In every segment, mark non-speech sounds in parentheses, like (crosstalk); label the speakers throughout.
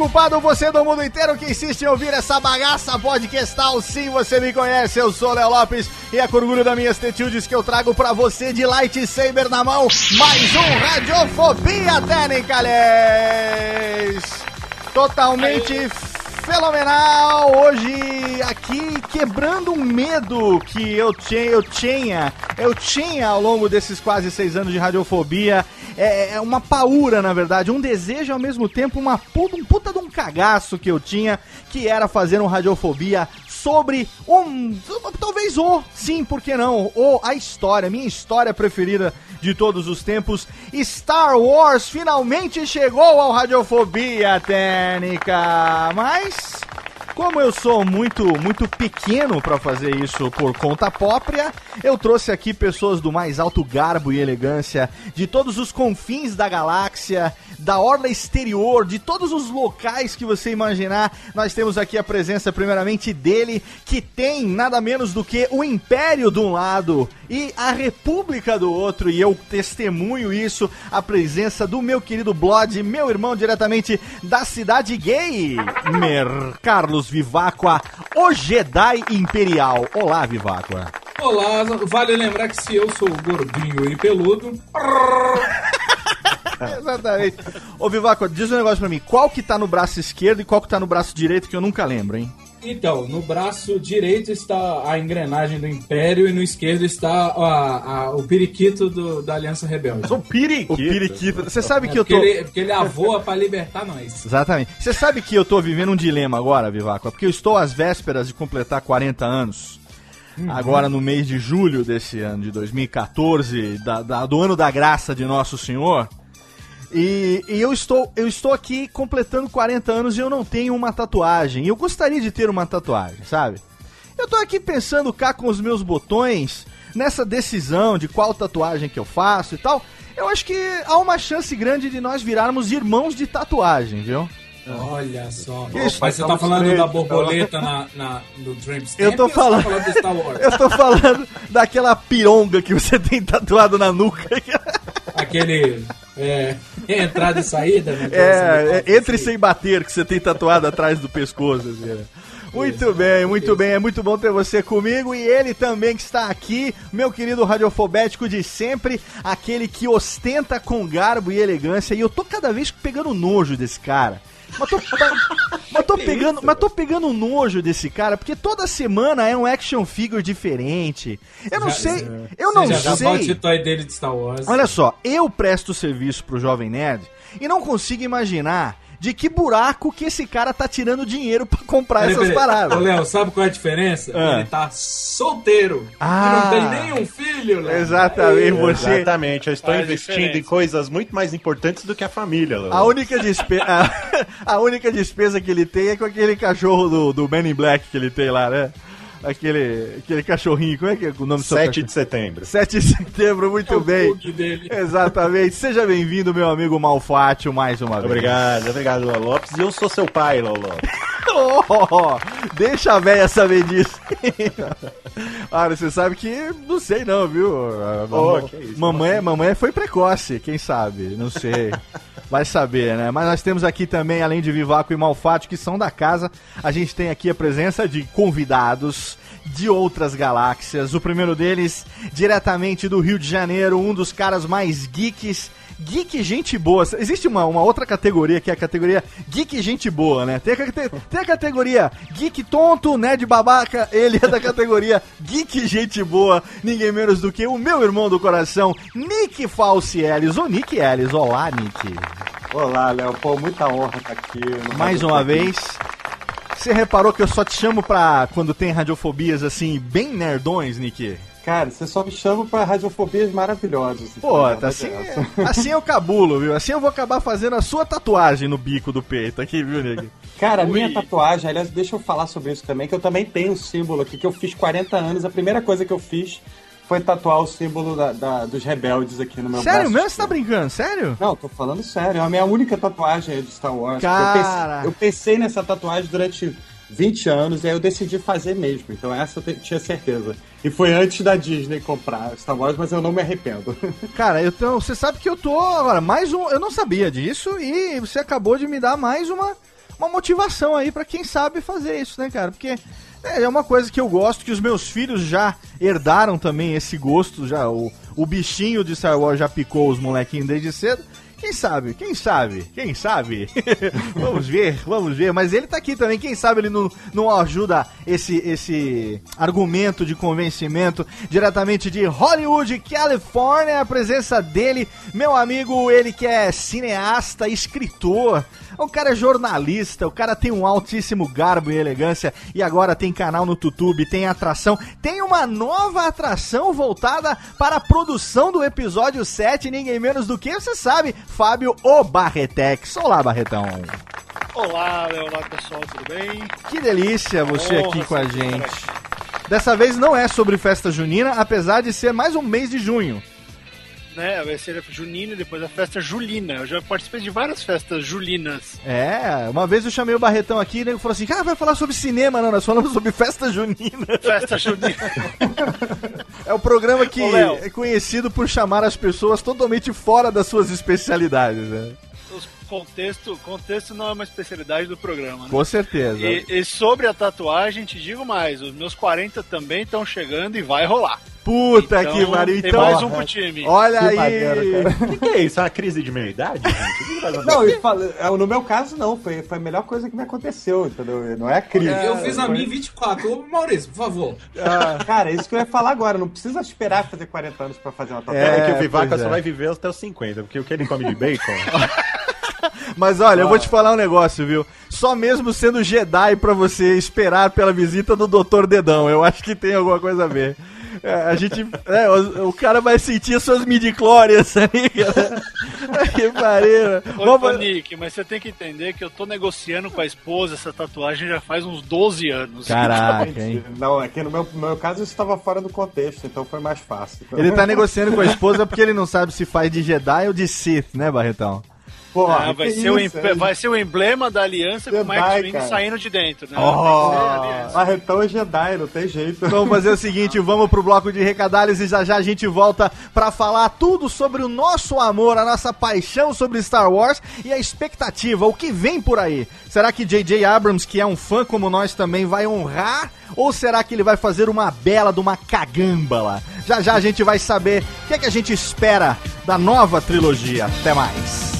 Speaker 1: Desocupado, você do mundo inteiro que insiste em ouvir essa bagaça podcastal. Sim, você me conhece, eu sou Léo Lopes e é com orgulho das minhas tetildes que eu trago pra você de lightsaber na mão mais um Radiofobia Technicales. Totalmente fenomenal hoje aqui quebrando um medo que eu tinha, eu tinha, eu tinha ao longo desses quase seis anos de radiofobia. É, é uma paura, na verdade, um desejo ao mesmo tempo, uma puta, um puta de um cagaço que eu tinha, que era fazer um radiofobia sobre um. Talvez o, sim, por que não? O, a história, minha história preferida de todos os tempos. Star Wars finalmente chegou ao Radiofobia Técnica. Mas. Como eu sou muito, muito pequeno para fazer isso por conta própria, eu trouxe aqui pessoas do mais alto garbo e elegância, de todos os confins da galáxia, da orla exterior, de todos os locais que você imaginar. Nós temos aqui a presença, primeiramente, dele, que tem nada menos do que o Império de um lado e a República do outro, e eu testemunho isso, a presença do meu querido Blood, meu irmão diretamente da cidade gay, Mer Carlos Viváqua, o Jedi Imperial. Olá, Viváqua.
Speaker 2: Olá, vale lembrar que se eu sou gordinho e peludo. (laughs)
Speaker 1: Exatamente. Ô, Viváqua, diz um negócio pra mim. Qual que tá no braço esquerdo e qual que tá no braço direito que eu nunca lembro, hein?
Speaker 2: Então, no braço direito está a engrenagem do Império e no esquerdo está a- a- o periquito do- da Aliança Rebelde.
Speaker 1: O periquito. O periquito. Você sabe que eu
Speaker 2: porque,
Speaker 1: tô...
Speaker 2: ele, porque ele avoa pra libertar nós.
Speaker 1: Exatamente. Você sabe que eu tô vivendo um dilema agora, Viváqua? Porque eu estou às vésperas de completar 40 anos. Agora no mês de julho desse ano de 2014, da- da- do ano da graça de Nosso Senhor. E, e eu, estou, eu estou aqui completando 40 anos e eu não tenho uma tatuagem. E eu gostaria de ter uma tatuagem, sabe? Eu tô aqui pensando cá com os meus botões, nessa decisão de qual tatuagem que eu faço e tal. Eu acho que há uma chance grande de nós virarmos irmãos de tatuagem, viu?
Speaker 2: Olha só.
Speaker 1: Isso,
Speaker 2: Mas você tá falando da borboleta na, na, no Dreamstamp
Speaker 1: Eu tô falando-
Speaker 2: tá falando do Star Wars? (laughs)
Speaker 1: Eu tô falando daquela pironga que você tem tatuado na nuca.
Speaker 2: Aquele, É, entrada e saída, né?
Speaker 1: É, é, entre sem bater, que você tem tatuado atrás do pescoço. Assim, né? Muito bem, muito bem. É muito bom ter você comigo e ele também que está aqui, meu querido radiofobético de sempre, aquele que ostenta com garbo e elegância. E eu tô cada vez pegando nojo desse cara. Mas tô, mas tô pegando, mas tô pegando nojo desse cara, porque toda semana é um action figure diferente. Eu não
Speaker 2: Já-
Speaker 1: sei,
Speaker 2: é.
Speaker 1: eu não
Speaker 2: já
Speaker 1: sei.
Speaker 2: o toy dele de Star Wars.
Speaker 1: Olha só, eu presto serviço pro Jovem Nerd e não consigo imaginar de que buraco que esse cara tá tirando dinheiro pra comprar
Speaker 2: Peraí,
Speaker 1: essas
Speaker 2: peraí.
Speaker 1: paradas.
Speaker 2: Ô, Léo, sabe qual é a diferença?
Speaker 1: Ah.
Speaker 2: Ele tá solteiro.
Speaker 1: Ah.
Speaker 2: E não tem nenhum filho, Léo.
Speaker 1: Exatamente, você.
Speaker 3: Exatamente, eu estou
Speaker 4: Faz
Speaker 3: investindo
Speaker 4: diferença.
Speaker 3: em coisas muito mais importantes do que a família, Léo.
Speaker 1: A única, despe... a, (laughs) a única despesa que ele tem é com aquele cachorro do, do Man in Black que ele tem lá, né? Aquele, aquele cachorrinho, como é que é o nome do seu
Speaker 3: 7
Speaker 1: cachorro?
Speaker 3: de setembro.
Speaker 1: 7 de setembro, muito
Speaker 2: É o
Speaker 1: bem.
Speaker 2: dele.
Speaker 1: Exatamente. Seja bem-vindo, meu amigo Malfátio, mais uma vez.
Speaker 3: Obrigado, obrigado, Lopes. E eu sou seu pai, Lopes.
Speaker 1: Oh, (laughs) deixa a véia saber disso. (laughs) Olha, você sabe que não sei não, viu?
Speaker 3: Oh, isso,
Speaker 1: mamãe, mamãe foi precoce, quem sabe? Não sei. Vai saber, né? Mas nós temos aqui também, além de Vivaco e Malfátio, que são da casa, a gente tem aqui a presença de convidados de outras galáxias. O primeiro deles, diretamente do Rio de Janeiro, um dos caras mais geeks Geek Gente Boa. Existe uma, uma outra categoria que é a categoria Geek Gente Boa, né? Tem a, cate- tem a categoria Geek Tonto, Nerd Babaca. Ele é da categoria Geek Gente Boa. Ninguém menos do que o meu irmão do coração, Nick Falsi Ellis. Ô, Nick Ellis. Olá, Nick.
Speaker 5: Olá, Léo. Pô, muita honra estar aqui. no
Speaker 1: Mais uma vez. Você reparou que eu só te chamo pra quando tem radiofobias assim, bem nerdões, Nick?
Speaker 5: Cara, você só me chama pra radiofobias maravilhosas.
Speaker 1: Pô, tá
Speaker 5: Mas
Speaker 1: assim,
Speaker 5: é. (laughs)
Speaker 1: assim eu cabulo, viu? Assim eu vou acabar fazendo a sua tatuagem no bico do peito aqui, viu, Nick?
Speaker 5: Cara, a minha tatuagem, aliás, deixa eu falar sobre isso também, que eu também tenho um símbolo aqui, que eu fiz 40 anos. A primeira coisa que eu fiz foi tatuar o símbolo da- da- dos rebeldes aqui no meu
Speaker 1: Sério
Speaker 5: braço
Speaker 1: mesmo? Você tá brincando? Sério?
Speaker 5: Não, tô falando sério. É a minha única tatuagem aí de Star Wars.
Speaker 1: Cara.
Speaker 5: Eu pensei, eu pensei nessa tatuagem durante 20 anos e aí eu decidi fazer mesmo. Então essa eu tinha certeza. E foi antes da Disney comprar Star Wars, mas eu não me arrependo. (laughs)
Speaker 1: Cara, tô, você sabe que eu tô agora mais um, eu não sabia disso e você acabou de me dar mais uma uma motivação aí pra quem sabe fazer isso, né, cara? Porque é, é uma coisa que eu gosto que os meus filhos já herdaram também esse gosto, já o, o bichinho de Star Wars já picou os molequinhos desde cedo. Quem sabe? Quem sabe? Quem sabe? (laughs) vamos ver, vamos ver. Mas ele tá aqui também. Quem sabe ele não, não ajuda esse, esse argumento de convencimento diretamente de Hollywood, Califórnia. A presença dele, meu amigo, ele que é cineasta, escritor. O cara é jornalista, o cara tem um altíssimo garbo e elegância e agora tem canal no YouTube, tem atração, tem uma nova atração voltada para a produção do episódio 7, ninguém menos do que, você sabe, Fábio O Barretex. Olá, Barretão.
Speaker 4: Olá, olá pessoal, tudo bem?
Speaker 1: Que delícia você
Speaker 4: Honra,
Speaker 1: aqui com a gente. Dessa vez não é sobre festa junina, apesar de ser mais um mês de junho.
Speaker 4: Né, vai ser a junina e depois a festa julina. Eu já participei de várias festas julinas.
Speaker 1: É, uma vez eu chamei o Barretão aqui e ele falou assim: Ah, vai falar sobre cinema, não, nós falamos sobre festa junina.
Speaker 4: Festa junina. (laughs)
Speaker 1: É o programa que
Speaker 4: Ô,
Speaker 1: é conhecido por chamar as pessoas totalmente fora das suas especialidades, né?
Speaker 4: Contexto, contexto não é uma especialidade do programa. Né?
Speaker 1: Com certeza.
Speaker 4: E, e sobre a tatuagem, te digo mais, os meus 40 também estão chegando e vai rolar.
Speaker 1: Puta
Speaker 4: Então,
Speaker 1: que pariu,
Speaker 4: Tem
Speaker 1: então.
Speaker 4: mais um pro time.
Speaker 1: Olha
Speaker 5: Que
Speaker 1: aí.
Speaker 3: O (laughs) que, que é isso? É uma crise de meia-idade?
Speaker 5: Não, fala- é, no meu caso não, foi, foi a melhor coisa que me aconteceu, entendeu? Não é a crise.
Speaker 2: Eu fiz a
Speaker 5: Foi-
Speaker 2: minha em 24. Ô, Maurício, por favor.
Speaker 5: Cara, é isso que eu ia falar agora, não precisa esperar fazer 40 anos pra fazer uma tatuagem.
Speaker 3: É, que
Speaker 1: É,
Speaker 3: o Vivaca só
Speaker 1: é.
Speaker 3: vai viver até os 50, porque o que ele come de bacon... (laughs)
Speaker 1: Mas olha, eu vou te falar um negócio, viu? Só mesmo sendo Jedi pra você esperar pela visita do Dr. Dedão. Eu acho que tem alguma coisa a ver. É, a gente. é, o, o cara vai sentir as suas midichlorians ali, cara. (laughs) que pariu.
Speaker 4: Ô,
Speaker 1: Vamos-
Speaker 4: ô, Nick, mas você tem que entender que eu tô negociando com a esposa essa tatuagem já faz uns 12 anos.
Speaker 1: Caraca, (laughs) hein?
Speaker 5: Não, é que no meu, no meu caso isso estava fora do contexto, então foi mais fácil.
Speaker 1: Ele tá negociando com a esposa porque ele não sabe se faz de Jedi ou de Sith, né, Barretão?
Speaker 5: Porra,
Speaker 4: Ah, vai, ser o
Speaker 5: isso,
Speaker 4: em-
Speaker 5: é
Speaker 4: vai ser o emblema da aliança com o
Speaker 5: Jedi,
Speaker 4: Max Wing
Speaker 5: cara.
Speaker 4: saindo de dentro, né?
Speaker 1: Oh.
Speaker 5: Barretão é Jedi, não tem jeito.
Speaker 1: Vamos fazer o seguinte, vamos pro bloco de recadalhos e já já a gente volta pra falar tudo sobre o nosso amor, a nossa paixão sobre Star Wars e a expectativa, o que vem por aí. Será que J.J. Abrams, que é um fã como nós também, vai honrar? Ou será que ele vai fazer uma bela de uma cagâmbala? Já já a gente vai saber o que é que a gente espera da nova trilogia. Até mais.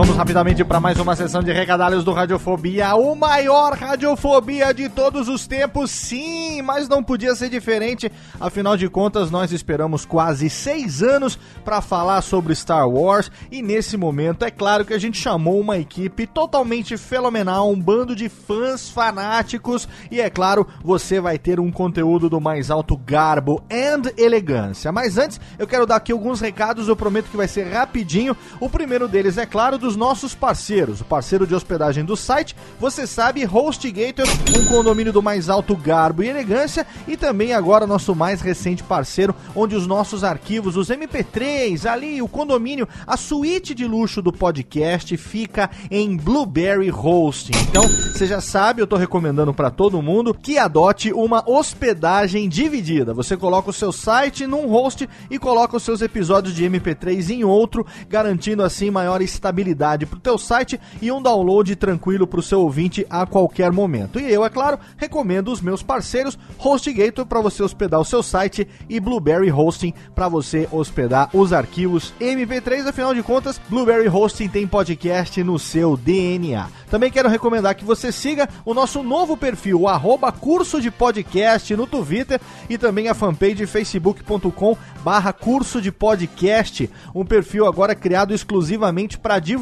Speaker 1: Vamos rapidamente para mais uma sessão de recadalhos do Radiofobia, o maior Radiofobia de todos os tempos, sim, mas não podia ser diferente, afinal de contas nós esperamos quase seis anos para falar sobre Star Wars e nesse momento é claro que a gente chamou uma equipe totalmente fenomenal, um bando de fãs fanáticos e é claro, você vai ter um conteúdo do mais alto garbo and elegância. Mas antes, eu quero dar aqui alguns recados, eu prometo que vai ser rapidinho. O primeiro deles, é claro, dos nossos parceiros. O parceiro de hospedagem do site, você sabe, HostGator, um condomínio do mais alto garbo e elegância. E também agora nosso mais recente parceiro, onde os nossos arquivos, os MP3, ali, o condomínio, a suíte de luxo do podcast fica em Blueberry Hosting. Então, você já sabe, eu tô recomendando para todo mundo que adote uma hospedagem dividida. Você coloca o seu site num host e coloca os seus episódios de MP3 em outro, garantindo assim maior estabilidade para o teu site e um download tranquilo para o seu ouvinte a qualquer momento. E eu, é claro, recomendo os meus parceiros HostGator para você hospedar o seu site e Blueberry Hosting para você hospedar os arquivos MP3. Afinal de contas, Blueberry Hosting tem podcast no seu DNA. Também quero recomendar que você siga o nosso novo perfil, o curso de podcast no Twitter e também a fanpage facebook.com barra curso de podcast, um perfil agora criado exclusivamente para divulgar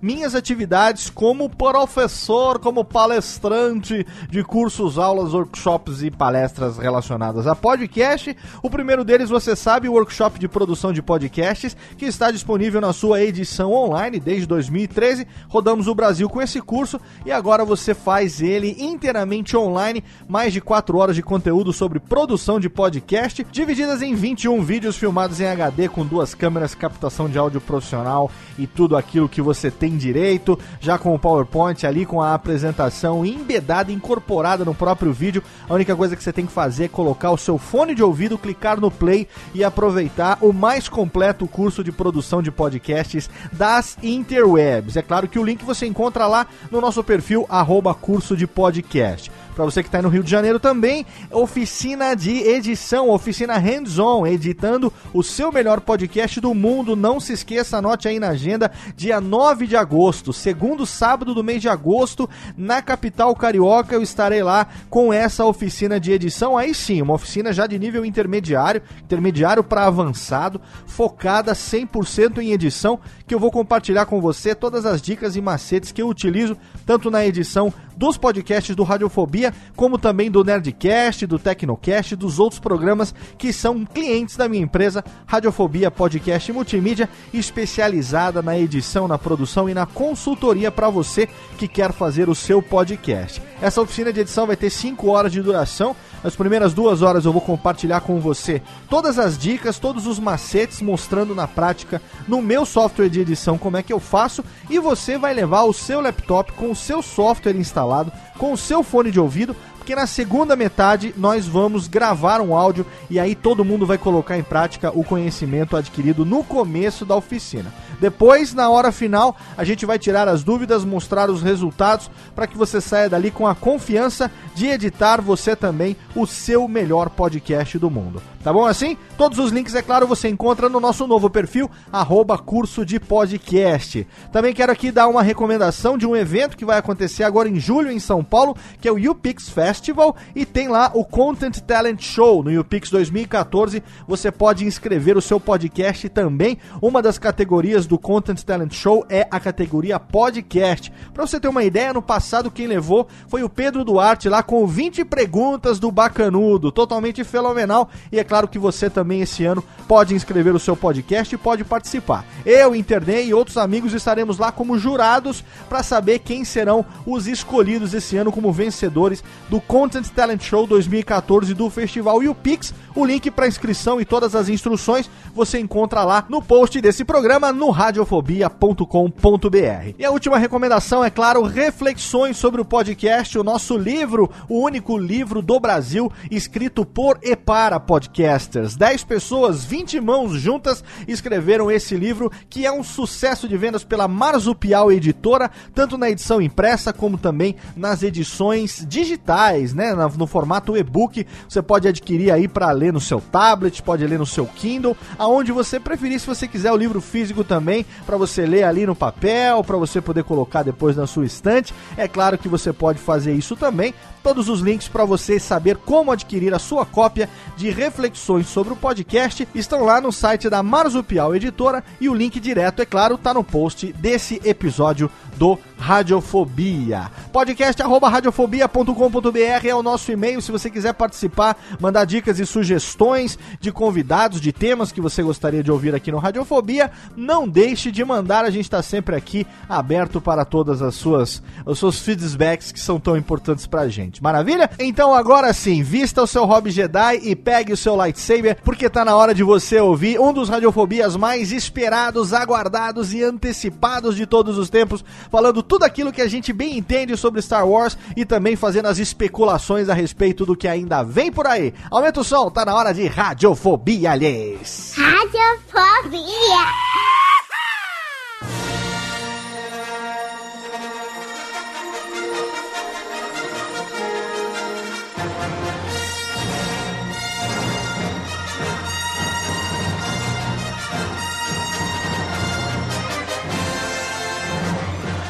Speaker 1: minhas atividades como professor, como palestrante de cursos, aulas, workshops e palestras relacionadas a podcast. O primeiro deles, você sabe, o workshop de produção de podcasts, que está disponível na sua edição online desde 2013. Rodamos o Brasil com esse curso e agora você faz ele inteiramente online, mais de 4 horas de conteúdo sobre produção de podcast, divididas em 21 vídeos filmados em HD com duas câmeras, captação de áudio profissional e tudo aquilo que você tem direito, já com o PowerPoint ali com a apresentação embedada, incorporada no próprio vídeo. A única coisa que você tem que fazer é colocar o seu fone de ouvido, clicar no play e aproveitar o mais completo curso de produção de podcasts das interwebs. É claro que o link você encontra lá no nosso perfil arroba curso de podcast. Para você que está no Rio de Janeiro também, oficina de edição, oficina hands-on, editando o seu melhor podcast do mundo. Não se esqueça, anote aí na agenda, dia 9 de agosto, segundo sábado do mês de agosto, na capital carioca, eu estarei lá com essa oficina de edição. Aí sim, uma oficina já de nível intermediário, intermediário para avançado, focada 100% em edição, que eu vou compartilhar com você todas as dicas e macetes que eu utilizo tanto na edição dos podcasts do Radiofobia, como também do Nerdcast, do Tecnocast, dos outros programas que são clientes da minha empresa, Radiofobia Podcast Multimídia, especializada na edição, na produção e na consultoria para você que quer fazer o seu podcast. Essa oficina de edição vai ter 5 horas de duração. Nas primeiras duas horas eu vou compartilhar com você todas as dicas, todos os macetes, mostrando na prática no meu software de edição como é que eu faço. E você vai levar o seu laptop com o seu software instalado, com o seu fone de ouvido, porque na segunda metade nós vamos gravar um áudio e aí todo mundo vai colocar em prática o conhecimento adquirido no começo da oficina. Depois, na hora final, a gente vai tirar as dúvidas, mostrar os resultados para que você saia dali com a confiança de editar você também o seu melhor podcast do mundo. Tá bom assim? Todos os links, é claro, você encontra no nosso novo perfil, arroba curso de podcast. Também quero aqui dar uma recomendação de um evento que vai acontecer agora em julho em São Paulo, que é o UPix Festival, e tem lá o Content Talent Show no UPix 2014. Você pode inscrever o seu podcast também. Uma das categorias do Content Talent Show é a categoria podcast. Para você ter uma ideia, no passado quem levou foi o Pedro Duarte lá com 20 perguntas do Bacanudo, totalmente fenomenal. E é claro que você também esse ano pode inscrever o seu podcast e pode participar. Eu, Internei e outros amigos estaremos lá como jurados para saber quem serão os escolhidos esse ano como vencedores do Content Talent Show 2014 do Festival UPix. O link para inscrição e todas as instruções você encontra lá no post desse programa no radiofobia.com.br. E a última recomendação é claro, reflexões sobre o podcast, o nosso livro, o único livro do Brasil escrito por e para podcasters. 10 pessoas, 20 mãos juntas escreveram esse livro que é um sucesso de vendas pela Marzupial Editora, tanto na edição impressa como também nas edições digitais, né, no formato e-book. Você pode adquirir aí para ler no seu tablet, pode ler no seu Kindle, aonde você preferir, se você quiser o livro físico também, para você ler ali no papel, para você poder colocar depois na sua estante. É claro que você pode fazer isso também. Todos os links para você saber como adquirir a sua cópia de reflexões sobre o podcast estão lá no site da Marzupial Editora e o link direto, é claro, tá no post desse episódio do Radiofobia. Podcast arroba radiofobia.com.br é o nosso e-mail se você quiser participar, mandar dicas e sugestões de convidados, de temas que você gostaria de ouvir aqui no Radiofobia. Não deixe de mandar, a gente está sempre aqui aberto para todas as suas os seus feedbacks que são tão importantes pra gente. Maravilha? Então agora sim, vista o seu hobby Jedi e pegue o seu lightsaber, porque tá na hora de você ouvir um dos radiofobias mais esperados, aguardados e antecipados de todos os tempos, falando tudo aquilo que a gente bem entende sobre Star Wars e também fazendo as especulações a respeito do que ainda vem por aí. Aumenta o som, tá na hora de Radiofobia, aliás.
Speaker 6: Radiofobia.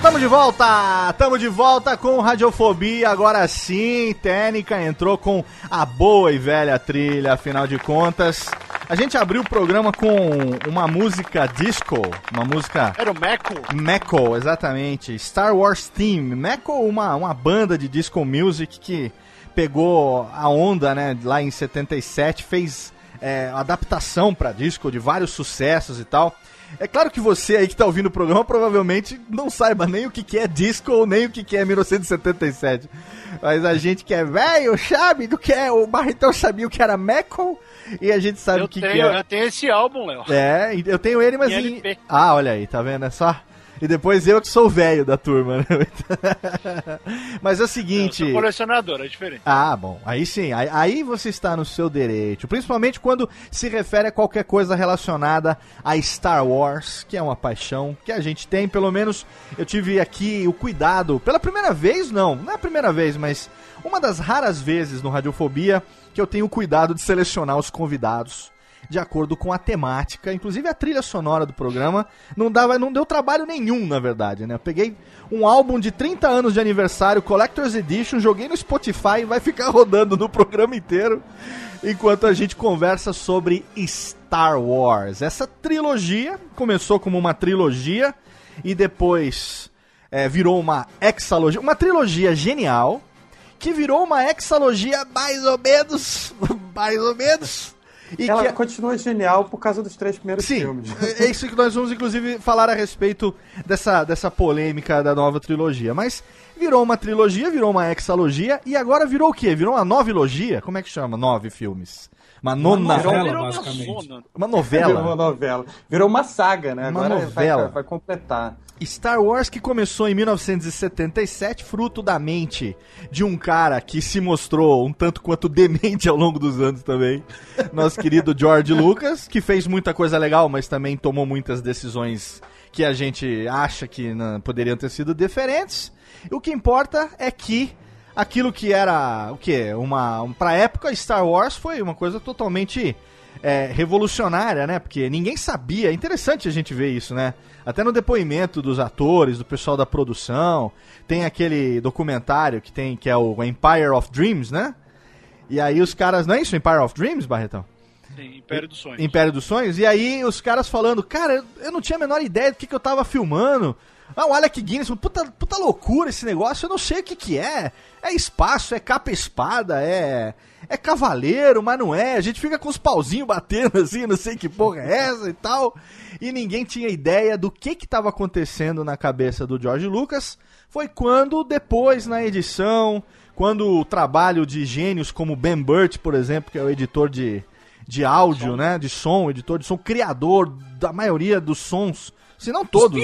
Speaker 1: Tamo de volta! Tamo de volta com Radiofobia. Agora sim, Técnica entrou com a boa e velha trilha, afinal de contas. A gente abriu o programa com uma música disco, uma música.
Speaker 4: Era o Meco?
Speaker 1: Meco, exatamente. Star Wars Theme. Meco, uma, uma banda de disco music que pegou a onda, né, lá em 77, fez é, adaptação para disco de vários sucessos e tal. É claro que você aí que tá ouvindo o programa provavelmente não saiba nem o que, que é disco ou nem o que, que é 1977. Mas a gente que é velho sabe do que é. O Barretão sabia o que era Metal e a gente sabe
Speaker 4: Eu
Speaker 1: o que,
Speaker 4: tenho,
Speaker 1: que é.
Speaker 4: eu tenho esse álbum, Léo.
Speaker 1: É, eu tenho ele, mas
Speaker 4: Em.
Speaker 1: Ah, olha aí, tá vendo? É só. E depois eu que sou o velho da turma, né? (laughs) mas é o
Speaker 4: Eu
Speaker 1: seguinte.
Speaker 4: sou colecionador, é diferente.
Speaker 1: Ah, bom. Aí sim. Aí, aí você está no seu direito. Principalmente quando se refere a qualquer coisa relacionada a Star Wars, que é uma paixão que a gente tem. Pelo menos eu tive aqui o cuidado, pela primeira vez, não, não é a primeira vez, mas uma das raras vezes no Radiofobia que eu tenho o cuidado de selecionar os convidados de acordo com a temática, inclusive a trilha sonora do programa, não dava, não deu trabalho nenhum, na verdade, né? Eu peguei um álbum de 30 anos de aniversário, Collector's Edition, joguei no Spotify e vai ficar rodando no programa inteiro enquanto a gente conversa sobre Star Wars. Essa trilogia começou como uma trilogia e depois é, virou uma hexalogia, uma trilogia genial que virou uma hexalogia mais ou menos, (laughs) mais ou menos, E
Speaker 5: Ela
Speaker 1: que-
Speaker 5: continua genial por causa dos três primeiros
Speaker 1: Sim,
Speaker 5: filmes.
Speaker 1: é isso que nós vamos, inclusive, falar a respeito dessa, dessa polêmica da nova trilogia. Mas virou uma trilogia, virou uma hexalogia, e agora virou o quê? Virou uma novelogia? Como é que chama? Nove filmes. Uma nona...
Speaker 2: novela,
Speaker 4: Virou uma
Speaker 2: basicamente.
Speaker 4: zona.
Speaker 1: Uma
Speaker 5: Virou uma
Speaker 1: novela.
Speaker 5: novela. Virou uma saga, né?
Speaker 1: Uma
Speaker 5: Agora vai-
Speaker 1: novela.
Speaker 5: Vai, vai completar.
Speaker 1: Star Wars que começou em 1977, fruto da mente de um cara que se mostrou um tanto quanto demente ao longo dos anos também. Nosso querido George Lucas, que fez muita coisa legal, mas também tomou muitas decisões que a gente acha que não, poderiam ter sido diferentes. O que importa é que aquilo que era o que uma um, para época Star Wars foi uma coisa totalmente é, revolucionária, né? Porque ninguém sabia. É interessante a gente ver isso, né? Até no depoimento dos atores, do pessoal da produção, tem aquele documentário que tem que é o Empire of Dreams, né? E aí os caras, não é isso, Empire of Dreams, Barretão?
Speaker 4: Sim, Império dos Sonhos.
Speaker 1: Império dos Sonhos. E aí os caras falando, cara, eu- eu não tinha a menor ideia do que, que eu tava filmando. Ah, o Alec Guinness, puta, puta loucura esse negócio, eu não sei o que que é. É espaço, é capa-espada, é... É cavaleiro, mas não é. A gente fica com os pauzinhos batendo (laughs) assim, não sei que porra é essa e tal. E ninguém tinha ideia do que que tava acontecendo na cabeça do George Lucas. Foi quando, depois, na edição, quando o trabalho de gênios como Ben Burt, por exemplo, que é o editor de, de áudio, né? De som, editor de som, criador da maioria dos sons, se não todos.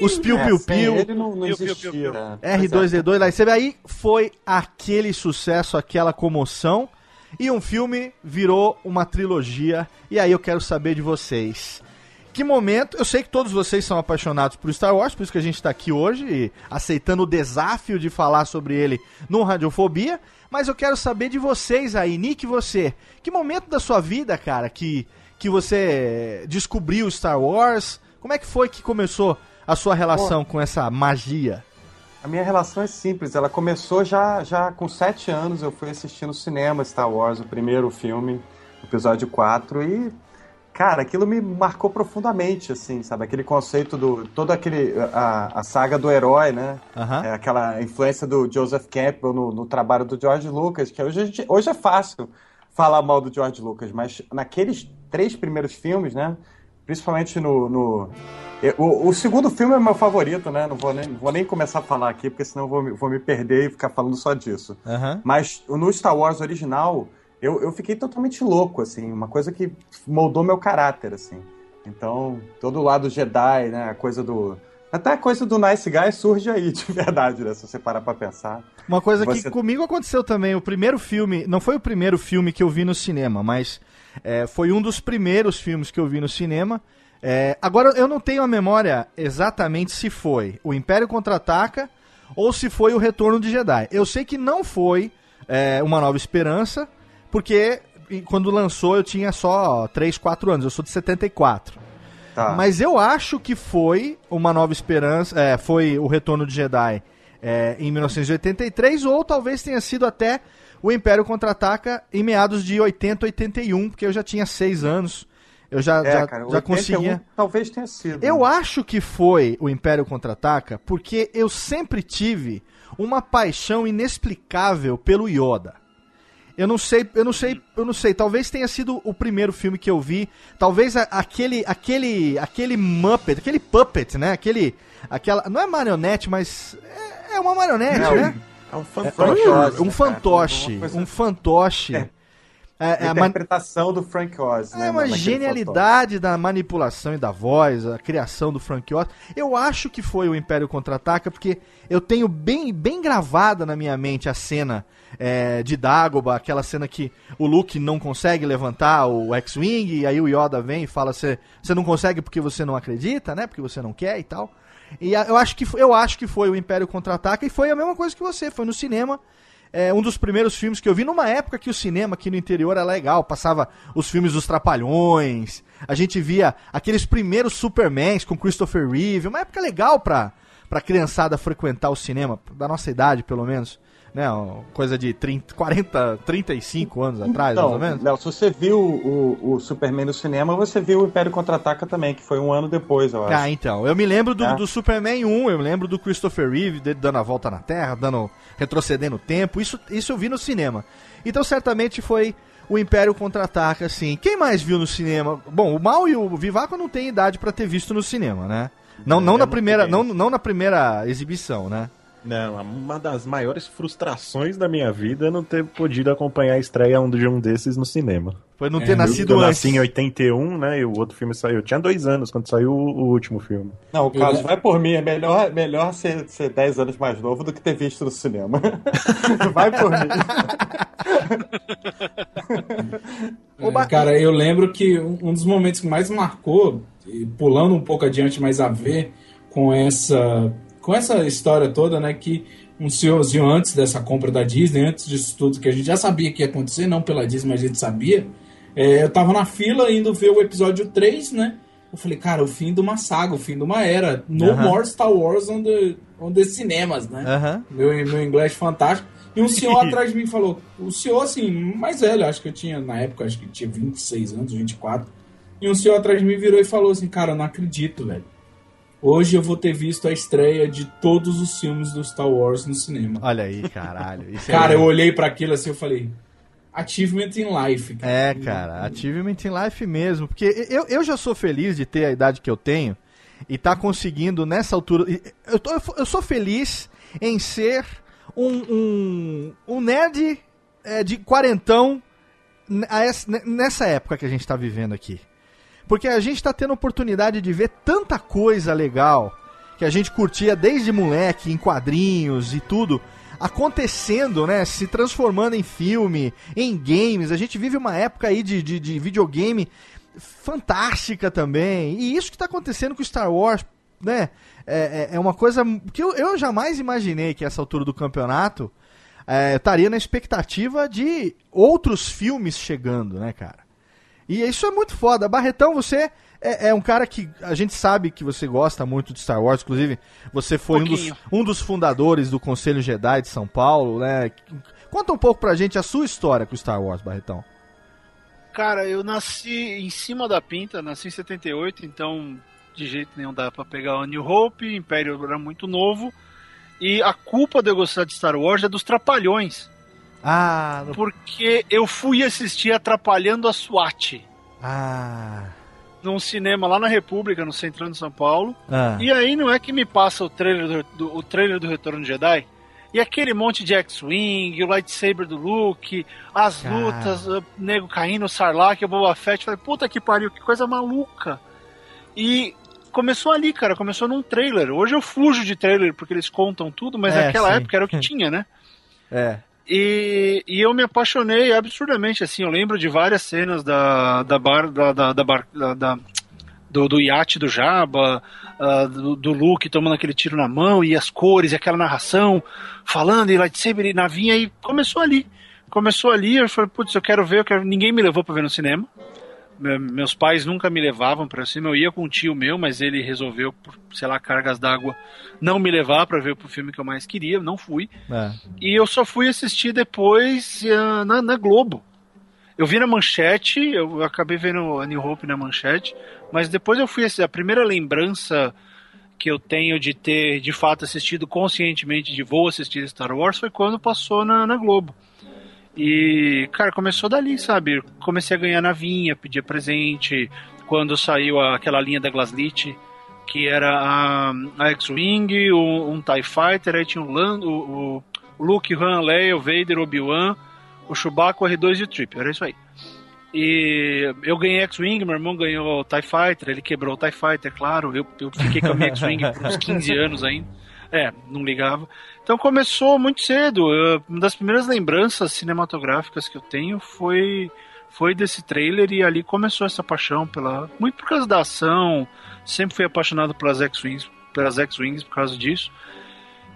Speaker 1: Os
Speaker 5: É,
Speaker 1: piu-piu-piu.
Speaker 5: sem ele não, existia.
Speaker 4: piu.
Speaker 5: né?
Speaker 1: R2D2 lá, e você vê aí, foi aquele sucesso, aquela comoção, e um filme virou uma trilogia, e aí eu quero saber de vocês. Que momento, eu sei que todos vocês são apaixonados por Star Wars, por isso que a gente está aqui hoje, e aceitando o desafio de falar sobre ele no Radiofobia, mas eu quero saber de vocês aí, Nick, você, que momento da sua vida, cara, que, que você descobriu Star Wars, como é que foi que começou a sua relação com essa magia?
Speaker 5: A minha relação é simples. Ela começou já, já com sete anos. Eu fui assistir no cinema Star Wars, o primeiro filme, episódio 4, e, cara, aquilo me marcou profundamente, assim, sabe? Aquele conceito do. todo aquele. a, a saga do herói, né?
Speaker 1: Aham.
Speaker 5: É, aquela influência do Joseph Campbell no, no trabalho do George Lucas, que hoje, a gente- hoje é fácil falar mal do George Lucas, mas naqueles três primeiros filmes, né? Principalmente no. no- o, o segundo filme é meu favorito, né? Não vou nem, vou nem começar a falar aqui, porque senão eu vou, me- vou me perder e ficar falando só disso.
Speaker 1: Aham.
Speaker 5: Mas no Star Wars original, eu, eu fiquei totalmente louco, assim, uma coisa que moldou meu caráter, assim. Então, todo o lado Jedi, né? A coisa do. Até a coisa do Nice Guy surge aí, (laughs) de verdade, né? Se você parar pra pensar.
Speaker 1: Uma coisa
Speaker 5: Você-
Speaker 1: que comigo aconteceu também, o primeiro filme, não foi o primeiro filme que eu vi no cinema, mas é, foi um dos primeiros filmes que eu vi no cinema. É, agora eu não tenho a memória exatamente se foi o Império Contra-Ataca ou se foi o Retorno de Jedi. Eu sei que não foi é, Uma Nova Esperança, porque quando lançou eu tinha só 3, 4 anos, eu sou de 74.
Speaker 5: Tá.
Speaker 1: Mas eu acho que foi Uma Nova Esperança, é, foi o Retorno de Jedi é, em 1983, ou talvez tenha sido até o Império Contra-Ataca em meados de 80, 81, porque eu já tinha 6 anos, eu já,
Speaker 5: É,
Speaker 1: já,
Speaker 5: cara,
Speaker 1: já
Speaker 5: 81
Speaker 1: conseguia...
Speaker 5: Talvez tenha sido.
Speaker 1: Eu acho que foi o Império Contra-Ataca porque eu sempre tive uma paixão inexplicável pelo Yoda. Eu não sei, eu não sei, eu não sei. Talvez tenha sido o primeiro filme que eu vi. Talvez a- aquele, aquele, aquele Muppet, aquele puppet, né? Aquele, aquela, não é marionete, mas é, é uma marionete,
Speaker 5: Não,
Speaker 1: né?
Speaker 5: É um
Speaker 1: É,
Speaker 5: fantoche.
Speaker 1: um
Speaker 5: né, cara?
Speaker 1: fantoche,
Speaker 5: Uma
Speaker 1: um fantoche.
Speaker 5: É.
Speaker 1: É, é
Speaker 5: a
Speaker 1: a man-
Speaker 5: interpretação do Frank Oz, né?
Speaker 1: é uma
Speaker 5: naquele
Speaker 1: genialidade da manipulação e da voz, a criação do Frank Oz. Eu acho que foi o Império Contra-Ataca, porque eu tenho bem, bem gravada na minha mente a cena é, de Dagobah, aquela cena que o Luke não consegue levantar o X-Wing, e aí o Yoda vem e fala, você não consegue porque você não acredita, né? Porque você não quer e tal. E eu acho que, eu acho que foi o Império Contra-Ataca, e foi a mesma coisa que você, foi no cinema, é um dos primeiros filmes que eu vi numa época que o cinema aqui no interior era legal, passava os filmes dos Trapalhões, a gente via aqueles primeiros Supermans com Christopher Reeve, uma época legal pra, pra criançada frequentar o cinema, da nossa idade pelo menos, né, coisa de 30, 40, 35 anos atrás,
Speaker 5: Então,
Speaker 1: mais ou menos.
Speaker 5: Léo, se você viu o, o Superman no cinema, você viu o Império Contra-Ataca também, que foi um ano depois, eu acho.
Speaker 1: Ah, então. Eu me lembro do,
Speaker 5: É.
Speaker 1: do Superman 1, eu me lembro do Christopher Reeve dele dando a volta na Terra, dando retrocedendo o tempo. Isso, isso eu vi no cinema. Então certamente foi o Império Contra-Ataca, assim. Quem mais viu no cinema? Bom, o Mal e o Vivaco não têm idade pra ter visto no cinema, né? Não, não,
Speaker 3: eu
Speaker 1: na
Speaker 3: não
Speaker 1: primeira, não, não na primeira exibição, né?
Speaker 3: Não, uma das maiores frustrações da minha vida é não ter podido acompanhar a estreia de um desses no cinema.
Speaker 1: Foi não
Speaker 2: É,
Speaker 1: ter
Speaker 3: Eu,
Speaker 1: nascido
Speaker 3: eu
Speaker 1: antes.
Speaker 3: nasci em 81, né? E o outro filme saiu. Eu tinha dois anos quando saiu o, o último filme.
Speaker 5: Não, o Carlos,
Speaker 2: Eu-
Speaker 5: vai por mim. É melhor, melhor ser, ser 10 anos mais novo do que ter visto no cinema. (laughs) vai por mim. (laughs)
Speaker 2: É, cara, eu lembro que um dos momentos que mais marcou, pulando um pouco adiante, mas a ver com essa, com essa história toda, né? Que um senhorzinho antes dessa compra da Disney, antes disso tudo, que a gente já sabia que ia acontecer, não pela Disney, mas a gente sabia. é, eu tava na fila indo ver o episódio 3, né? Eu falei, cara, o fim de uma saga, o fim de uma era. No
Speaker 1: Aham.
Speaker 2: more Star Wars on the, on the cinemas, né?
Speaker 1: Aham.
Speaker 2: meu, meu inglês fantástico. E um senhor (laughs) atrás de mim falou, o senhor, assim, mais velho, acho que eu tinha, na época, acho que tinha 26 anos, 24. E um senhor atrás de mim virou e falou assim, cara, eu não acredito, velho. Hoje eu vou ter visto a estreia de todos os filmes do Star Wars no cinema.
Speaker 1: Olha aí, caralho. É-
Speaker 2: Cara, eu olhei pra aquilo assim, eu falei, achievement in life, cara.
Speaker 1: É, cara, achievement in life mesmo. Porque eu, eu já sou feliz de ter a idade que eu tenho e tá conseguindo nessa altura. Eu, tô- eu sou feliz em ser um, um, um nerd é, de quarentão nessa época que a gente tá vivendo aqui. Porque a gente tá tendo oportunidade de ver tanta coisa legal que a gente curtia desde moleque, em quadrinhos e tudo, acontecendo, né? Se transformando em filme, em games. A gente vive uma época aí de, de, de videogame fantástica também. E isso que tá acontecendo com Star Wars, né? É, é- é uma coisa que eu, eu jamais imaginei que essa altura do campeonato é, eu estaria na expectativa de outros filmes chegando, né, cara? E isso é muito foda. Barretão, você é, é um cara que a gente sabe que você gosta muito de Star Wars. Inclusive, você foi um dos,
Speaker 4: Pouquinho.
Speaker 1: um dos fundadores do Conselho Jedi de São Paulo, né? Conta um pouco pra gente a sua história com Star Wars, Barretão.
Speaker 4: Cara, eu nasci em cima da pinta, nasci em 78, então de jeito nenhum dá pra pegar o New Hope, Império era muito novo. E a culpa de eu gostar de Star Wars é dos Trapalhões.
Speaker 1: Ah, no-
Speaker 4: Porque eu fui assistir Atrapalhando a SWAT
Speaker 1: ah,
Speaker 4: num cinema lá na República, no Centrão de São Paulo.
Speaker 1: ah.
Speaker 4: E aí não é que me passa o trailer do, do- o trailer do Retorno de Jedi? E aquele monte de X-Wing, o lightsaber do Luke, as
Speaker 1: Cara.
Speaker 4: lutas, o nego caindo, o Sarlacc, o Boba Fett. Falei, puta que pariu, que coisa maluca. E começou ali, cara, começou num trailer. Hoje eu fujo de trailer porque eles contam tudo, mas
Speaker 1: É,
Speaker 4: naquela
Speaker 1: sim.
Speaker 4: época era o que (laughs) tinha, né?
Speaker 1: É.
Speaker 4: E, e eu me apaixonei absurdamente, assim, eu lembro de várias cenas da, da bar, da, da, da bar, da- da- do, do iate do Jabba, ah, do, do Luke tomando aquele tiro na mão, e as cores, e aquela narração, falando, e lightsaber e navinha, e começou ali. Começou ali, eu falei, putz, eu quero ver, eu quero... ninguém me levou pra ver no cinema. Me- Meus pais nunca me levavam pra cima, eu ia com um tio meu, mas ele resolveu, por, sei lá, cargas d'água, não me levar pra ver o filme que eu mais queria, não fui.
Speaker 1: é.
Speaker 4: E eu só fui assistir depois ah, na, na Globo. Eu vi na manchete, eu acabei vendo a New Hope na manchete, mas depois eu fui assistir. A primeira lembrança que eu tenho de ter de fato assistido conscientemente de vou assistir Star Wars foi quando passou na, na Globo. E, cara, começou dali, sabe? Comecei a ganhar navinha, pedia presente. Quando saiu aquela linha da Glaslit, que era a, a X-Wing, um, um TIE Fighter, aí tinha o, Lan, o, o- Luke, Han, Leia, o Vader, Obi-Wan, o Chewbacca, o R2 e o Trip, era isso aí. E eu ganhei X-Wing, meu irmão ganhou o TIE Fighter, ele quebrou o TIE Fighter, claro, eu, eu fiquei com a minha X-Wing por uns 15 (laughs) anos ainda. É, não ligava. Então começou muito cedo. Uma das primeiras lembranças cinematográficas que eu tenho foi foi desse trailer e ali começou essa paixão pela muito por causa da ação. Sempre fui apaixonado pelas X-Wings, pelas X-Wings por causa disso.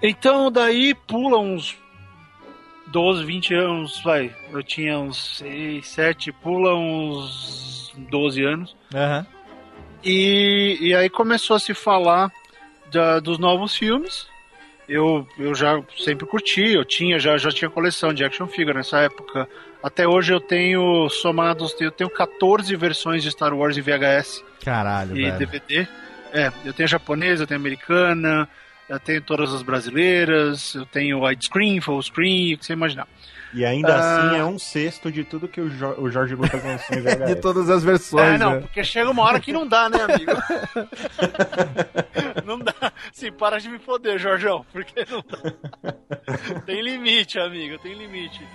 Speaker 4: Então daí pula uns 12, 20 anos, vai. Eu tinha uns 6, 7, pula uns 12 anos.
Speaker 1: Aham.
Speaker 4: E, e aí começou a se falar da- dos novos filmes. Eu, eu já sempre curti, eu tinha, já, já tinha coleção de action figure nessa época. Até hoje eu tenho somados, eu tenho 14 versões de Star Wars em VHS
Speaker 1: Caralho,
Speaker 4: e
Speaker 1: velho.
Speaker 4: DVD. É, eu tenho japonesa, eu tenho americana, Eu tenho todas as brasileiras, eu tenho widescreen, full screen, o que você imaginar.
Speaker 3: E ainda
Speaker 4: Ah.
Speaker 3: assim é um sexto de tudo que o, Jo- o Jorge Lucas lançou em VHS.
Speaker 1: De todas as versões,
Speaker 4: É, não,
Speaker 1: né?
Speaker 4: porque chega uma hora que não dá, né, amigo? (laughs) não dá. Sim, para de me foder, Jorjão, porque não dá. Tem limite, amigo, tem limite.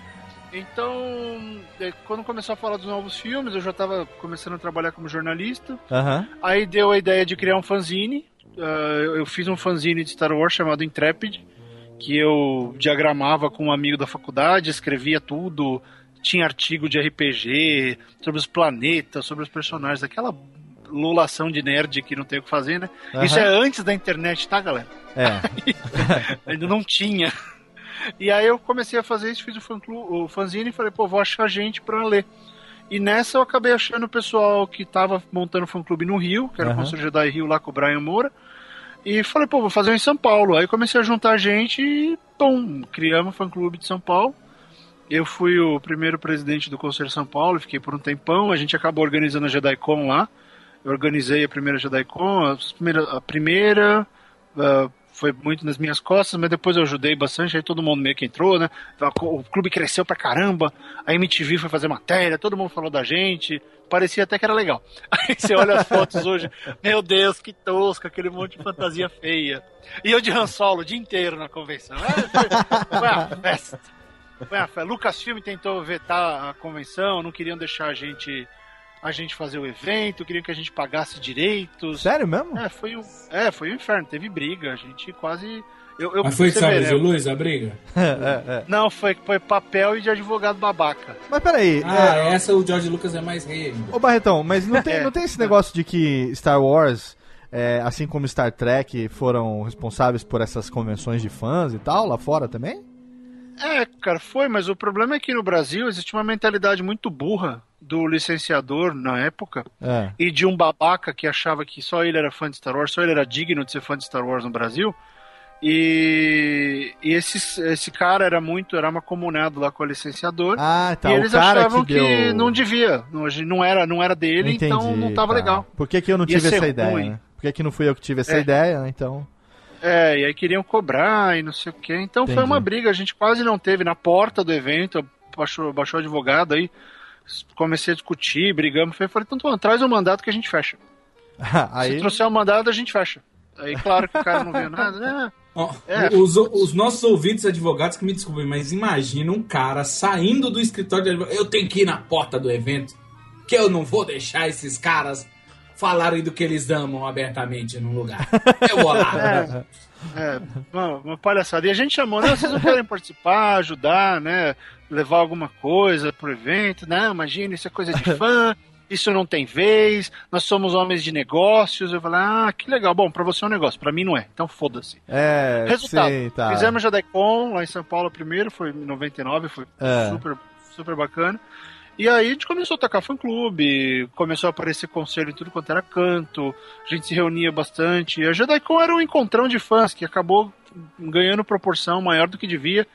Speaker 4: Então, é, quando começou a falar dos novos filmes, eu já tava começando a trabalhar como jornalista.
Speaker 1: Aham.
Speaker 4: Aí deu a ideia de criar um fanzine. Ah, eu eu fiz um fanzine de Star Wars chamado Intrepid, que eu diagramava com um amigo da faculdade, escrevia tudo, tinha artigo de RPG, sobre os planetas, sobre os personagens, aquela lulação de nerd que não tem o que fazer, né?
Speaker 1: Aham.
Speaker 4: Isso é antes da internet, tá, galera?
Speaker 1: É. (laughs)
Speaker 4: Ainda não tinha. E aí eu comecei a fazer isso, fiz o, fã o fanzine e falei, pô, vou achar gente pra ler. E nessa eu acabei achando o pessoal que tava montando o fã clube no Rio, que era o
Speaker 1: Aham.
Speaker 4: Conselho Jedi Rio lá com o Brian Moura. E falei, pô, vou fazer um em São Paulo. Aí comecei a juntar gente e, pum, criamos o fã clube de São Paulo. Eu fui o primeiro presidente do Conselho de São Paulo, fiquei por um tempão. A gente acabou organizando a JediCon lá. Eu organizei a primeira JediCon, a primeira, a primeira ah, foi muito nas minhas costas, mas depois eu ajudei bastante, aí todo mundo meio que entrou, né? O clube cresceu pra caramba, a MTV foi fazer matéria, todo mundo falou da gente, parecia até que era legal. (laughs) Aí você olha as fotos hoje, meu Deus, que tosco, aquele monte de fantasia feia. E eu de Han Solo o dia inteiro na convenção. Ah, Foi, uma festa. Foi uma festa. Lucasfilm tentou vetar a convenção, não queriam deixar a gente a gente fazer o evento, queriam que a gente pagasse direitos.
Speaker 1: Sério mesmo?
Speaker 4: É, foi um, é, foi um inferno, teve briga, a gente quase. Eu, eu,
Speaker 2: Mas foi que sabe, de luz a briga? (laughs)
Speaker 1: É, é.
Speaker 4: Não, foi, foi papel e de advogado babaca.
Speaker 1: Mas peraí,
Speaker 2: Ah,
Speaker 1: é,
Speaker 2: essa o George Lucas é mais rei. ainda.
Speaker 1: ô Barretão, mas não (laughs) tem,
Speaker 4: É.
Speaker 1: não tem esse negócio de que Star Wars, é, assim como Star Trek, foram responsáveis por essas convenções de fãs e tal, lá fora também?
Speaker 4: É, cara, foi, mas o problema é que no Brasil existe uma mentalidade muito burra do licenciador na época
Speaker 1: É.
Speaker 4: e de um babaca que achava que só ele era fã de Star Wars, só ele era digno de ser fã de Star Wars no Brasil. E, e esse, esse cara era muito, era macomunado lá com o licenciador.
Speaker 1: Ah, tá.
Speaker 4: e eles achavam
Speaker 1: que
Speaker 4: que,
Speaker 1: deu...
Speaker 4: não devia, não, não era, não era dele,
Speaker 1: Entendi,
Speaker 4: então não tava
Speaker 1: tá.
Speaker 4: legal.
Speaker 1: Por que, que eu não tive essa ideia, né? Por que, que não fui eu que tive essa
Speaker 4: É.
Speaker 1: ideia, né? Então...
Speaker 4: É, e aí queriam cobrar e não sei o que. Então foi
Speaker 1: Entendi.
Speaker 4: uma briga, a gente quase não teve na porta do evento, baixou, baixou o advogado aí, comecei a discutir, brigamos, falei, falei, então traz o mandato que a gente fecha. (laughs)
Speaker 1: Aí...
Speaker 4: Se trouxer o mandato, a gente fecha. Aí, claro que o cara não viu (laughs) nada, né?
Speaker 2: Ó,
Speaker 4: É.
Speaker 2: os, os nossos ouvintes advogados que me desculpem, mas imagina um cara saindo do escritório de advogado. Eu tenho que ir na porta do evento, que eu não vou deixar esses caras falarem do que eles amam abertamente num lugar. Eu vou lá. (laughs)
Speaker 4: É, uma, uma palhaçada. E a gente chamou, não, vocês não querem participar, ajudar, né? Levar alguma coisa pro evento, não, imagina, isso é coisa de fã, isso não tem vez, nós somos homens de negócios. Eu falei, ah, que legal, bom, pra você é um negócio, pra mim não é, então foda-se.
Speaker 1: É,
Speaker 4: Resultado,
Speaker 1: sim, tá.
Speaker 4: fizemos Jadecon lá em São Paulo primeiro, foi em 99, foi
Speaker 1: É.
Speaker 4: super, super bacana. E aí a gente começou a tocar fã-clube, começou a aparecer conselho em tudo quanto era canto, a gente se reunia bastante. A JediCon era um encontrão de fãs que acabou ganhando proporção maior do que devia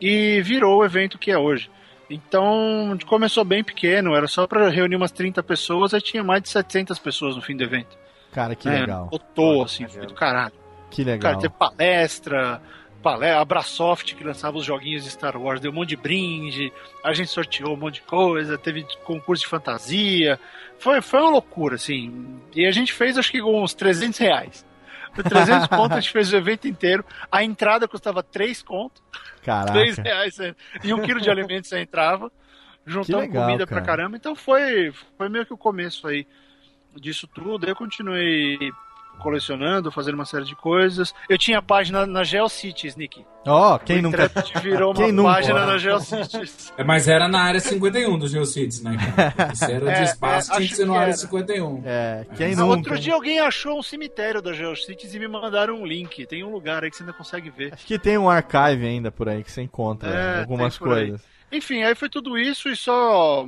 Speaker 4: e virou o evento que é hoje. Então, começou bem pequeno, era só para reunir umas 30 pessoas, aí tinha mais de 700 pessoas no fim do evento.
Speaker 1: Cara, que
Speaker 4: É,
Speaker 1: legal.
Speaker 4: Lotou, assim, foi do caralho.
Speaker 1: Que legal.
Speaker 4: Cara, teve palestra, palestra, a Brasoft que lançava os joguinhos de Star Wars, deu um monte de brinde, a gente sorteou um monte de coisa, teve concurso de fantasia, foi, foi uma loucura, assim. E a gente fez, acho que com uns 300 reais. Por 300 conto a gente fez o evento inteiro, a entrada custava 3 conto,
Speaker 1: Caraca.
Speaker 4: 3 reais, você- e um quilo de alimento você entrava, juntamos
Speaker 1: legal,
Speaker 4: comida
Speaker 1: cara.
Speaker 4: pra caramba, então foi, foi meio que o começo aí disso tudo. Eu continuei colecionando, fazendo uma série de coisas. Eu tinha página na GeoCities, Nick.
Speaker 1: Ó, quem
Speaker 4: o
Speaker 1: nunca...
Speaker 4: Virou (laughs)
Speaker 1: Quem
Speaker 4: uma
Speaker 1: nunca?
Speaker 4: página na GeoCities. (laughs)
Speaker 2: É, mas era na área 51 dos Geocities, né, cara? (laughs) Isso era de
Speaker 4: É,
Speaker 2: espaço,
Speaker 4: é,
Speaker 2: tinha que ser
Speaker 4: que
Speaker 2: área
Speaker 4: era.
Speaker 2: 51.
Speaker 1: É, quem
Speaker 4: Ah,
Speaker 1: nunca...
Speaker 4: Outro dia alguém achou um cemitério da GeoCities e me mandaram um link. Tem um lugar aí que você ainda consegue ver.
Speaker 1: Acho que tem um archive ainda por aí que você encontra
Speaker 4: É,
Speaker 1: algumas
Speaker 4: por aí.
Speaker 1: coisas.
Speaker 4: Enfim, aí foi tudo isso e só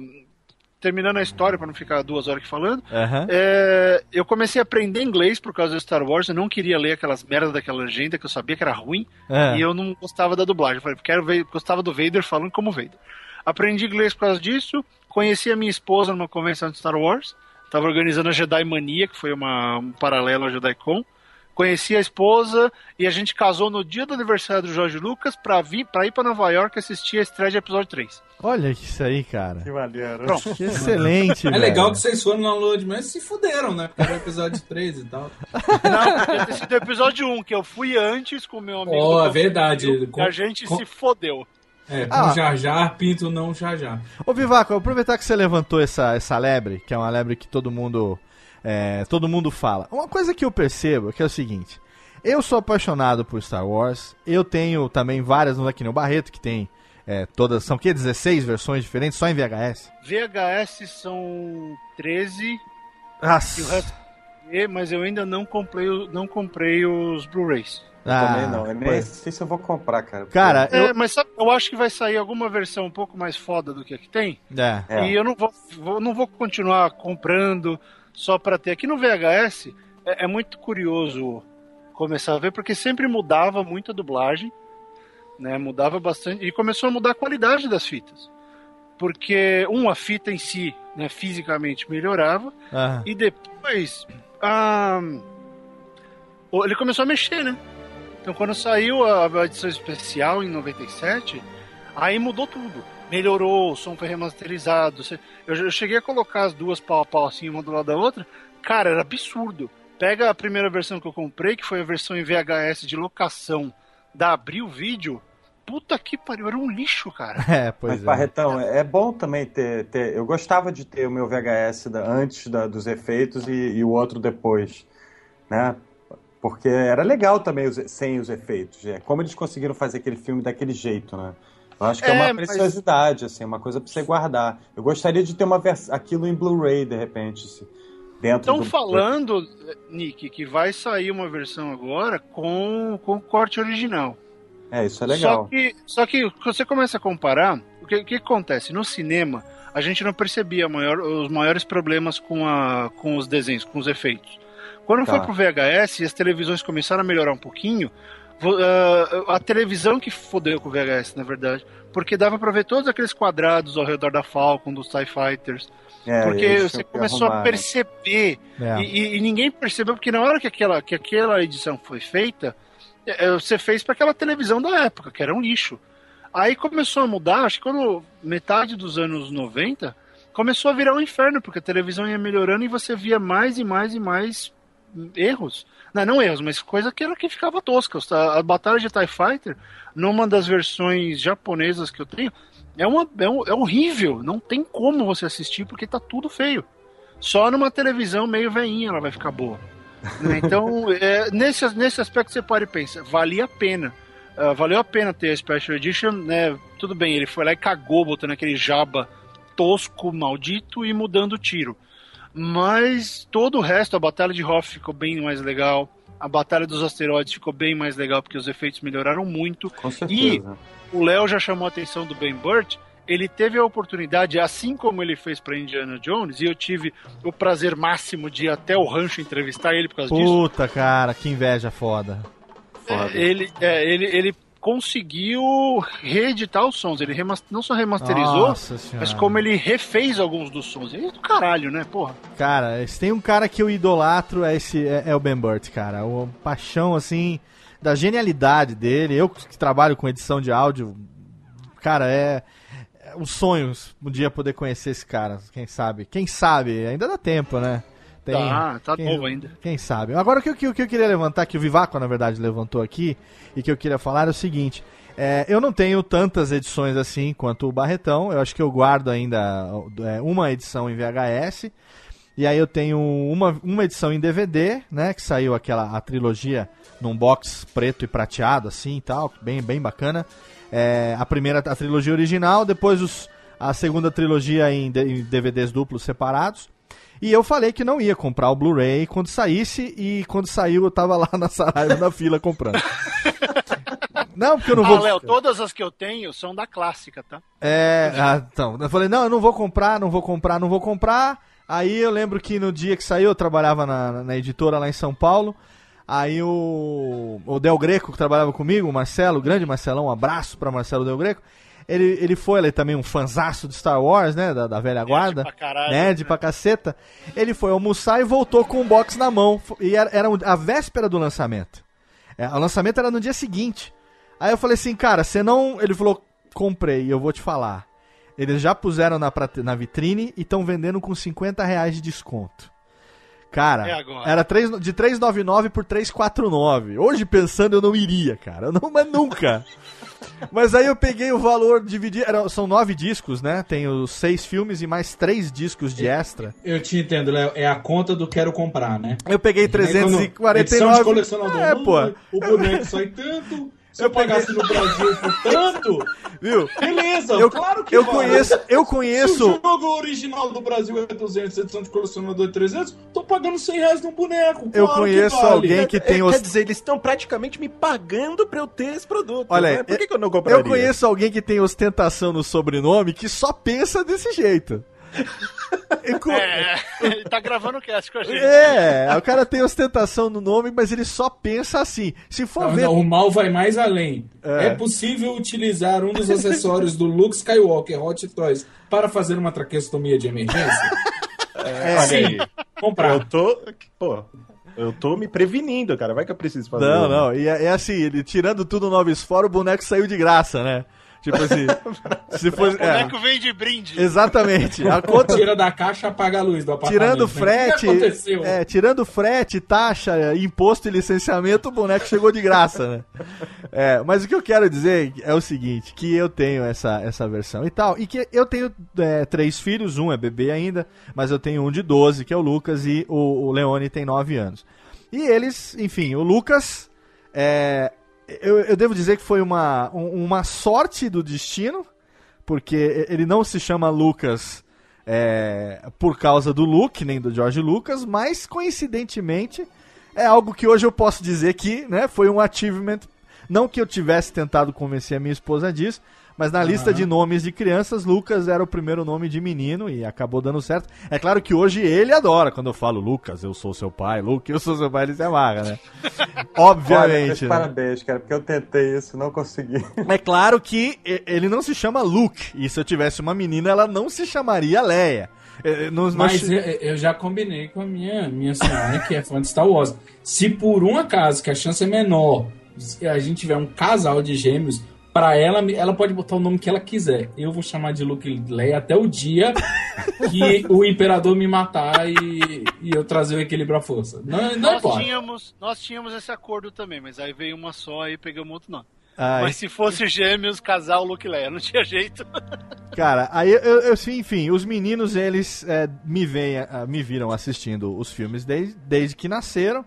Speaker 4: terminando a história para não ficar duas horas aqui falando.
Speaker 1: Aham.
Speaker 4: É, eu comecei a aprender inglês por causa do Star Wars. Eu não queria ler aquelas merdas daquela legenda que eu sabia que era ruim.
Speaker 1: É.
Speaker 4: E eu não gostava da dublagem. Eu falei, quero ver, gostava do Vader falando como Vader. Aprendi inglês por causa disso. Conheci a minha esposa numa convenção de Star Wars. Tava organizando a Jedi Mania, que foi uma, um paralelo à JediCon. Conheci a esposa e a gente casou no dia do aniversário do Jorge Lucas pra, vir, pra ir pra Nova York assistir a estreia de episódio 3.
Speaker 1: Olha isso aí, cara.
Speaker 3: Que maneiro.
Speaker 4: Pronto.
Speaker 1: Que (laughs) excelente,
Speaker 2: É
Speaker 1: velho.
Speaker 2: legal que vocês foram na lua de mel e se fuderam, né? Porque era o episódio 3 e tal.
Speaker 4: Não, podia ter sido o episódio 1, que eu fui antes com meu amigo. Do
Speaker 2: é verdade.
Speaker 4: Brasil,
Speaker 2: Com-
Speaker 4: e a gente
Speaker 2: com-
Speaker 4: se fodeu.
Speaker 2: É, com
Speaker 1: Ah.
Speaker 2: Jar Jar, Pinto não Jar Jar.
Speaker 1: Ô, Vivaco, aproveitar que você levantou essa, essa lebre, que é uma lebre que todo mundo, é, todo mundo fala. Uma coisa que eu percebo é que é o seguinte. Eu sou apaixonado por Star Wars. Eu tenho também várias no aqui no Barreto, que tem é, todas, são o quê? 16 versões diferentes, só em VHS?
Speaker 4: VHS são 13
Speaker 1: Nossa.
Speaker 4: e o resto. é, Mas eu ainda não comprei, o- não comprei os Blu-rays.
Speaker 5: Também não. Eu nem sei se eu vou comprar, cara.
Speaker 1: Cara,
Speaker 4: É,
Speaker 1: eu...
Speaker 4: mas sabe, eu acho que vai sair alguma versão um pouco mais foda do que a que tem.
Speaker 1: É.
Speaker 5: É.
Speaker 4: E eu não vou, vou- não vou continuar comprando só pra ter. Aqui no VHS é, é muito curioso começar a ver, porque sempre mudava muito a dublagem, né? Mudava bastante. E começou a mudar a qualidade das fitas. Porque, um, a fita em si, né, fisicamente melhorava,
Speaker 1: Ah,
Speaker 4: e depois. ah, ele começou a mexer, né? Então quando saiu a edição especial em 97, aí mudou tudo. Melhorou, o som foi remasterizado. Eu cheguei a colocar as duas pau a pau assim, uma do lado da outra. Cara, era absurdo. Pega a primeira versão que eu comprei, que foi a versão em VHS de locação da Abril Vídeo. Puta que pariu, era um lixo, cara. (laughs)
Speaker 1: é, pois
Speaker 5: Mas,
Speaker 1: é.
Speaker 5: Barretão, é é bom também ter, ter- Eu gostava de ter o meu VHS da- antes da- dos efeitos e, e o outro depois, né? Porque era legal também os- sem os efeitos. É, como eles conseguiram fazer aquele filme daquele jeito, né? Eu acho que é,
Speaker 4: É,
Speaker 5: uma
Speaker 4: mas-
Speaker 5: preciosidade, assim, uma coisa pra você guardar. Eu gostaria de ter uma vers... aquilo em Blu-ray, de repente, se- dentro
Speaker 4: Estão
Speaker 5: do...
Speaker 4: falando, Nick, que vai sair uma versão agora com, com o corte original.
Speaker 5: É, isso é legal.
Speaker 4: Só que, só que você começa a comparar, o que, o que acontece? No cinema, a gente não percebia maior- os maiores problemas com, a, com os desenhos, com os efeitos. Quando
Speaker 5: Tá.
Speaker 4: foi pro VHS e as televisões começaram a melhorar um pouquinho, ah, a televisão que fodeu com o VHS, na verdade, porque dava pra ver todos aqueles quadrados ao redor da Falcon, dos TIE Fighters,
Speaker 5: É,
Speaker 4: porque você começou
Speaker 5: arrumar,
Speaker 4: a
Speaker 5: né?
Speaker 4: perceber
Speaker 1: É.
Speaker 4: e, e- e ninguém percebeu, porque na hora que aquela, que aquela edição foi feita, é, é, você fez para aquela televisão da época, que era um lixo. Aí começou a mudar, acho que quando metade dos anos 90, começou a virar um inferno, porque a televisão ia melhorando e você via mais e mais e mais erros. Não, não erros, mas coisa que era que ficava tosca. A, batalha de TIE Fighter, numa das versões japonesas que eu tenho, é, uma, é, um- é horrível. Não tem como você assistir porque tá tudo feio. Só numa televisão meio veinha ela vai ficar boa. né? Então, (laughs) é, nesse, nesse aspecto você para e pensa, valia a pena. Ah, valeu a pena ter a Special Edition, né? Tudo bem, ele foi lá e cagou, botando aquele jaba tosco, maldito e mudando o tiro. Mas todo o resto, a Batalha de Hoth ficou bem mais legal. A Batalha dos Asteroides ficou bem mais legal, porque os efeitos melhoraram muito.
Speaker 5: Com
Speaker 4: E
Speaker 5: certeza.
Speaker 4: o Léo já chamou a atenção do Ben Burt. Ele teve a oportunidade, assim como ele fez para Indiana Jones, e eu tive o prazer máximo de ir até o rancho entrevistar ele por causa disso.
Speaker 1: Puta, cara, que inveja foda.
Speaker 5: Foda.
Speaker 4: Ele, é, ele, ele conseguiu reeditar os sons. Ele remas- não só remasterizou, mas como ele refez alguns dos sons. É do caralho, né, porra?
Speaker 1: Cara, se tem um cara que eu idolatro, é, esse, é, é o Ben Burt, cara. O paixão, assim, da genialidade dele. Eu que trabalho com edição de áudio, cara, é, é um sonho um dia poder conhecer esse cara. Quem sabe? Quem sabe? Ainda dá tempo, né? Tem,
Speaker 4: Tá, tá
Speaker 1: quem,
Speaker 4: novo ainda.
Speaker 1: Quem sabe? Agora, o que, o que- o que eu queria levantar, que o Vivaco, na verdade, levantou aqui, e que eu queria falar é o seguinte. é, eu não tenho tantas edições assim quanto o Barretão. Eu acho que eu guardo ainda é, uma edição em VHS. E aí eu tenho uma, uma edição em DVD, né? Que saiu aquela a trilogia num box preto e prateado, assim e tal, bem, bem bacana. É, a primeira, a trilogia original, depois os, a segunda trilogia em, em DVDs duplos separados. E eu falei que não ia comprar o Blu-ray quando saísse, e quando saiu eu tava lá (laughs) na Saraiva na fila comprando. Não, porque eu não
Speaker 4: Ah,
Speaker 1: vou.
Speaker 4: Léo, todas as que eu tenho são da clássica, tá?
Speaker 1: É, ah, então, eu falei, não, eu não vou comprar, não vou comprar, não vou comprar. Aí eu lembro que no dia que saiu, eu trabalhava na, na editora lá em São Paulo. Aí o, o Del Greco, que trabalhava comigo, o Marcelo, o grande Marcelão, um abraço pra Marcelo Del Greco. Ele, ele foi ele também um fanzaço de Star Wars, né? Da, da velha guarda.
Speaker 4: pra caralho,
Speaker 1: Nerd
Speaker 4: né?
Speaker 1: pra caceta. Ele foi almoçar e voltou com um box na mão. E era, era a véspera do lançamento. É, o lançamento era no dia seguinte. Aí eu falei assim, cara, você não. Ele falou, comprei, eu vou te falar. Eles já puseram na, na vitrine e estão vendendo com 50 reais de desconto. Cara,
Speaker 4: É
Speaker 1: era 3, de 399 por 349. Hoje pensando eu não iria, cara. Eu não, mas nunca. (laughs) mas aí eu peguei o valor, dividi. Era, são nove discos, né? Tem os seis filmes e mais três discos de extra.
Speaker 2: Eu te entendo, Léo. É a conta do quero comprar, né?
Speaker 1: Eu peguei
Speaker 2: Edição de
Speaker 1: 349.
Speaker 2: colecionador.
Speaker 1: É, pô.
Speaker 2: O boneco sai tanto. Se eu pagasse no Brasil por tanto,
Speaker 1: Viu?
Speaker 2: beleza,
Speaker 1: Eu-
Speaker 2: claro que
Speaker 1: eu
Speaker 2: vale.
Speaker 1: conheço- eu
Speaker 2: Se
Speaker 1: conheço-
Speaker 2: o jogo original do Brasil é 200, edição de colecionador é 300, tô pagando 100 reais num boneco.
Speaker 1: Eu
Speaker 2: claro
Speaker 1: conheço
Speaker 2: vale.
Speaker 1: alguém que tem
Speaker 3: É,
Speaker 1: os.
Speaker 3: Quer dizer, eles estão praticamente me pagando pra eu ter esse produto.
Speaker 1: Olha aí,
Speaker 3: né? Por que, que eu não compraria?
Speaker 1: Eu conheço alguém que tem ostentação no sobrenome que só pensa desse jeito. Co-
Speaker 4: É, ele tá gravando o cast com a gente.
Speaker 1: É, o cara tem ostentação no nome, mas ele só pensa assim. Se for
Speaker 2: Não,
Speaker 1: ver.
Speaker 2: não, o mal vai mais além.
Speaker 1: É.
Speaker 2: É. possível utilizar um dos acessórios do Luke Skywalker Hot Toys para fazer uma traqueostomia de emergência?
Speaker 1: É,
Speaker 3: Olha aí.
Speaker 2: Comprar.
Speaker 3: Eu tô. Pô, eu tô me prevenindo, cara. Vai que eu preciso fazer.
Speaker 1: Não, não. E é, é assim, ele tirando tudo no Noves fora, o boneco saiu de graça, né? Tipo assim. (laughs) se
Speaker 4: O
Speaker 1: fosse. é,
Speaker 4: boneco vem de brinde.
Speaker 1: exatamente. A conta.
Speaker 2: Tira da caixa, apaga a luz do apartamento.
Speaker 1: Tirando
Speaker 2: né?
Speaker 1: frete,
Speaker 2: O que aconteceu?
Speaker 1: é, tirando frete, taxa, imposto e licenciamento, o boneco chegou de graça, né? É, mas o que eu quero dizer é o seguinte, que eu tenho essa, essa versão e tal, e que eu tenho é, três filhos, um é bebê ainda, mas eu tenho um de 12, que é o Lucas, e o, o Leone tem 9 anos. E eles, enfim, o Lucas, é, eu, eu devo dizer que foi uma, um- uma sorte do destino, porque ele não se chama Lucas é, por causa do Luke, nem do George Lucas, mas coincidentemente é algo que hoje eu posso dizer que né, foi um achievement. Não que eu tivesse tentado convencer a minha esposa disso, mas na lista de nomes de crianças, Lucas era o primeiro nome de menino e acabou dando certo. É claro que hoje ele adora quando eu falo Lucas, eu sou seu pai, Luke, eu sou seu pai, ele se amarra, né? (laughs)
Speaker 5: Olha,
Speaker 1: Obviamente.
Speaker 5: meus
Speaker 1: né?
Speaker 5: parabéns, cara, porque eu tentei isso, não consegui. (laughs)
Speaker 1: É claro que ele não se chama Luke. E se eu tivesse uma menina, ela não se chamaria Leia. Eh, nos-
Speaker 2: Mas
Speaker 1: nós-
Speaker 2: eu, eu já combinei com a minha, minha senhora, que é fã de Star Wars. Se por um acaso, que a chance é menor, se a gente tiver um casal de gêmeos, pra ela, ela pode botar o nome que ela quiser. Eu vou chamar de Luke Leia até o dia (laughs) que o imperador me matar e, e eu trazer o equilíbrio à força. Não, não
Speaker 4: Nós
Speaker 2: importa.
Speaker 4: tínhamos, nós tínhamos esse acordo também, mas aí veio uma só e pegamos outro nome.
Speaker 1: Ai.
Speaker 4: Mas se fosse gêmeos, casal Luke e Leia, não tinha jeito. (laughs)
Speaker 1: Cara, aí eu, eu, eu- enfim, os meninos eles é, me veem, ah, me viram assistindo os filmes desde, desde que nasceram.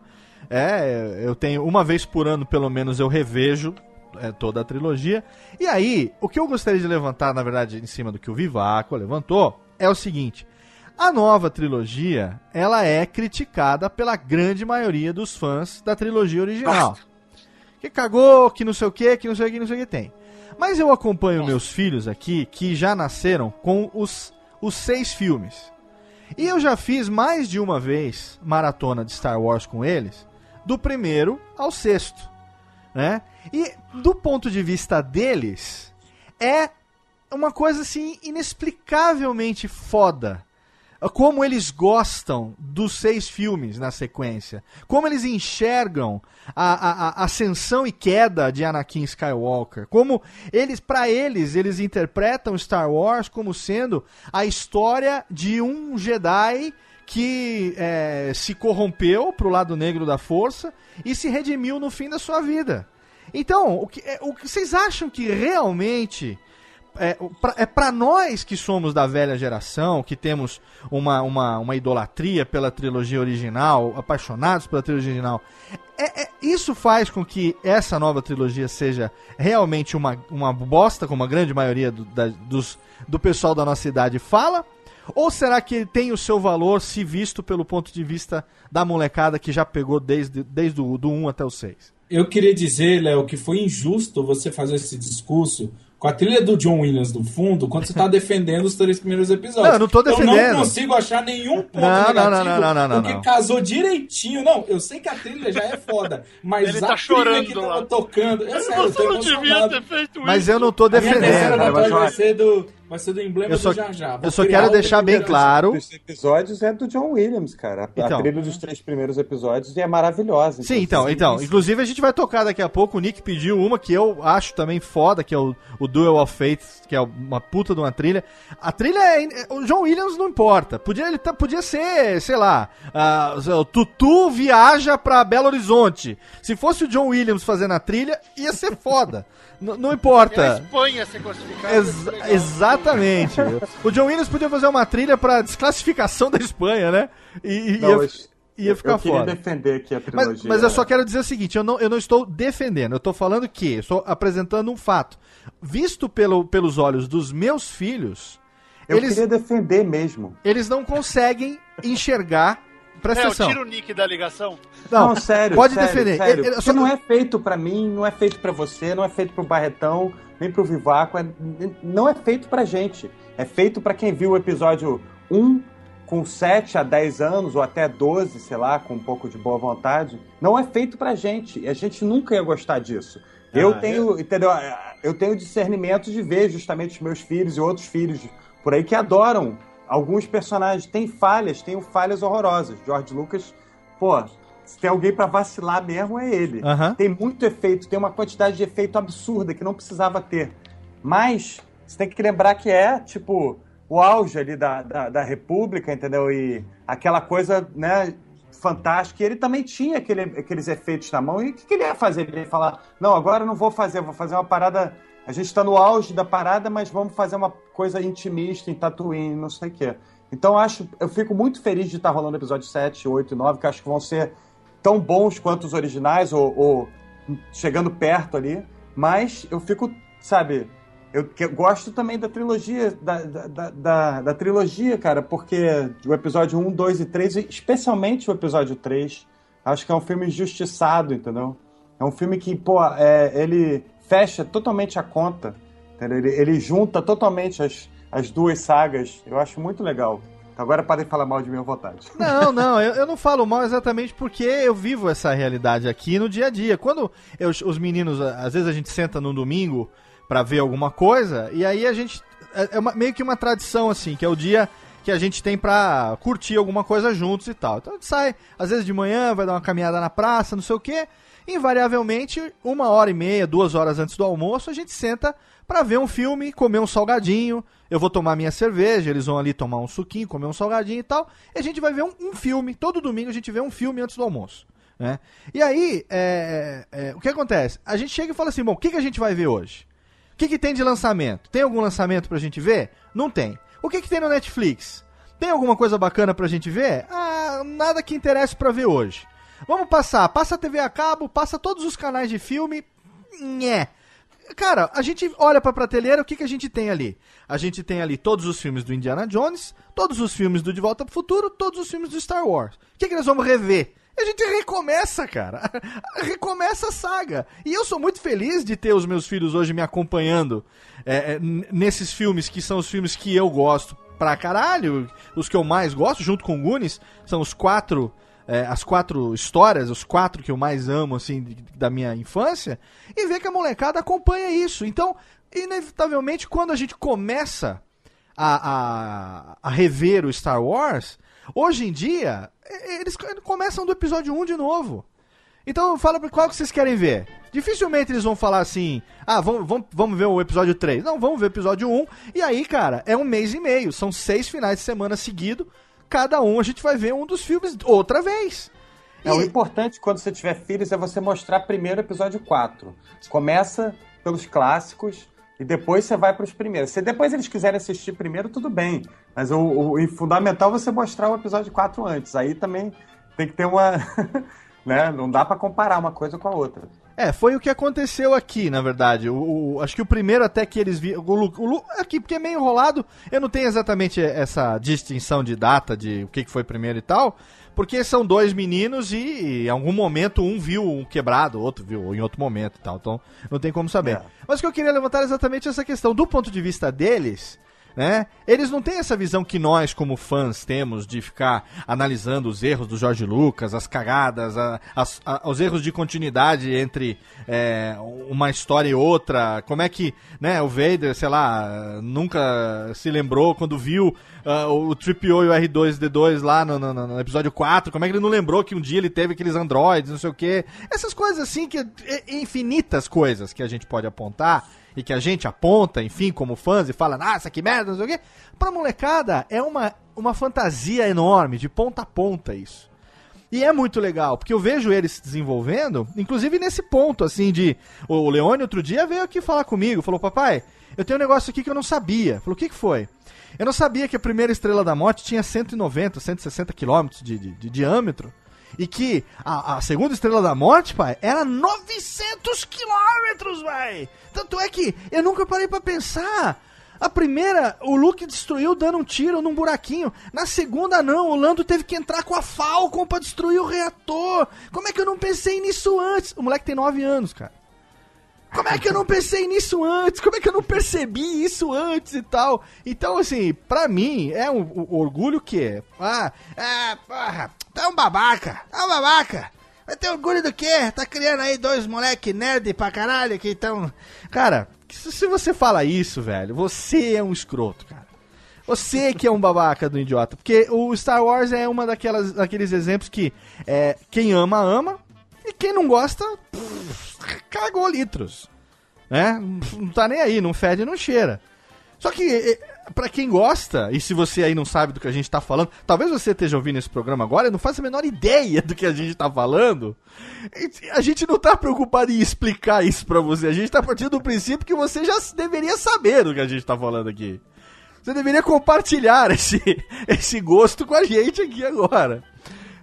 Speaker 1: É, eu tenho uma vez por ano, pelo menos, eu revejo é, toda a trilogia. E aí, o que eu gostaria de levantar, na verdade, em cima do que o Vivaco levantou, é o seguinte: a nova trilogia ela é criticada pela grande maioria dos fãs da trilogia original. Que cagou, que não sei o que, que não sei o que, não sei o que tem. Mas eu acompanho meus filhos aqui que já nasceram com os, os seis filmes. E eu já fiz mais de uma vez maratona de Star Wars com eles, do primeiro ao sexto. Né? E do ponto de vista deles, é uma coisa assim inexplicavelmente foda. Como eles gostam dos seis filmes na sequência. Como eles enxergam a, a- a ascensão e queda de Anakin Skywalker. Como eles, para eles, eles interpretam Star Wars como sendo a história de um Jedi que é, se corrompeu pro lado negro da força e se redimiu no fim da sua vida. Então, o que, é, o que vocês acham que realmente é, pra- é para nós que somos da velha geração, que temos uma, uma, uma idolatria pela trilogia original, apaixonados pela trilogia original, é- é- isso faz com que essa nova trilogia seja realmente uma, uma bosta, como a grande maioria do, da- dos, do pessoal da nossa idade fala? Ou será que ele tem o seu valor se visto pelo ponto de vista da molecada que já pegou desde, desde o do 1 até o 6?
Speaker 2: Eu queria dizer, Léo, que foi injusto você fazer esse discurso com a trilha do John Williams no fundo quando você tá (laughs) defendendo os três primeiros episódios.
Speaker 1: Não, eu não tô defendendo.
Speaker 2: Eu não consigo achar nenhum ponto
Speaker 1: Não, não,
Speaker 2: negativo,
Speaker 1: não, não, não, não, não,
Speaker 2: porque
Speaker 1: não.
Speaker 2: casou direitinho. Não, eu sei que a trilha já é foda, (laughs) mas
Speaker 4: Ele
Speaker 2: a
Speaker 4: tá
Speaker 2: trilha
Speaker 4: chorando
Speaker 2: que tava
Speaker 4: lá.
Speaker 2: tocando... É sério,
Speaker 4: Você não devia ter feito isso.
Speaker 1: Mas eu não tô
Speaker 2: A minha terceira
Speaker 1: defendendo.
Speaker 2: vai ser do, vai ser do emblema
Speaker 1: Eu só,
Speaker 2: do Já Já. Vou
Speaker 1: eu só quero deixar bem
Speaker 2: trilha.
Speaker 1: claro.
Speaker 5: Os episódios é do John Williams, cara. A,
Speaker 1: Então.
Speaker 5: a trilha dos três primeiros episódios é maravilhosa.
Speaker 1: Sim, então, então. Inclusive a gente vai tocar daqui a pouco. O Nick pediu uma que eu acho também foda, que é o, o Duel of Fates, que é uma puta de uma trilha. A trilha é. é- O John Williams não importa. Podia, ele podia ser, sei lá, ah, o Tutu viaja pra Belo Horizonte. Se fosse o John Williams fazendo a trilha, ia ser foda. (laughs) N- não
Speaker 4: E a
Speaker 1: importa.
Speaker 4: Espanha ser classificada.
Speaker 1: Ex- exatamente. O John Williams podia fazer uma trilha pra desclassificação da Espanha, né? E,
Speaker 5: Não,
Speaker 1: ia,
Speaker 5: mas
Speaker 1: ia ficar
Speaker 5: eu queria
Speaker 1: foda.
Speaker 5: defender aqui a
Speaker 1: Mas,
Speaker 5: trilogia.
Speaker 1: mas eu só quero dizer o seguinte, eu não, eu não estou defendendo, eu estou falando que, eu estou apresentando um fato. Visto pelo, pelos olhos dos meus filhos,
Speaker 5: Eu
Speaker 1: eles,
Speaker 5: queria defender mesmo.
Speaker 1: eles não conseguem enxergar. Presta
Speaker 4: É, eu
Speaker 1: atenção.
Speaker 4: tiro o nick da ligação.
Speaker 1: Não,
Speaker 5: Não, sério.
Speaker 1: pode
Speaker 5: sério,
Speaker 1: defender.
Speaker 5: Sério.
Speaker 1: Ele- ele- só-
Speaker 5: não é feito pra mim, não é feito pra você, não é feito pro Barretão, nem pro Vivaco. é- não é feito pra gente. É feito pra quem viu o episódio 1 com 7 a 10 anos, ou até 12, sei lá, com um pouco de boa vontade. Não é feito pra gente. E a gente nunca ia gostar disso. Eu
Speaker 1: Ah,
Speaker 5: tenho, entendeu? Eu tenho discernimento de ver justamente os meus filhos e outros filhos por aí que adoram alguns personagens. Tem falhas, tem falhas horrorosas. George Lucas, pô, se tem alguém pra vacilar mesmo é ele. Tem muito efeito, tem uma quantidade de efeito absurda que não precisava ter. Mas você tem que lembrar que é, tipo, o auge ali da, da, da República, entendeu? E aquela coisa, né, fantástica. E ele também tinha aquele, aqueles efeitos na mão. E o que, que ele ia fazer? Ele ia falar: não, agora eu não vou fazer, vou fazer uma parada. A gente tá no auge da parada, mas vamos fazer uma coisa intimista em Tatooine, não sei o quê. Então acho, eu fico muito feliz de estar rolando o episódio 7, 8 e 9, que acho que vão ser tão bons quanto os originais, ou, ou chegando perto ali. Mas eu fico, sabe, eu, eu gosto também da trilogia, da, da, da, da- trilogia, cara, porque o episódio 1, 2 e 3, e especialmente o episódio 3, acho que é um filme injustiçado, entendeu? É um filme que, pô, é, ele fecha totalmente a conta? Ele, ele junta totalmente as, as duas sagas. Eu acho muito legal. Agora podem falar mal de à vontade. (laughs)
Speaker 1: Não, não, eu, eu não falo mal exatamente porque eu vivo essa realidade aqui no dia a dia. Quando eu- os meninos, às vezes a gente senta no domingo pra ver alguma coisa, e aí a gente. É é uma- meio que uma tradição, assim, que é o dia que a gente tem pra curtir alguma coisa juntos e tal. Então a gente sai, às vezes de manhã, vai dar uma caminhada na praça, não sei o quê. Invariavelmente, uma hora e meia, duas horas antes do almoço, a gente senta pra ver um filme, comer um salgadinho. Eu vou tomar minha cerveja, eles vão ali tomar um suquinho, comer um salgadinho e tal. E a gente vai ver um, um filme. Todo domingo a gente vê um filme antes do almoço. Né? E aí, é, é, o que acontece? A gente chega e fala assim: bom, o que, que a gente vai ver hoje? O que, que tem de lançamento? Tem algum lançamento pra gente ver? Não tem. O que, que tem no Netflix? Tem alguma coisa bacana pra gente ver? Ah, nada que interesse pra ver hoje. Vamos passar. Passa a TV a cabo, passa todos os canais de filme. Nhé. Cara, a gente olha pra prateleira, o que, que a gente tem ali? A gente tem ali todos os filmes do Indiana Jones, todos os filmes do De Volta pro Futuro, todos os filmes do Star Wars. O que, que nós vamos rever? A gente recomeça, cara. (laughs) recomeça a saga. E eu sou muito feliz de ter os meus filhos hoje me acompanhando é, é, nesses filmes que são os filmes que eu gosto pra caralho. Os que eu mais gosto, junto com o Goonies, são os quatro. É, as quatro histórias, os quatro que eu mais amo, assim, da minha infância, e ver que a molecada acompanha isso. Então, inevitavelmente, quando a gente começa a, a, a rever o Star Wars, hoje em dia, eles co- começam do episódio 1 de novo. Então fala pra qual que vocês querem ver. Dificilmente eles vão falar assim, ah, vamos, vamos, vamos ver o episódio 3. Não, vamos ver o episódio 1. E aí, cara, é um mês e meio. São seis finais de semana seguido. Cada um a gente vai ver um dos filmes outra vez.
Speaker 5: É, o importante quando você tiver filhos é você mostrar primeiro o episódio 4. Começa pelos clássicos e depois você vai para os primeiros. Se depois eles quiserem assistir primeiro, tudo bem. Mas o, o, o fundamental é você mostrar o episódio 4 antes. Aí também tem que ter uma. (laughs) né? Não dá para comparar uma coisa com a outra.
Speaker 1: É, foi o que aconteceu aqui, na verdade. O, o- acho que o primeiro até que eles viram. Aqui, porque é meio enrolado, eu não tenho exatamente essa distinção de data de o que, que foi primeiro e tal. Porque são dois meninos e, em algum momento um viu um quebrado, o outro viu em outro momento e tal. Então não tem como saber. Mas o que eu queria levantar é exatamente essa questão. Do ponto de vista deles, né? Eles não têm essa visão que nós, como fãs, temos de ficar analisando os erros do Jorge Lucas, as cagadas, a- a- os erros de continuidade entre é, uma história e outra. Como é que né, o Vader, sei lá, nunca se lembrou quando viu ah, o Tripio e o R2D2 lá no, no- no episódio 4. Como é que ele não lembrou que um dia ele teve aqueles androides, não sei o quê. Essas coisas assim, que é- infinitas coisas que a gente pode apontar e que a gente aponta, enfim, como fãs, e fala, nossa, que merda, não sei o quê. Pra molecada, é uma, uma fantasia enorme, de ponta a ponta isso. E é muito legal, porque eu vejo eles se desenvolvendo, inclusive nesse ponto, assim, de. O Leone outro dia veio aqui falar comigo, falou, papai, eu tenho um negócio aqui que eu não sabia. Falou, o que, que foi? Eu não sabia que a primeira estrela da morte tinha 190, 160 quilômetros de, de, de diâmetro. E que a, a segunda estrela da morte, pai, era 900 quilômetros, vai! Tanto é que eu nunca parei pra pensar. A primeira, o Luke destruiu dando um tiro num buraquinho. Na segunda, não. O Lando teve que entrar com a Falcon pra destruir o reator. Como é que eu não pensei nisso antes? O moleque tem 9 anos, cara. Como é que eu não pensei nisso antes? Como é que eu não percebi isso antes e tal? Então, assim, pra mim, é um, um orgulho que Ah, é, porra, tá um babaca, tá um babaca. Vai ter orgulho do quê? Tá criando aí dois moleque nerd pra caralho que estão... Cara, se você fala isso, velho, você é um escroto, cara. Você que é um babaca do idiota. Porque o Star Wars é uma daquelas, daqueles exemplos que é, quem ama, ama. E quem não gosta, pff, cagou litros. Né? Não tá nem aí, não fede, não cheira. Só que, pra quem gosta, e se você aí não sabe do que a gente tá falando, talvez você esteja ouvindo esse programa agora e não faça a menor ideia do que a gente tá falando. A gente não tá preocupado em explicar isso pra você. A gente tá partindo do princípio que você já deveria saber do que a gente tá falando aqui. Você deveria compartilhar esse, (laughs) esse gosto com a gente aqui agora.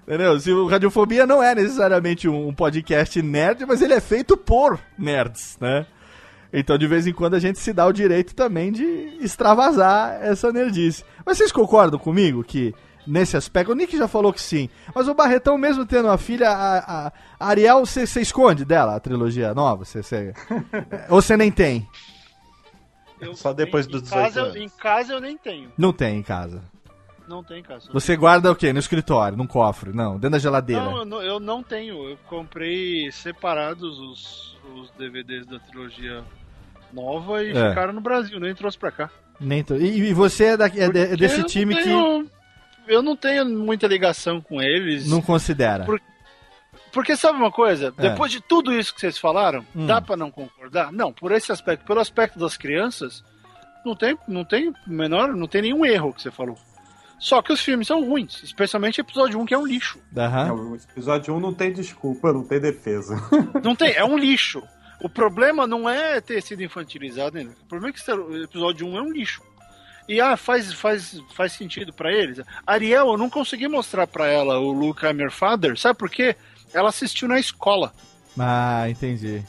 Speaker 1: Entendeu? Se o Radiofobia não é necessariamente um podcast nerd, mas ele é feito por nerds, né? Então, de vez em quando, a gente se dá o direito também de extravasar essa nerdice. Mas vocês concordam comigo que, nesse aspecto, o Nick já falou que sim, mas o Barretão, mesmo tendo uma filha, a, a- a Ariel, você esconde dela a trilogia nova? Você, você- (laughs) Ou você nem tem?
Speaker 3: Só depois dos
Speaker 4: em
Speaker 3: 18
Speaker 4: casa, eu-
Speaker 3: anos.
Speaker 4: em casa eu nem tenho.
Speaker 1: Não tem em casa.
Speaker 4: Não tem em casa.
Speaker 1: Você guarda o quê? No escritório, num cofre? Não, dentro da geladeira.
Speaker 4: Não, eu não, eu não tenho. Eu comprei separados os, os DVDs da trilogia nova e
Speaker 1: É.
Speaker 4: ficaram no Brasil, nem trouxe pra cá.
Speaker 1: Nem tô- E, e você é, da- é é
Speaker 4: Porque
Speaker 1: desse time que
Speaker 4: tenho- Eu não tenho muita ligação com eles.
Speaker 1: não considera.
Speaker 4: Por- Porque sabe uma coisa?
Speaker 1: É.
Speaker 4: Depois de tudo isso que vocês falaram,
Speaker 1: Hum.
Speaker 4: dá pra não concordar? Não, por esse aspecto, pelo aspecto das crianças, não tem, não tem menor, não tem nenhum erro que você falou. Só que os filmes são ruins, especialmente o episódio 1, que é um lixo.
Speaker 1: Aham.
Speaker 5: O episódio 1 não tem desculpa, não tem defesa. (laughs)
Speaker 4: Não tem, é um lixo. O problema não é ter sido infantilizado ainda. O problema é que esse episódio 1 é um lixo. E ah, faz, faz, faz sentido pra eles. Ariel, eu não consegui mostrar pra ela o Luke I'm Your Father. Sabe por quê? Ela assistiu na escola.
Speaker 1: Ah, entendi.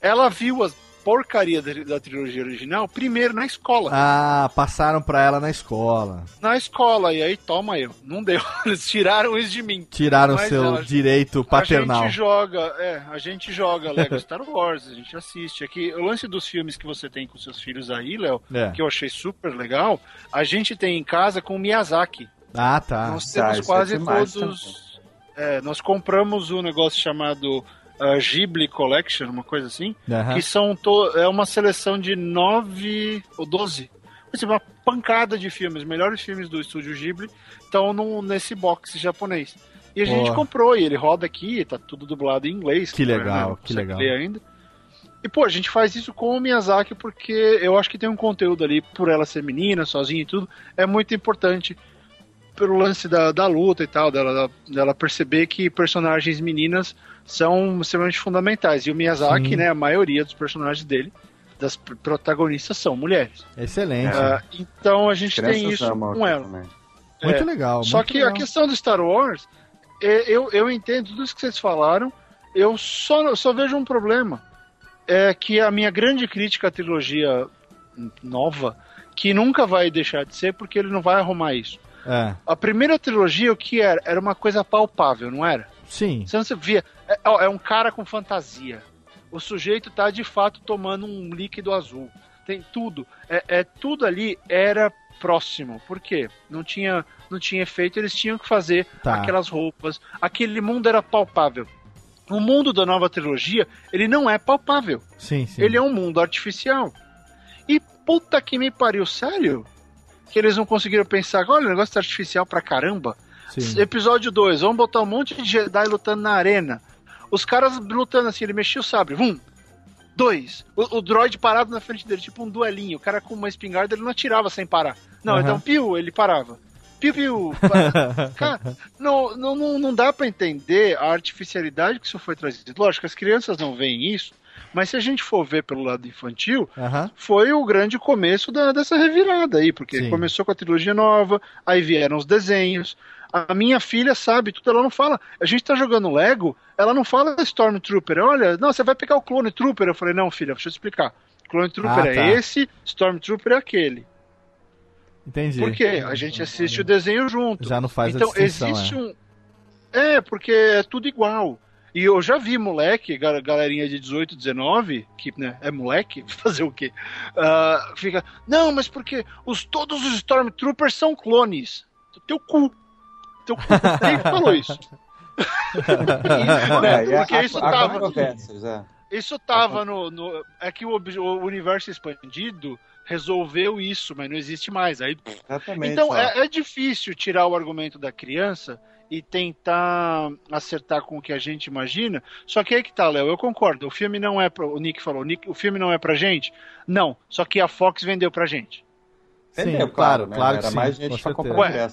Speaker 4: Ela viu as porcaria da, da trilogia original primeiro na escola.
Speaker 1: Ah, passaram pra ela na escola.
Speaker 4: Na escola, e aí toma eu. Não deu. (laughs) Eles tiraram isso de mim.
Speaker 1: Tiraram
Speaker 4: Mas
Speaker 1: seu
Speaker 4: ela-
Speaker 1: direito paternal.
Speaker 4: A gente joga, é, a gente joga (laughs) Lego Star Wars, a gente assiste. Aqui, o lance dos filmes que você tem com seus filhos aí, Léo,
Speaker 1: É.
Speaker 4: que eu achei super legal, a gente tem em casa com o Miyazaki.
Speaker 1: Ah, tá.
Speaker 4: Nós temos quase todos. é, nós compramos um negócio chamado ah, Ghibli Collection, uma coisa assim,
Speaker 1: Aham.
Speaker 4: que são é uma seleção de nove ou doze. Assim, uma pancada de filmes, melhores filmes do estúdio Ghibli estão nesse box japonês. E a gente
Speaker 1: Boa.
Speaker 4: comprou, e ele roda aqui, tá tudo dublado em inglês.
Speaker 1: Que
Speaker 4: né,
Speaker 1: legal, que legal.
Speaker 4: ainda. E, pô, a gente faz isso com o Miyazaki porque eu acho que tem um conteúdo ali, por ela ser menina, sozinha e tudo, é muito importante pelo lance da, da luta e tal, dela, dela perceber que personagens meninas são extremamente fundamentais. E o Miyazaki,
Speaker 1: Sim.
Speaker 4: né, a maioria dos personagens dele, das pr- protagonistas, são mulheres.
Speaker 1: Excelente.
Speaker 4: Ah, então a gente tem
Speaker 5: Crianças
Speaker 4: isso
Speaker 5: amam
Speaker 4: com ela.
Speaker 5: também.
Speaker 1: Muito
Speaker 4: É.
Speaker 1: legal.
Speaker 4: Só
Speaker 1: muito
Speaker 4: que
Speaker 1: legal.
Speaker 4: a questão do Star Wars, é, eu, eu entendo tudo isso que vocês falaram. eu só, só vejo um problema. É que a minha grande crítica à trilogia nova, que nunca vai deixar de ser, porque ele não vai arrumar isso.
Speaker 1: É.
Speaker 4: A primeira trilogia, o que era? Era uma coisa palpável, não era?
Speaker 1: Sim.
Speaker 4: Você não via. É, ó, é um cara com fantasia. O sujeito tá de fato tomando um líquido azul. Tem tudo. É, é tudo ali era próximo. Por quê? Não tinha, não tinha efeito, eles tinham que fazer
Speaker 1: Tá.
Speaker 4: aquelas roupas. Aquele mundo era palpável. O mundo da nova trilogia, ele não é palpável.
Speaker 1: Sim, sim.
Speaker 4: Ele é um mundo artificial. E puta que me pariu, sério? Que eles não conseguiram pensar, olha, o negócio tá artificial pra caramba.
Speaker 1: Sim.
Speaker 4: Episódio 2, vamos botar um monte de Jedi lutando na arena. Os caras lutando assim, ele mexia o sabre. Um, dois. O, o droid parado na frente dele, tipo um duelinho. O cara com uma espingarda, ele não atirava sem parar. Não,
Speaker 1: Aham.
Speaker 4: então piu, ele parava. Piu, piu. (laughs) Cara, não, não, não, não dá pra entender a artificialidade que isso foi trazido. Lógico, as crianças não veem isso, mas se a gente for ver pelo lado infantil, foi o grande começo da- dessa revirada aí, porque
Speaker 1: Sim.
Speaker 4: começou com a trilogia nova, aí vieram os desenhos. A minha filha sabe tudo, ela não fala. A gente tá jogando Lego, ela não fala Stormtrooper. Olha, não, você vai pegar o Clone Trooper. Eu falei, não, filha, deixa eu explicar. Clone Trooper
Speaker 1: Ah, tá.
Speaker 4: é esse, Stormtrooper é aquele.
Speaker 1: Entendi.
Speaker 4: Por quê? A gente assiste o desenho junto.
Speaker 1: Já não faz a
Speaker 4: então,
Speaker 1: distinção,
Speaker 4: existe
Speaker 1: é.
Speaker 4: um. É, porque é tudo igual. E eu já vi moleque, gal- galerinha de 18, 19, que né, é moleque, (laughs) fazer o quê? Ah, fica, não, mas porque os, todos os Stormtroopers são clones. Teu cu. Teu cu. Quem falou isso? (laughs)
Speaker 5: É,
Speaker 4: porque isso tava.
Speaker 5: é.
Speaker 4: Isso tava no, no- É que o, o universo expandido resolveu isso, mas não existe mais. Aí,
Speaker 5: Exatamente.
Speaker 4: então é, é difícil tirar o argumento da criança e tentar acertar com o que a gente imagina. Só que aí que tá, Léo, eu concordo. O filme não é pra. O Nick falou, o, Nick- o filme não é pra gente? Não. Só que a Fox vendeu pra gente.
Speaker 5: Entendeu,
Speaker 1: Sim, claro,
Speaker 5: né?
Speaker 1: claro que
Speaker 5: Era
Speaker 1: sim,
Speaker 5: mais gente pra comprar
Speaker 4: Ué.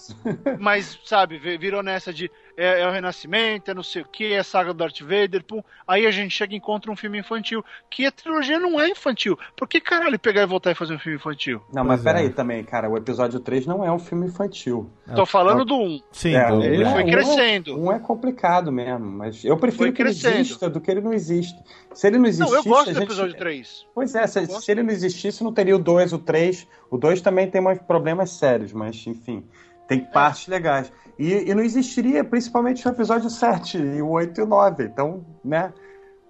Speaker 4: Mas, sabe, vi- virou nessa de é, é o Renascimento, é não sei o que, é a saga do Darth Vader, pum. Aí a gente chega e encontra um filme infantil. Que a trilogia não é infantil. Por que caralho pegar e voltar e fazer um filme infantil?
Speaker 5: Não, mas
Speaker 1: Pois é.
Speaker 5: peraí também, cara. O episódio 3 não é um filme infantil.
Speaker 4: Tô falando do 1.
Speaker 1: Sim,
Speaker 5: É,
Speaker 1: do-
Speaker 4: Ele
Speaker 5: é-
Speaker 4: foi
Speaker 5: é-
Speaker 4: crescendo.
Speaker 5: Um é complicado mesmo, mas eu prefiro que ele exista do que ele não exista. Se ele não existisse,
Speaker 4: Não, eu gosto
Speaker 5: a
Speaker 4: do
Speaker 5: gente...
Speaker 4: episódio 3.
Speaker 5: Pois é, se, se ele não existisse, não teria o 2, o 3. O 2 também tem uns problemas sérios, mas enfim, tem partes legais. E, e não existiria principalmente o episódio 7, e o 8 e o 9. Então, né?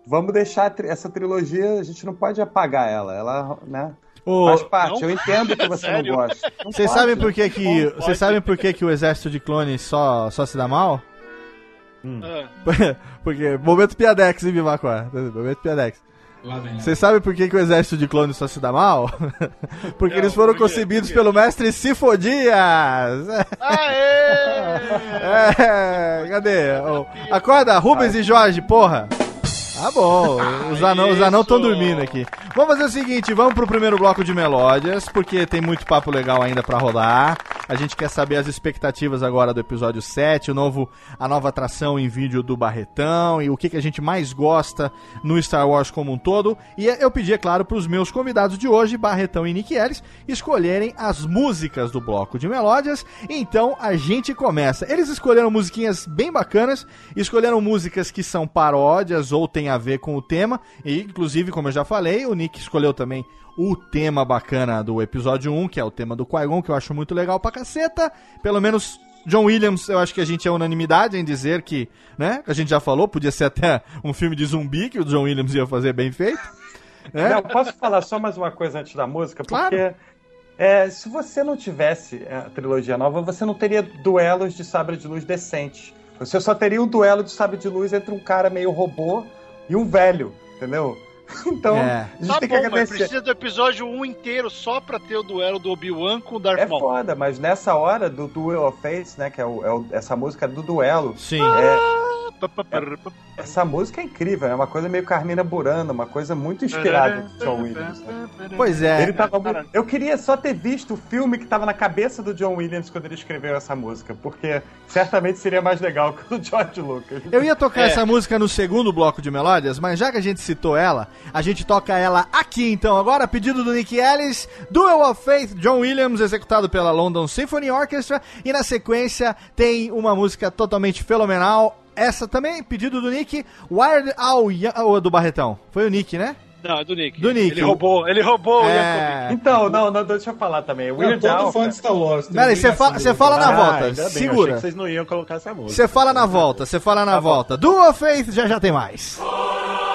Speaker 5: Vamos deixar tri- essa trilogia, a gente não pode apagar ela. Ela, né?
Speaker 1: Ô,
Speaker 5: Faz parte.
Speaker 4: não?
Speaker 5: Eu entendo que você (laughs)
Speaker 4: Sério?
Speaker 5: não gosta. Não
Speaker 1: Vocês
Speaker 5: pode,
Speaker 1: sabem por que que, vocês
Speaker 4: pode.
Speaker 1: sabem por que que o exército de clones só, só se dá mal?
Speaker 4: Ah, (laughs)
Speaker 1: Porque, momento piadex, hein, Bimacó? Momento piadex. Vocês sabem por que, que o exército de clones só se dá mal? (laughs) Porque
Speaker 4: Não,
Speaker 1: eles foram
Speaker 4: por
Speaker 1: concebidos pelo mestre Sifodias!
Speaker 4: Aê! (laughs)
Speaker 1: É, cadê? Acorda, Rubens e Jorge, porra! Tá bom, os anão os anão estão dormindo aqui. Vamos fazer o seguinte, vamos pro primeiro bloco de melódias, porque tem muito papo legal ainda pra rolar. A gente quer saber as expectativas agora do episódio 7, o novo, a nova atração em vídeo do Barretão e o que, que a gente mais gosta no Star Wars como um todo. E eu pedi, é claro, pros meus convidados de hoje, Barretão e Nick Ellis, escolherem as músicas do bloco de melódias. Então a gente começa. Eles escolheram musiquinhas bem bacanas, escolheram músicas que são paródias ou tem a ver com o tema. E, inclusive, como eu já falei, o Nick escolheu também o tema bacana do episódio 1, que é o tema do Qui-Gon, que eu acho muito legal pra caceta. Pelo menos John Williams, eu acho que a gente é unanimidade em dizer que, né? A gente já falou, podia ser até um filme de zumbi que o John Williams ia fazer bem feito. né?
Speaker 5: Não, posso falar só mais uma coisa antes da música?
Speaker 1: Claro.
Speaker 5: Porque é, se você não tivesse a trilogia nova, você não teria duelos de sabre de luz decentes. Você só teria um duelo de sabre de luz entre um cara meio robô e um velho, entendeu? (laughs) Então,
Speaker 1: É.
Speaker 5: a gente
Speaker 4: Tá
Speaker 5: tem que
Speaker 4: bom, mas
Speaker 5: agradecer.
Speaker 4: precisa do episódio 1 inteiro só pra ter o duelo do Obi-Wan com o Darth
Speaker 5: É
Speaker 4: Maul.
Speaker 5: foda, mas nessa hora do Duel of Fates, né, que é, o- é o- essa música do duelo,
Speaker 1: Sim.
Speaker 5: é,
Speaker 4: pa, pa,
Speaker 5: essa música é incrível, é uma coisa meio Carmina Burana, uma coisa muito inspirada do John Williams. né?
Speaker 1: Pois é.
Speaker 5: Ele tava muito- Eu queria só ter visto o filme que tava na cabeça do John Williams quando ele escreveu essa música, porque certamente seria mais legal (laughs) que o George Lucas.
Speaker 1: Eu ia tocar
Speaker 4: É.
Speaker 1: essa música no segundo bloco de melódias, mas já que a gente citou ela, a gente toca ela aqui então. Agora, pedido do Nick Ellis, Duel of Faith, John Williams, executado pela London Symphony Orchestra. E na sequência tem uma música totalmente fenomenal. essa também, pedido do Nick. Wired Al Yan- ou do Barretão? Foi o Nick, né?
Speaker 4: Não, é do Nick.
Speaker 1: Do Nick.
Speaker 4: Ele roubou, ele roubou o
Speaker 1: É.
Speaker 5: Então, não, não, deixa eu falar também.
Speaker 2: Eu
Speaker 5: Weird
Speaker 2: todo
Speaker 5: Al,
Speaker 2: fã de Star Wars. tem
Speaker 1: Pera aí, você fala, você fala na
Speaker 3: Ah,
Speaker 1: volta.
Speaker 3: bem, achei
Speaker 1: Segura.
Speaker 3: que vocês não iam colocar essa música.
Speaker 1: Você fala na volta, você fala na volta. Dual Faith, já já tem mais.
Speaker 6: Olha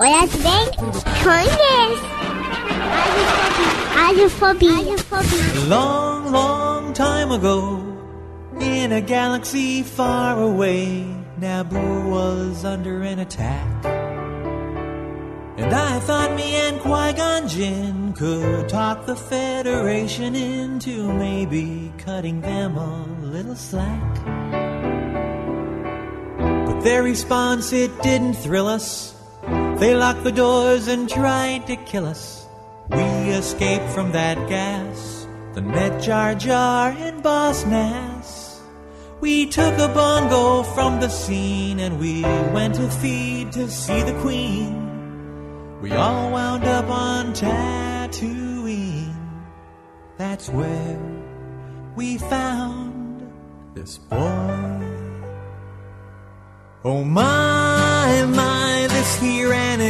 Speaker 6: olha bem, conhece. Radiofobia. Radiofobia.
Speaker 7: Long, long time ago, in a galaxy far away, Naboo was under an attack. And I thought me and Qui Gon Jinn could talk the Federation into maybe cutting them a little slack. But their response, it didn't thrill us. They locked the doors and tried to kill us. We escaped from that gas. Then met Jar Jar and Boss Nass. We took a bongo from the scene and we went to feed to see the Queen. We all wound up on Tatooine. That's where we found this boy. Oh my,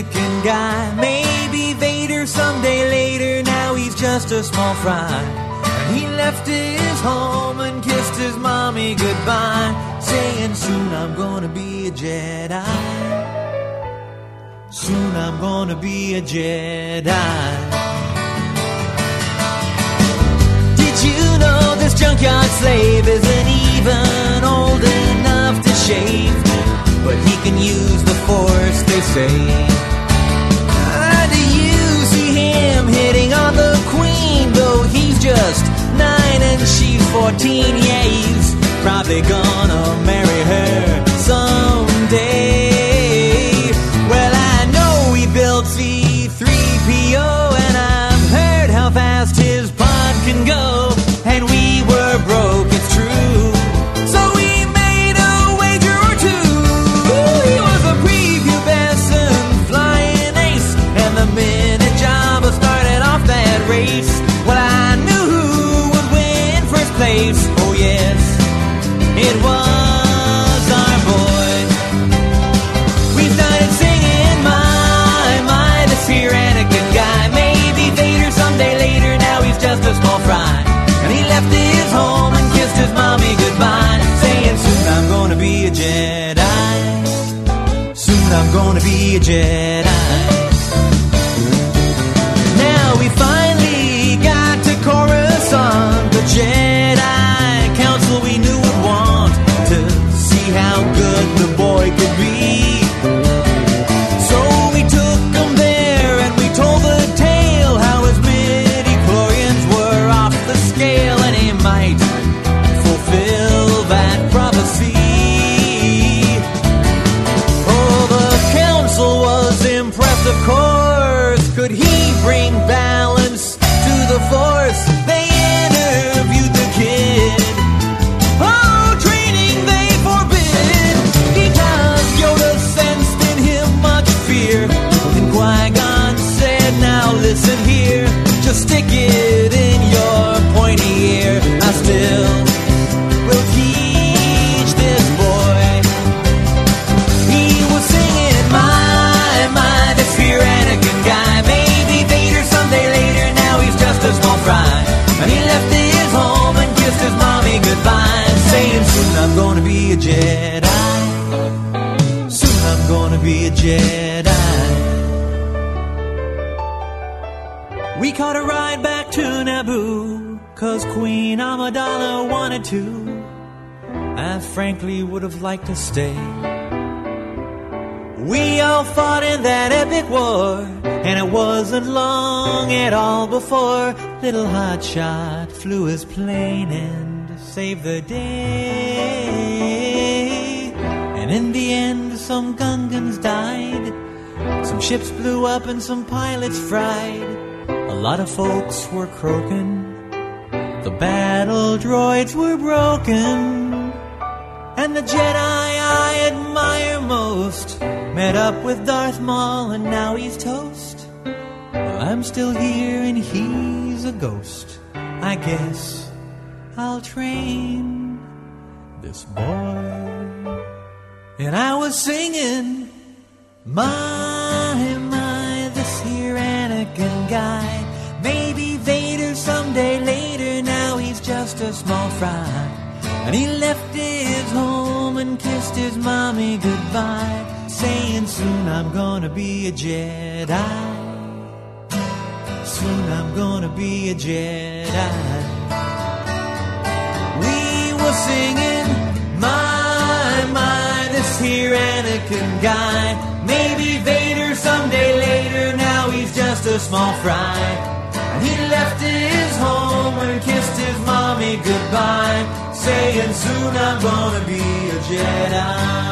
Speaker 7: here guy. Maybe Vader someday later, now he's just a small fry. And he left his home and kissed his mommy goodbye, saying soon I'm gonna be a Jedi. Soon I'm gonna be a Jedi. Did you know this junkyard slave isn't even old enough to shave? But he can use the force, they say. Ah, do you see him hitting on the queen? Though he's just nine and she's fourteen. Yeah, he's probably gonna marry her Gonna be a Jedi. Now we finally got to Coruscant, the Jedi Amidala wanted to. I frankly would have liked to stay. We all fought in that epic war, and it wasn't long at all before little Hotshot flew his plane and saved the day. And in the end, some Gungans died, some ships blew up, and some pilots fried. A lot of folks were croaking, the battle droids were broken. And the Jedi I admire most met up with Darth Maul and now he's toast. Well, I'm still here and he's a ghost. I guess I'll train this boy. And I was singing, My, a small fry. And he left his home and kissed his mommy goodbye, saying, Soon I'm gonna be a Jedi. Soon I'm gonna be a Jedi. We were singing, My, my, this here Anakin guy. Maybe Vader someday later, now he's just a small fry. He left his home and kissed his mommy goodbye, saying, Soon I'm gonna be a Jedi.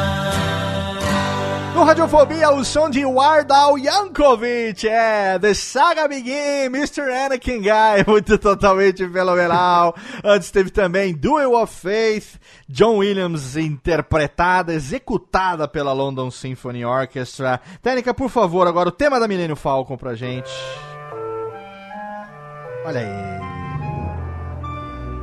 Speaker 1: No Radiofobia, o som de Wardal Yankovic, é The Saga Begin, Mr. Anakin Guy, (laughs) muito totalmente fenomenal. Antes teve também Duel of Faith, John Williams interpretada, executada pela London Symphony Orchestra. Técnica, por favor, agora o tema da Millennium Falcon pra gente. Olha aí.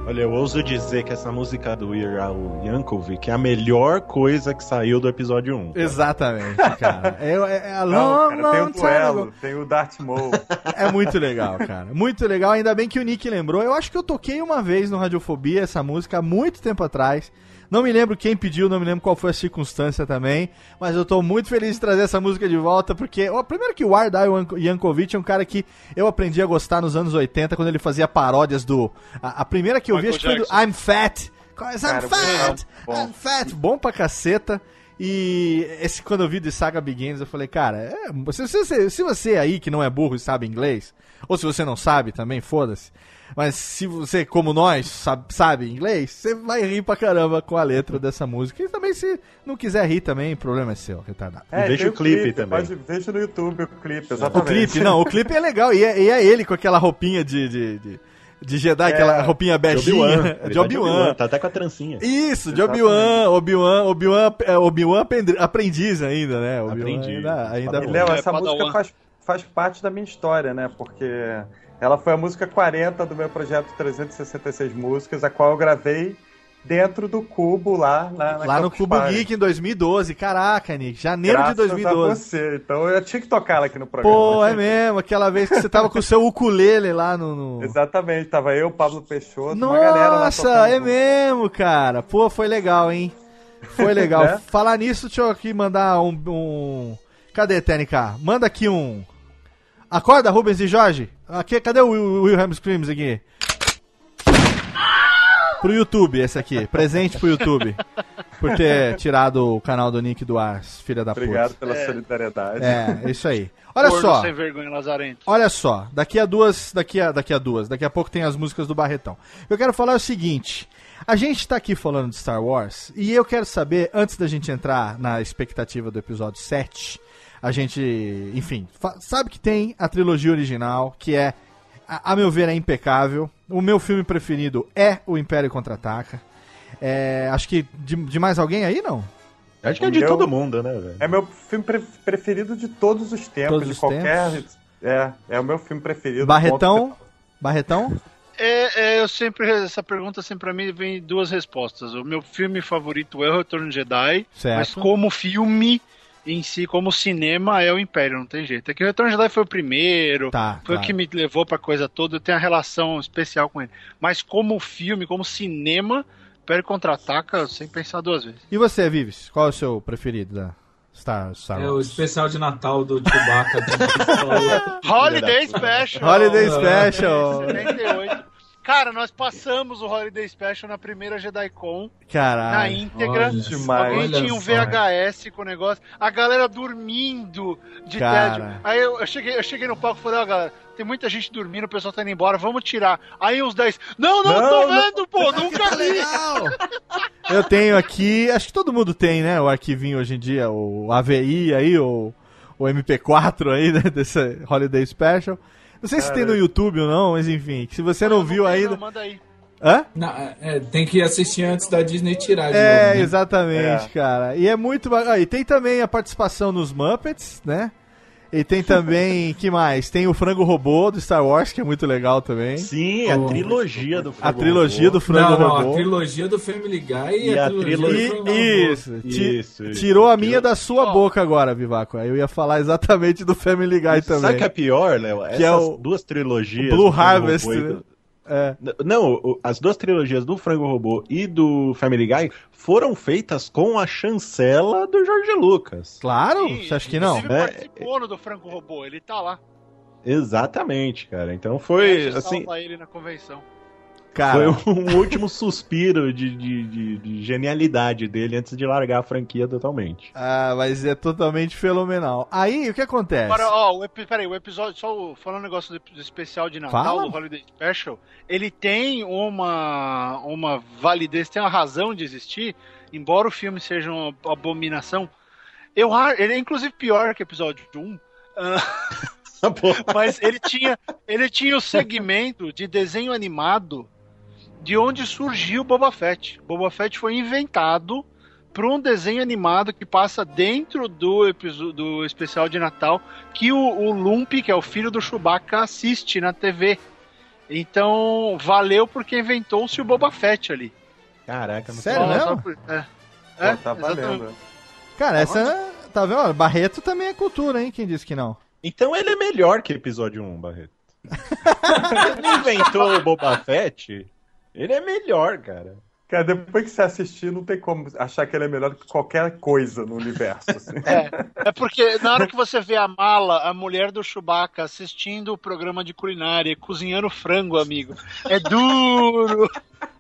Speaker 3: Olha, eu ouso dizer que essa música do Iral Yankovic é a melhor coisa que saiu do episódio 1.
Speaker 1: Exatamente, (laughs) cara. É, é, é a
Speaker 5: Não,
Speaker 1: long,
Speaker 5: cara, tem
Speaker 1: long
Speaker 5: o
Speaker 1: time ago.
Speaker 5: duelo, tem o Darth Maul. (laughs)
Speaker 1: É muito legal, cara. Muito legal. Ainda bem que o Nick lembrou. Eu acho que eu toquei uma vez no Radiofobia essa música há muito tempo atrás. Não me lembro quem pediu, não me lembro qual foi a circunstância também. Mas eu tô muito feliz de trazer essa música de volta, porque. ó, primeiro que o Wardai Yankovic é um cara que eu aprendi a gostar nos anos 80, quando ele fazia paródias do. A, a primeira que eu vi
Speaker 4: Michael
Speaker 1: acho que foi do. I'm Fat. I'm
Speaker 5: Cara,
Speaker 1: fat!
Speaker 5: bom.
Speaker 1: I'm fat! Bom pra caceta. E esse, quando eu vi de Saga Begins, eu falei, cara, é, se, se, se você aí que não é burro e sabe inglês, ou se você não sabe também, foda-se. Mas se você, como nós, sabe, sabe inglês, você vai rir pra caramba com a letra dessa música. E também, se não quiser rir também, o problema é seu, retardado.
Speaker 5: É,
Speaker 3: veja
Speaker 5: tem
Speaker 3: o clipe também.
Speaker 5: Pode, veja no YouTube o clipe,
Speaker 1: O
Speaker 5: exatamente.
Speaker 1: clipe, não, o clipe é legal. E é, e é ele com aquela roupinha de, de, de, de Jedi, aquela roupinha beijinha.
Speaker 3: Obi-Wan. (laughs)
Speaker 1: De
Speaker 3: tá
Speaker 1: Obi-Wan.
Speaker 3: Tá até com a trancinha.
Speaker 1: Isso, de Obi-Wan, Obi-Wan, Obi-Wan, é, Obi-Wan aprendi- aprendiz ainda, né? Obi-Wan
Speaker 3: Aprendiz.
Speaker 1: Ainda, ainda
Speaker 5: E, Léo,
Speaker 4: É,
Speaker 5: essa música faz, faz parte da minha história, né? Porque ela foi a música 40 do meu projeto 366 Músicas, a qual eu gravei dentro do Cubo lá na, na
Speaker 1: Lá no Cubo
Speaker 5: Party.
Speaker 1: Geek em 2012. Caraca, Nick, janeiro
Speaker 5: Graças
Speaker 1: de 2012.
Speaker 5: a você. Então eu tinha que tocar ela aqui no programa.
Speaker 1: Pô, é mesmo, aquela vez que você tava com o seu ukulele lá no. no- (laughs)
Speaker 5: Exatamente, tava eu, Pablo Peixoto, uma galera lá
Speaker 1: Nossa,
Speaker 5: tocando
Speaker 1: é mesmo, cara. Pô, foi legal, hein? Foi legal. (laughs)
Speaker 5: Né?
Speaker 1: Falar nisso, deixa eu aqui mandar um. um... Cadê, TNK? Manda aqui um. Acorda, Rubens e Jorge. Aqui, cadê o Will- Wilhelm Screams aqui? Pro YouTube, esse aqui. Presente pro YouTube. Por ter tirado o canal do Nick do ar, filha da
Speaker 5: Obrigado
Speaker 1: puta.
Speaker 5: pela solidariedade.
Speaker 1: É, isso aí. Olha
Speaker 4: Corno
Speaker 1: só.
Speaker 4: sem vergonha, Lazarento.
Speaker 1: Olha só, daqui a duas, daqui a, daqui a duas, daqui a pouco tem as músicas do Barretão. Eu quero falar o seguinte: a gente tá aqui falando de Star Wars e eu quero saber, antes da gente entrar na expectativa do episódio 7, a gente, enfim, sabe que tem a trilogia original, que é, a, a meu ver, é impecável. O meu filme preferido é O Império Contra-Ataca. É, acho que de, de mais alguém aí, não?
Speaker 3: Acho que é de
Speaker 5: Meu-
Speaker 3: todo mundo, né, velho?
Speaker 5: É meu filme pre- preferido de todos os tempos,
Speaker 1: Todos
Speaker 5: de
Speaker 1: os
Speaker 5: qualquer. É, é o meu filme preferido.
Speaker 1: Barretão?
Speaker 5: Ponto.
Speaker 1: Barretão?
Speaker 4: É, é, eu sempre, essa pergunta sempre pra mim vem duas respostas. O meu filme favorito é o Retorno de Jedi,
Speaker 1: Certo.
Speaker 4: mas como filme em si, como cinema, é o Império, não tem jeito. É que o Retorno de Jedi foi o primeiro,
Speaker 1: Tá,
Speaker 4: foi
Speaker 1: claro.
Speaker 4: o que me levou pra coisa toda, eu tenho uma relação especial com ele. Mas como filme, como cinema, Império Contra-Ataca, sem pensar duas vezes.
Speaker 1: E você, Vives? Qual é o seu preferido da Star, Star
Speaker 2: É o especial de Natal do Chewbacca. do- (laughs)
Speaker 4: Holiday Special!
Speaker 1: Holiday. Special.
Speaker 4: 78. Cara, nós passamos o Holiday Special na primeira JediCon, na
Speaker 1: Caralho.
Speaker 4: íntegra.
Speaker 2: Olha
Speaker 5: Demais.
Speaker 4: Alguém
Speaker 2: Olha
Speaker 4: tinha um
Speaker 2: só.
Speaker 4: VHS com o negócio, a galera dormindo de
Speaker 1: Cara.
Speaker 4: tédio. Aí eu, eu cheguei, eu cheguei no palco e falei, ó, galera, tem muita gente dormindo, o pessoal tá indo embora, vamos tirar. Aí uns 10, não, não,
Speaker 5: Não,
Speaker 4: tô
Speaker 5: não.
Speaker 4: vendo, pô, (laughs) nunca vi.
Speaker 1: Legal! Eu tenho aqui, acho que todo mundo tem, né? O arquivinho hoje em dia, o AVI aí, o, o MP4 aí, né? (laughs) Desse Holiday Special. Não sei se tem no YouTube ou não, mas enfim, se você não viu
Speaker 4: tem,
Speaker 1: ainda.
Speaker 4: não, manda aí.
Speaker 1: Hã?
Speaker 2: Não, é, tem que assistir antes da Disney tirar de
Speaker 1: É,
Speaker 2: novo, né?
Speaker 1: exatamente,
Speaker 5: É.
Speaker 1: cara. E é muito bacana. E tem também a participação nos Muppets, né? E tem também, que mais? Tem o Frango Robô do Star Wars, que é muito legal também.
Speaker 3: Sim, a
Speaker 2: Oh.
Speaker 3: trilogia do
Speaker 1: A
Speaker 3: Frango
Speaker 1: trilogia do
Speaker 3: Robô.
Speaker 1: Frango
Speaker 2: Não, não,
Speaker 1: Robô.
Speaker 2: a trilogia do Family Guy e,
Speaker 3: E
Speaker 2: a
Speaker 3: a
Speaker 2: trilogia
Speaker 3: trilogia-
Speaker 2: do Frango Robô.
Speaker 1: isso,
Speaker 3: Isso, isso.
Speaker 1: tirou a minha da sua
Speaker 4: Ó.
Speaker 1: boca agora, Vivaco. Aí eu ia falar exatamente do Family Guy também.
Speaker 3: Sabe o que é pior, Léo? Essas
Speaker 1: é o-
Speaker 3: duas trilogias.
Speaker 1: Blue Harvest,
Speaker 3: do-
Speaker 1: É.
Speaker 3: Não, as duas trilogias do Frango Robô e do Family Guy foram feitas com a chancela do Jorge Lucas.
Speaker 1: Claro?
Speaker 4: Sim,
Speaker 1: Você acha que não?
Speaker 4: Inclusive
Speaker 3: É.
Speaker 4: participou no do Franco Robô, ele tá lá.
Speaker 3: Exatamente, cara. Então foi assim,
Speaker 4: salva ele na convenção.
Speaker 1: Cara,
Speaker 3: foi um último suspiro de, de- de- de genialidade dele antes de largar a franquia totalmente.
Speaker 1: ah, mas é totalmente fenomenal. Aí, o que acontece?
Speaker 4: Agora, ó, o, peraí, o episódio, só falando um negócio do, do especial de Natal,
Speaker 1: Fala.
Speaker 4: do Holiday Special, ele tem uma, uma validez, tem uma razão de existir, embora o filme seja uma abominação, Eu, ele é inclusive pior que o episódio 1. ah, (laughs) mas ele tinha, ele tinha o segmento de desenho animado de onde surgiu Boba Fett. Boba Fett foi inventado para um desenho animado que passa dentro do episódio do especial de Natal que o, o Lump, que é o filho do Chewbacca, assiste na TV. Então, valeu porque inventou-se o Boba Fett ali.
Speaker 3: Caraca, não
Speaker 1: Sério
Speaker 4: só por- é. É,
Speaker 5: tá valendo.
Speaker 1: Cara, essa. Tá vendo? Barreto também é cultura, hein? Quem disse que não?
Speaker 3: Então ele é melhor que episódio 1, Barreto. (laughs) ele inventou o Boba Fett, ele é melhor, cara.
Speaker 5: Cara, depois que você assistir, não tem como achar que ele é melhor que qualquer coisa no universo. assim. (laughs)
Speaker 4: É porque na hora que você vê a mala, a mulher do Chewbacca assistindo o programa de culinária, cozinhando frango, amigo, é duro.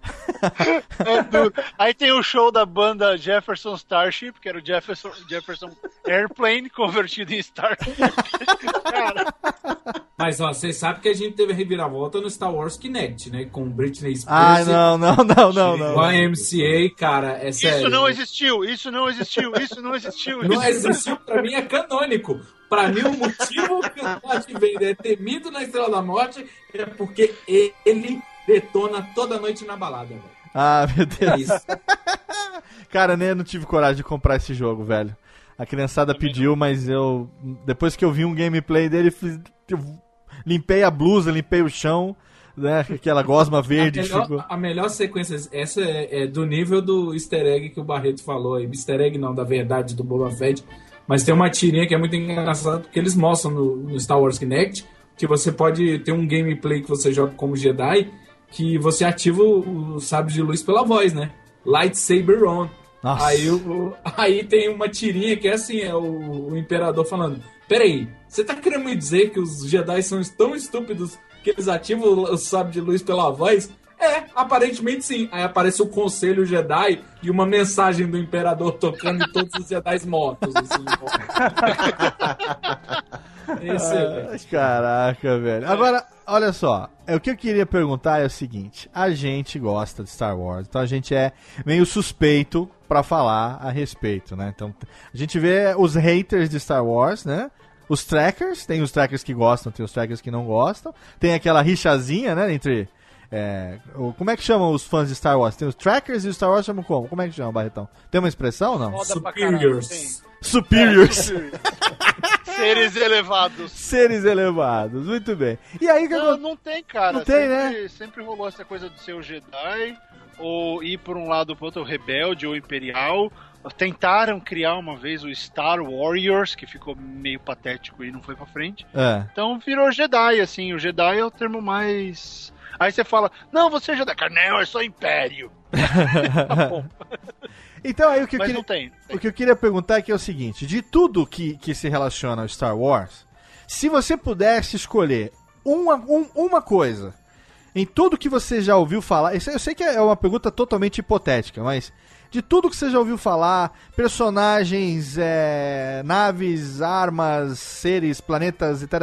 Speaker 4: (laughs) É duro. Aí tem o show da banda Jefferson Starship, que era o Jefferson, Jefferson Airplane convertido em Starship. (laughs) Cara,
Speaker 2: Mas, ó, vocês sabem que a gente teve a reviravolta no Star Wars Kinect, né? Com Britney Spears.
Speaker 1: Ah, não, não, não, não, não.
Speaker 2: Com a MCA, cara, é sério.
Speaker 4: isso não existiu, isso não existiu, isso não existiu.
Speaker 2: Não
Speaker 4: isso
Speaker 2: existiu, pra mim é canônico. Pra mim, o motivo que o Darth Vader é temido na Estrela da Morte é porque ele detona toda noite na balada, velho.
Speaker 1: Ah, meu Deus.
Speaker 2: É isso. (laughs)
Speaker 1: Cara, nem eu não tive coragem de comprar esse jogo, velho. A criançada pediu, mas eu. Depois que eu vi um gameplay dele, fiz- limpei a blusa, limpei o chão, né? Aquela gosma verde
Speaker 2: a,
Speaker 1: ficou.
Speaker 2: melhor, a melhor sequência, essa é, é do nível do easter egg que o Barreto falou aí. Easter egg não, da verdade do Boba Fett. Mas tem uma tirinha que é muito engraçada, porque eles mostram no, no Star Wars Kinect que você pode ter um gameplay que você joga como Jedi, que você ativa o, o sabre de luz pela voz, né? Lightsaber on.
Speaker 1: Nossa.
Speaker 2: Aí, o- aí tem uma tirinha que é assim, é o, o imperador falando, peraí, você tá querendo me dizer que os Jedi são tão estúpidos que eles ativam o, o sabre de luz pela voz? É, aparentemente sim. Aí aparece o Conselho Jedi e uma mensagem do Imperador tocando e todos os Jedi mortos. Assim, (laughs) (laughs) Esse, é,
Speaker 1: Caraca, velho. Agora, olha só. é, O que eu queria perguntar é o seguinte: a gente gosta de Star Wars, então a gente é meio suspeito pra falar a respeito, né? Então, a gente vê os haters de Star Wars, né? Os trackers, tem os trackers que gostam, tem os trackers que não gostam. Tem aquela rixazinha, né, entre é, o- como é que chamam os fãs de Star Wars? Tem os trackers e os Star Wars chamam como? Como é que chama, Barretão? Tem uma expressão ou não?
Speaker 4: Foda pra caralho, sim.
Speaker 1: Superiors. (laughs)
Speaker 4: Seres elevados.
Speaker 1: Seres elevados, muito bem. E aí, que
Speaker 4: Não,
Speaker 1: acontece?
Speaker 4: não tem, cara.
Speaker 1: Não tem,
Speaker 4: sempre, Sempre rolou essa coisa de ser o Jedi, ou ir por um lado pro outro rebelde ou imperial. Tentaram criar uma vez o Star Warriors, que ficou meio patético e não foi pra frente.
Speaker 1: É.
Speaker 4: Então virou Jedi, assim. O Jedi é o termo mais. Aí você fala, não, você é Jedi. Cara, não, eu sou Império. (laughs) Tá bom. (laughs)
Speaker 1: Então aí o que eu queria,
Speaker 4: não tem.
Speaker 1: o que eu queria perguntar aqui é o seguinte: de tudo que, que se relaciona ao Star Wars, se você pudesse escolher uma, um- uma coisa em tudo que você já ouviu falar, eu sei que é uma pergunta totalmente hipotética, mas de tudo que você já ouviu falar, personagens, é, naves, armas, seres, planetas e tal,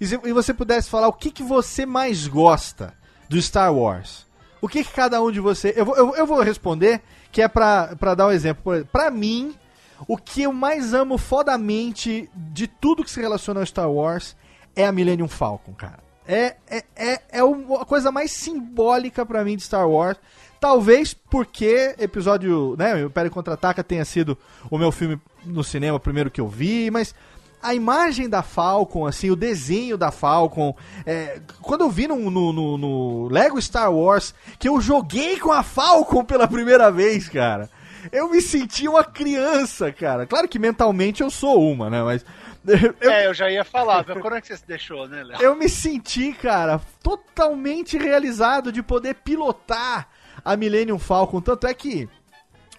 Speaker 1: e e você pudesse falar o que, que você mais gosta do Star Wars, o que, que cada um de você. Eu vou, eu, eu vou responder, que é pra, pra dar um exemplo. Pra mim, o que eu mais amo fodamente de tudo que se relaciona ao Star Wars é a Millennium Falcon, cara. É, é, é, é a coisa mais simbólica pra mim de Star Wars. Talvez porque episódio, né, o Império Contra-Ataca tenha sido o meu filme no cinema primeiro que eu vi, mas a imagem da Falcon, assim, o desenho da Falcon, é, quando eu vi no, no, no- no Lego Star Wars, que eu joguei com a Falcon pela primeira vez, cara, eu me senti uma criança, cara. Claro que mentalmente eu sou uma, né, mas... (laughs) eu-
Speaker 4: É, eu já ia falar. Quando é que você se deixou, né, Léo?
Speaker 1: eu me senti, cara, totalmente realizado de poder pilotar a Millennium Falcon. Tanto é que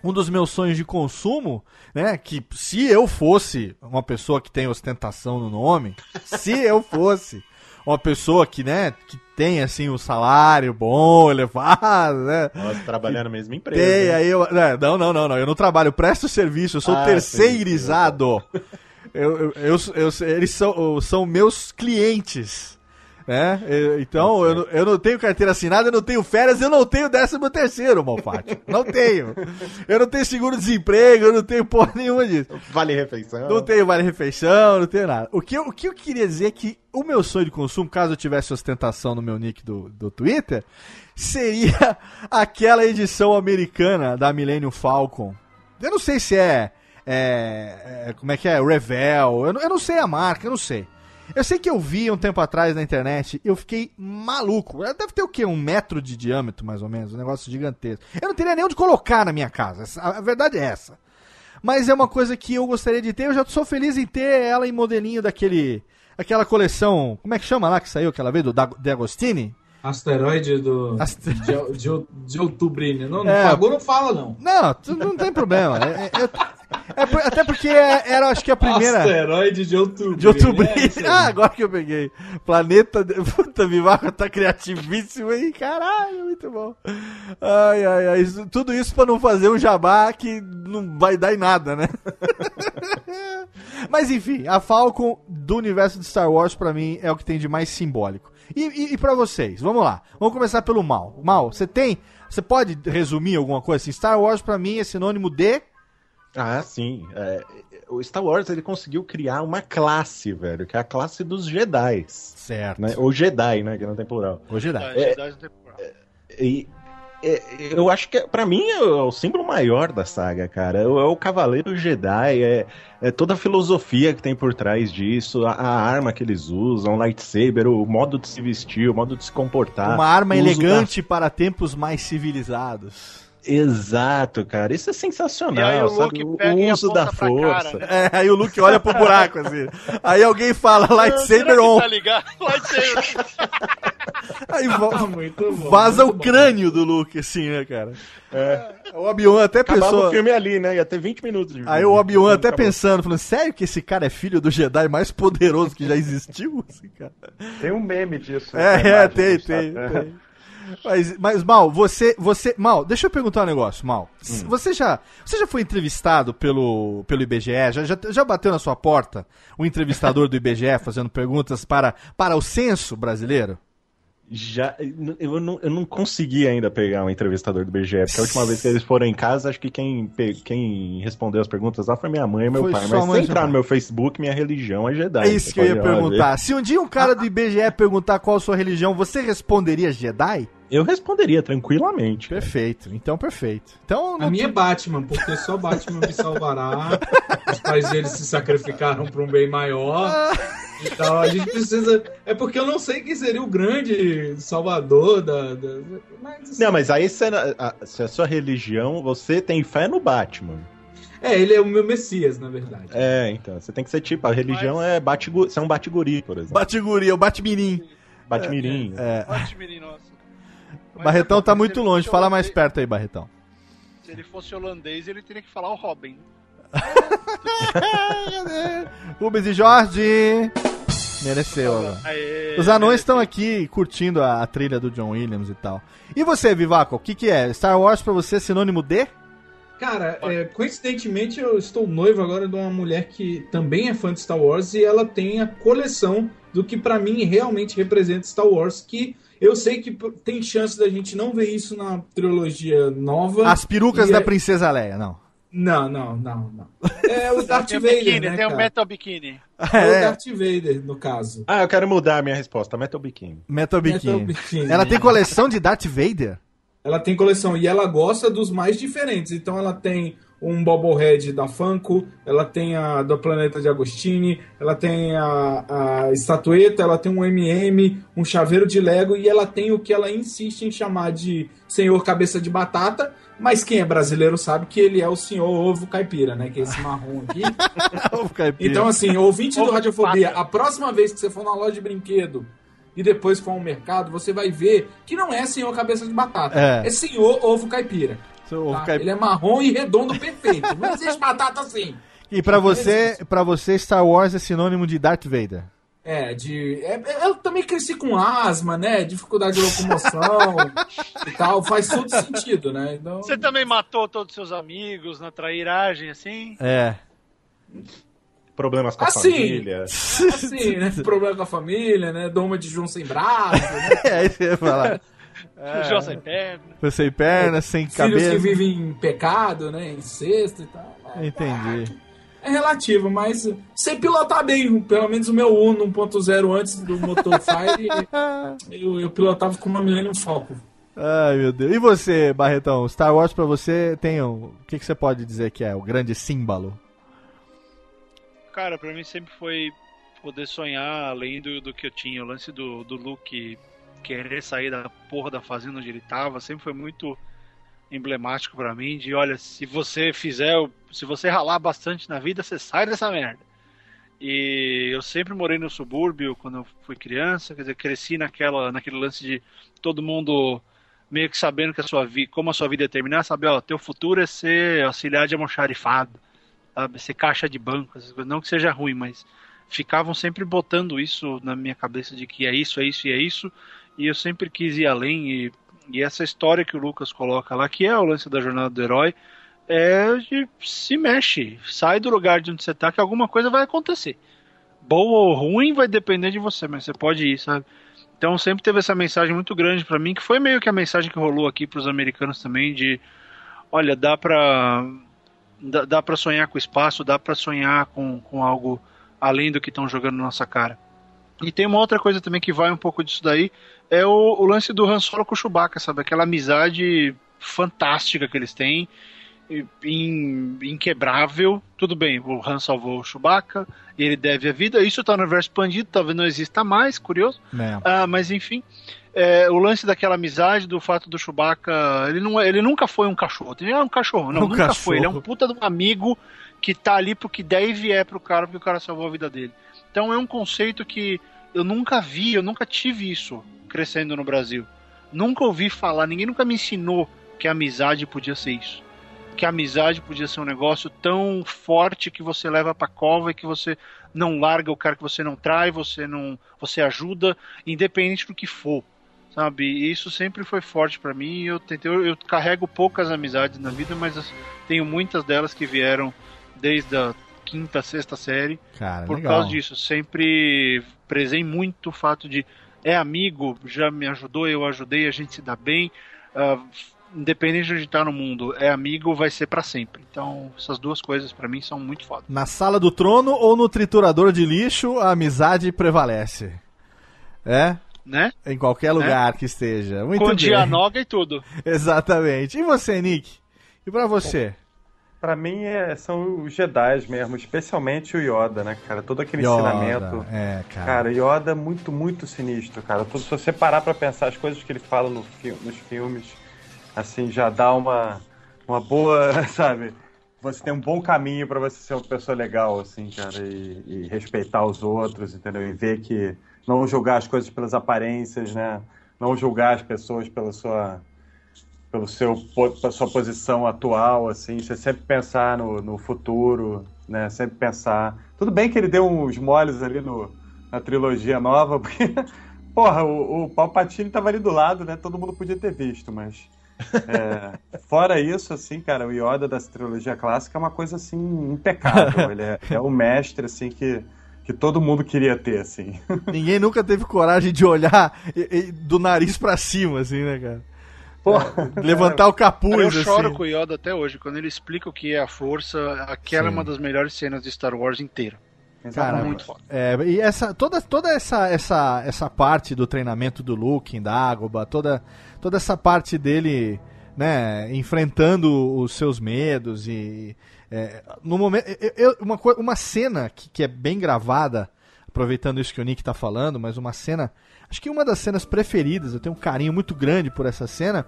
Speaker 1: um dos meus sonhos de consumo, né, que se eu fosse uma pessoa que tem ostentação no nome, se eu fosse uma pessoa que, né, que tem assim um salário bom, elevado, né?
Speaker 3: Nós trabalhando na mesma empresa.
Speaker 1: Tem,
Speaker 3: né?
Speaker 1: aí eu. né, Não, não, não, não. Eu não trabalho, eu presto serviço, eu sou
Speaker 3: Ah,
Speaker 1: terceirizado. Eu, eu, eu- eu- eles são, são meus clientes. Né? Então, eu, não- eu não tenho carteira assinada, eu não tenho férias, eu não tenho décimo terceiro, Malfatti. Não tenho. Eu não tenho seguro-desemprego, eu não tenho porra nenhuma disso.
Speaker 3: Vale refeição.
Speaker 1: Não tenho vale-refeição, não tenho nada. O que, eu, o que eu queria dizer é que o meu sonho de consumo, caso eu tivesse ostentação no meu nick do, do Twitter, seria (laughs) aquela edição americana da Millennium Falcon. Eu não sei se é. é- é- como é que é? Revel. Eu, eu não sei a marca, eu não sei. Eu sei que eu vi um tempo atrás na internet eu fiquei maluco. Ela Deve ter o quê? Um metro de diâmetro, mais ou menos. Um negócio gigantesco. Eu não teria nem onde colocar na minha casa. A verdade é essa. Mas é uma coisa que eu gostaria de ter. Eu já sou feliz em ter ela em modelinho daquele. Aquela coleção. Como é que chama lá que saiu aquela vez? Do De Agostini?
Speaker 2: Asteroide do.
Speaker 1: Aster-
Speaker 2: De, de, de outubrinho. Não, não
Speaker 1: É.
Speaker 2: pagou, não fala, não.
Speaker 1: Não, tu- não tem problema. É- é- é por- até porque era, acho que a primeira.
Speaker 2: Asteroide de outubro.
Speaker 1: De outubro.
Speaker 2: É,
Speaker 1: ah, agora que eu peguei. Planeta. (laughs) Puta, Vivaco tá criativíssimo aí. Caralho, muito bom. Ai, ai, ai. Tudo isso pra não fazer um jabá que não vai dar em nada, né? (laughs) Mas enfim, a Falcon do universo de Star Wars pra mim é o que tem de mais simbólico. E, e, e para vocês? Vamos lá. Vamos começar pelo Mal. Mal, você tem. Você pode resumir alguma coisa assim? Star Wars pra mim é sinônimo de.
Speaker 3: Ah, sim. É, o Star Wars ele conseguiu criar uma classe, velho, que é a classe dos Jedi.
Speaker 1: Certo.
Speaker 3: Né? Ou Jedi, né? Que não tem plural.
Speaker 1: Ou Jedi.
Speaker 4: É, Jedi não tem.
Speaker 3: E é, eu acho que, pra mim, é o símbolo maior da saga, cara. É o, é Cavaleiro Jedi, é, é toda a filosofia que tem por trás disso, a, a arma que eles usam, o lightsaber, o modo de se vestir, o modo de se comportar.
Speaker 1: Uma arma elegante para tempos mais civilizados.
Speaker 3: da- Exato, cara. Isso é
Speaker 4: E aí
Speaker 3: sensacional,
Speaker 4: o
Speaker 3: sabe?
Speaker 4: Luke
Speaker 3: O,
Speaker 4: pega
Speaker 3: o uso da força.
Speaker 4: cara, né?
Speaker 1: É, aí o Luke olha pro buraco, assim. Aí alguém fala lightsaber on.
Speaker 4: Tá ligado? (laughs) Lightsaber.
Speaker 1: Aí va-
Speaker 2: Muito bom,
Speaker 1: vaza
Speaker 2: muito
Speaker 1: o
Speaker 2: bom.
Speaker 1: crânio do Luke, assim, né, cara? O Obi-Wan até
Speaker 3: Acabava
Speaker 1: pensou.
Speaker 3: o filme ali, né? Ia ter 20 minutos de
Speaker 1: Aí o Obi-Wan até
Speaker 3: Acabou.
Speaker 1: pensando, falando, sério que esse cara é filho do Jedi mais poderoso que já existiu? (laughs) Assim, cara?
Speaker 5: Tem um meme disso.
Speaker 1: É, é,
Speaker 5: imagem
Speaker 1: tem, tem, tem. Mas, mas, Mal, você, você, Mal, deixa eu perguntar um negócio, Mal. S- Você já, você já foi entrevistado pelo, pelo IBGE? Já, já, já bateu na sua porta o entrevistador do IBGE fazendo perguntas para, para o censo brasileiro?
Speaker 3: Já, eu não, eu não consegui ainda pegar um entrevistador do BGE, porque a última vez que eles foram em casa, acho que quem, quem respondeu as perguntas lá foi minha mãe e meu
Speaker 1: Foi
Speaker 3: pai. Mas se entrar no meu Facebook, minha religião é Jedi.
Speaker 1: É isso que eu ia
Speaker 3: lá ver.
Speaker 1: perguntar. Se um dia um cara do IBGE perguntar qual a sua religião, você responderia Jedi?
Speaker 3: Eu responderia tranquilamente. cara.
Speaker 1: Perfeito, então perfeito. Então,
Speaker 2: A
Speaker 1: não
Speaker 2: minha é Batman, porque só Batman me salvará. Os pais deles se sacrificaram para um bem maior. Então a gente precisa. É porque eu não sei quem seria o grande salvador da. da- Mas, assim,
Speaker 3: Não, mas aí se a, se a sua religião, você tem fé no Batman.
Speaker 2: É, ele é o meu Messias, na verdade.
Speaker 3: É, então, você tem que ser tipo, a religião é batiguri, você é um batiguri, por exemplo.
Speaker 1: Batiguri, o Batmirim.
Speaker 3: Batmirim.
Speaker 1: É,
Speaker 4: Ótimo, menino, nossa.
Speaker 1: Barretão
Speaker 4: é
Speaker 1: tá muito longe, fala mais perto aí, Barretão.
Speaker 4: Se ele fosse holandês, ele teria que falar o Robin. (laughs)
Speaker 1: Rubens e Jorge. Mereceu. agora. Os anões estão aqui curtindo a, a trilha do John Williams e tal. E você, Vivaco, o que, que é? Star Wars pra você é sinônimo de?
Speaker 2: Cara, é, coincidentemente eu estou noivo agora de uma mulher que também é fã de Star Wars e ela tem a coleção do que pra mim realmente representa Star Wars, que eu sei que tem chance da gente não ver isso na trilogia nova.
Speaker 1: As perucas da
Speaker 2: é-
Speaker 1: Princesa Leia, não.
Speaker 2: Não, não, não, não. É o Darth
Speaker 4: Tem o
Speaker 2: Vader,
Speaker 4: biquíni,
Speaker 2: né,
Speaker 4: tem o
Speaker 2: cara?
Speaker 4: Metal Bikini.
Speaker 2: É o
Speaker 1: É,
Speaker 2: Darth Vader, no caso.
Speaker 3: Ah, eu quero mudar a minha resposta. Metal Bikini.
Speaker 1: Metal Bikini.
Speaker 2: Metal Bikini.
Speaker 1: Ela tem coleção de Darth Vader?
Speaker 2: Ela tem coleção e ela gosta dos mais diferentes. Então ela tem um bobblehead da Funko, ela tem a do Planeta de Agostini, ela tem a, a estatueta, ela tem um MM, um chaveiro de Lego e ela tem o que ela insiste em chamar de Senhor Cabeça de Batata. Mas quem é brasileiro sabe que ele é o Senhor Ovo Caipira, né? Que é esse marrom aqui. (laughs)
Speaker 1: Ovo caipira.
Speaker 2: Então, assim, ouvinte do
Speaker 4: Ovo
Speaker 2: Radiofobia,
Speaker 4: pata.
Speaker 2: a próxima vez que você for na loja de brinquedo e depois for ao mercado, você vai ver que não é senhor cabeça de batata.
Speaker 1: É.
Speaker 2: É, senhor ovo caipira. Tá?
Speaker 1: caipira.
Speaker 2: Ele é marrom e redondo perfeito. Não existe batata assim.
Speaker 1: E pra você, pra você, Star Wars é sinônimo de Darth Vader.
Speaker 2: É, de. é- é- eu também cresci com asma, né? Dificuldade de locomoção e tal. Faz todo sentido, né? Então,
Speaker 4: Você também matou todos os seus amigos na trairagem, assim?
Speaker 1: É.
Speaker 3: problemas com a
Speaker 2: Assim.
Speaker 3: família.
Speaker 2: Assim, né? Problema com a família, né? Doma de João sem braço, né? (laughs)
Speaker 1: É, isso que eu ia falar.
Speaker 4: João sem perna.
Speaker 1: Foi sem perna, sem
Speaker 2: Filhos
Speaker 1: cabeça.
Speaker 2: que vivem em pecado, né? Em cesto e tal.
Speaker 1: Entendi.
Speaker 2: É relativo, mas sem pilotar bem. Pelo menos o meu Uno 1.0 antes do Motor Fire, (laughs) eu, eu pilotava com uma Millennium Falcon.
Speaker 1: Ai, meu Deus. E você, Barretão? Star Wars pra você tem um... O que, que você pode dizer que é o grande símbolo?
Speaker 4: Cara, pra mim sempre foi poder sonhar além do, do que eu tinha. O lance do, do Luke querer sair da porra da fazenda onde ele tava sempre foi muito emblemático pra mim. De olha, se você fizer, se você ralar bastante na vida, você sai dessa merda. E eu sempre morei no subúrbio quando eu fui criança, quer dizer, cresci naquela, naquele lance de todo mundo meio que sabendo que a sua vida, como a sua vida ia terminar, sabe, ó, teu futuro é ser auxiliar de almoxarifado sabe, ser caixa de banco, essas coisas. não que seja ruim, mas ficavam sempre botando isso na minha cabeça de que é isso, é isso e é isso, e eu sempre quis ir além e, e essa história que o Lucas coloca lá, que é o lance da jornada do herói, é de se mexe, sai do lugar de onde você tá que alguma coisa vai acontecer. Boa ou ruim vai depender de você, mas você pode ir, sabe? Então sempre teve essa mensagem muito grande pra mim, que foi meio que a mensagem que rolou aqui pros americanos também de olha, dá pra dá, dá para sonhar com o espaço, dá pra sonhar com, com algo além do que estão jogando na nossa cara. E tem uma outra coisa também que vai um pouco disso daí, é o, o lance do Han Solo com o Chewbacca, sabe? Aquela amizade fantástica que eles têm, in- inquebrável. Tudo bem, o Han salvou o Chewbacca, e ele deve a vida. Isso tá no universo expandido, talvez não exista mais, curioso.
Speaker 1: Né?
Speaker 4: Ah, mas enfim, é, o lance daquela amizade, do fato do Chewbacca, ele, não, é- ele nunca foi um cachorro. Ele é um cachorro, não,
Speaker 1: Um
Speaker 4: nunca
Speaker 1: cachorro.
Speaker 4: foi. Ele é um puta de um amigo que tá ali pro que der e vier pro cara, porque o cara salvou a vida dele. Então é um conceito que eu nunca vi, eu nunca tive isso crescendo no Brasil. Nunca ouvi falar, ninguém nunca me ensinou que a amizade podia ser isso. Que a amizade podia ser um negócio tão forte que você leva pra cova e que você não larga o cara que você não trai, você não, você ajuda, independente do que for, sabe? E isso sempre foi forte pra mim. Eu tentei, eu, eu carrego poucas amizades na vida, mas tenho muitas delas que vieram desde a quinta, sexta série.
Speaker 1: Cara,
Speaker 4: por
Speaker 1: legal.
Speaker 4: causa disso, sempre prezei muito o fato de é amigo, já me ajudou, eu ajudei, a gente se dá bem. ah, independente de onde estar no mundo, é amigo, vai ser pra sempre. Então, essas duas coisas pra mim são muito foda.
Speaker 1: Na sala do trono ou no triturador de lixo, a amizade prevalece. É?
Speaker 4: Né?
Speaker 1: Em qualquer lugar que esteja. Muito
Speaker 4: Com
Speaker 1: bem.
Speaker 4: Dianoga e tudo. (laughs)
Speaker 1: Exatamente. E você, Nick? E pra você?
Speaker 5: Pra mim é- são os Jedi mesmo, especialmente o Yoda, né, cara? Todo aquele
Speaker 1: Yoda,
Speaker 5: ensinamento.
Speaker 1: é, cara.
Speaker 5: Cara, Yoda é muito, muito sinistro, cara. Se você parar pra pensar as coisas que ele fala no fi- nos filmes, assim, já dá uma, uma boa, (laughs) sabe? Você tem um bom caminho pra você ser uma pessoa legal, assim, cara, e, e respeitar os outros, entendeu? E ver que não julgar as coisas pelas aparências, né? Não julgar as pessoas pela sua pelo seu sua posição atual, assim, você sempre pensar no, no futuro, né? Sempre pensar. Tudo bem que ele deu uns moles ali no, na trilogia nova, (laughs) porque, porra, o, o Palpatine tava ali do lado, né? Todo mundo podia ter visto, mas. é, (laughs) fora isso, assim, cara, o Yoda dessa trilogia clássica é uma coisa assim impecável. Ele é, é o mestre, assim, que, que todo mundo queria ter, assim. (laughs)
Speaker 1: Ninguém nunca teve coragem de olhar do nariz pra cima, assim, né, cara?
Speaker 5: Porra.
Speaker 1: Levantar o capuz,
Speaker 4: eu
Speaker 1: assim.
Speaker 4: choro com o Yoda até hoje. Quando ele explica o que é a força, aquela é
Speaker 1: Sim.
Speaker 4: uma das melhores cenas de Star Wars inteira.
Speaker 1: Cara,
Speaker 4: muito foda.
Speaker 1: É, e essa, toda, toda essa, essa, essa parte do treinamento do Luke em Dagobah, toda, toda essa parte dele, né, enfrentando os seus medos e é, no momento, eu- eu- uma, uma cena que, que é bem gravada, aproveitando isso que o Nick tá falando, mas uma cena, acho que uma das cenas preferidas, eu tenho um carinho muito grande por essa cena,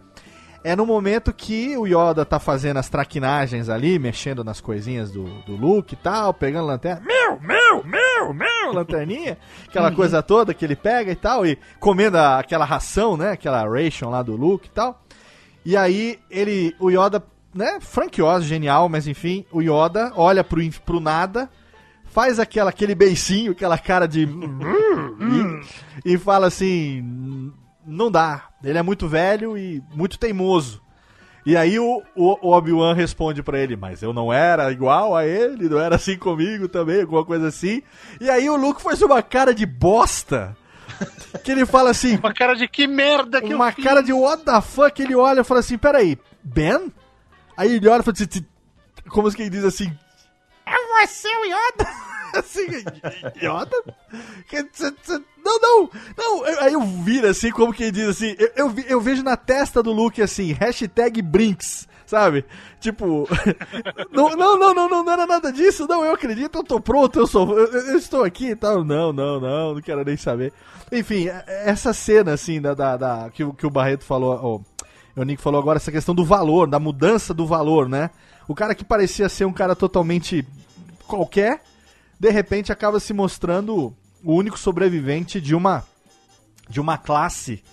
Speaker 1: é no momento que o Yoda tá fazendo as traquinagens ali, mexendo nas coisinhas do, do Luke e tal, pegando lanterna. Meu, meu, meu, meu, lanterninha. Aquela coisa toda que ele pega e tal, e comendo a- aquela ração, né? Aquela ration lá do Luke e tal. E aí ele, o Yoda, né? Frank Oz, genial, mas enfim, o Yoda olha pro, pro nada, faz aquela, aquele beicinho, aquela cara de. e, e fala assim: não dá. Ele é muito velho e muito teimoso. E aí o, o, Obi-Wan responde pra ele, mas eu não era igual a ele, não era assim comigo também, alguma coisa assim. E aí o Luke faz uma cara de bosta. Que ele fala assim.
Speaker 4: Uma cara de que merda que
Speaker 1: Uma cara de what the fuck, ele olha e fala assim, peraí, Ben? Aí ele olha e fala assim, "Ti- como que ele diz assim, você o Yoda? assim, Yoda? Não, não, não, aí eu viro assim, como que ele diz assim, eu, eu, vi- eu vejo na testa do Luke assim, hashtag Brinks, sabe? Tipo, (laughs) não, não, não, não, não, era nada disso, não, eu acredito, eu tô pronto, eu sou, eu, eu estou aqui e tal, não, não, não, não quero nem saber. Enfim, é- essa cena, assim, da, da, da- que, que o Barreto falou, o Nico falou agora, essa questão do valor, da mudança do valor, né? O cara que parecia ser um cara totalmente qualquer, de repente acaba se mostrando o único sobrevivente de uma de uma classe,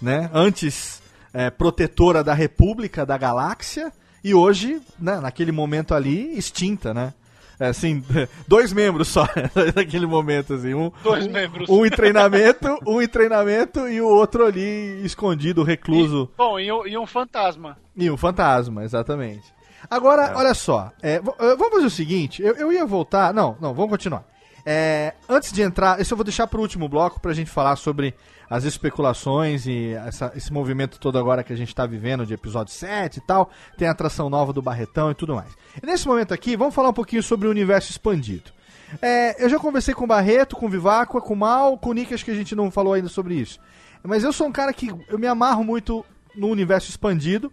Speaker 1: né? Antes é, protetora da República, da Galáxia, e hoje, né, naquele momento ali, extinta, né? É, Assim, (laughs) dois membros só (laughs) naquele momento, assim. Um,
Speaker 4: Dois
Speaker 1: um-
Speaker 4: membros.
Speaker 1: Um em treinamento, (laughs) um em treinamento e o outro ali escondido, recluso.
Speaker 4: Bom, e um, e um fantasma.
Speaker 1: E um fantasma, exatamente. Agora,
Speaker 4: É.
Speaker 1: olha só, é, eh, vamos fazer o seguinte, eu, eu ia voltar, não, não, vamos continuar. É, antes de entrar, isso eu vou deixar para o último bloco pra gente falar sobre as especulações e essa- esse movimento todo agora que a gente tá vivendo de episódio 7 e tal, tem a atração nova do Barretão e tudo mais. E nesse momento aqui, vamos falar um pouquinho sobre o universo expandido. É, eu já conversei com o Barreto, com o Viváqua, com o Mal, com o Nick, acho que a gente não falou ainda sobre isso. Mas eu sou um cara que eu me amarro muito no universo expandido.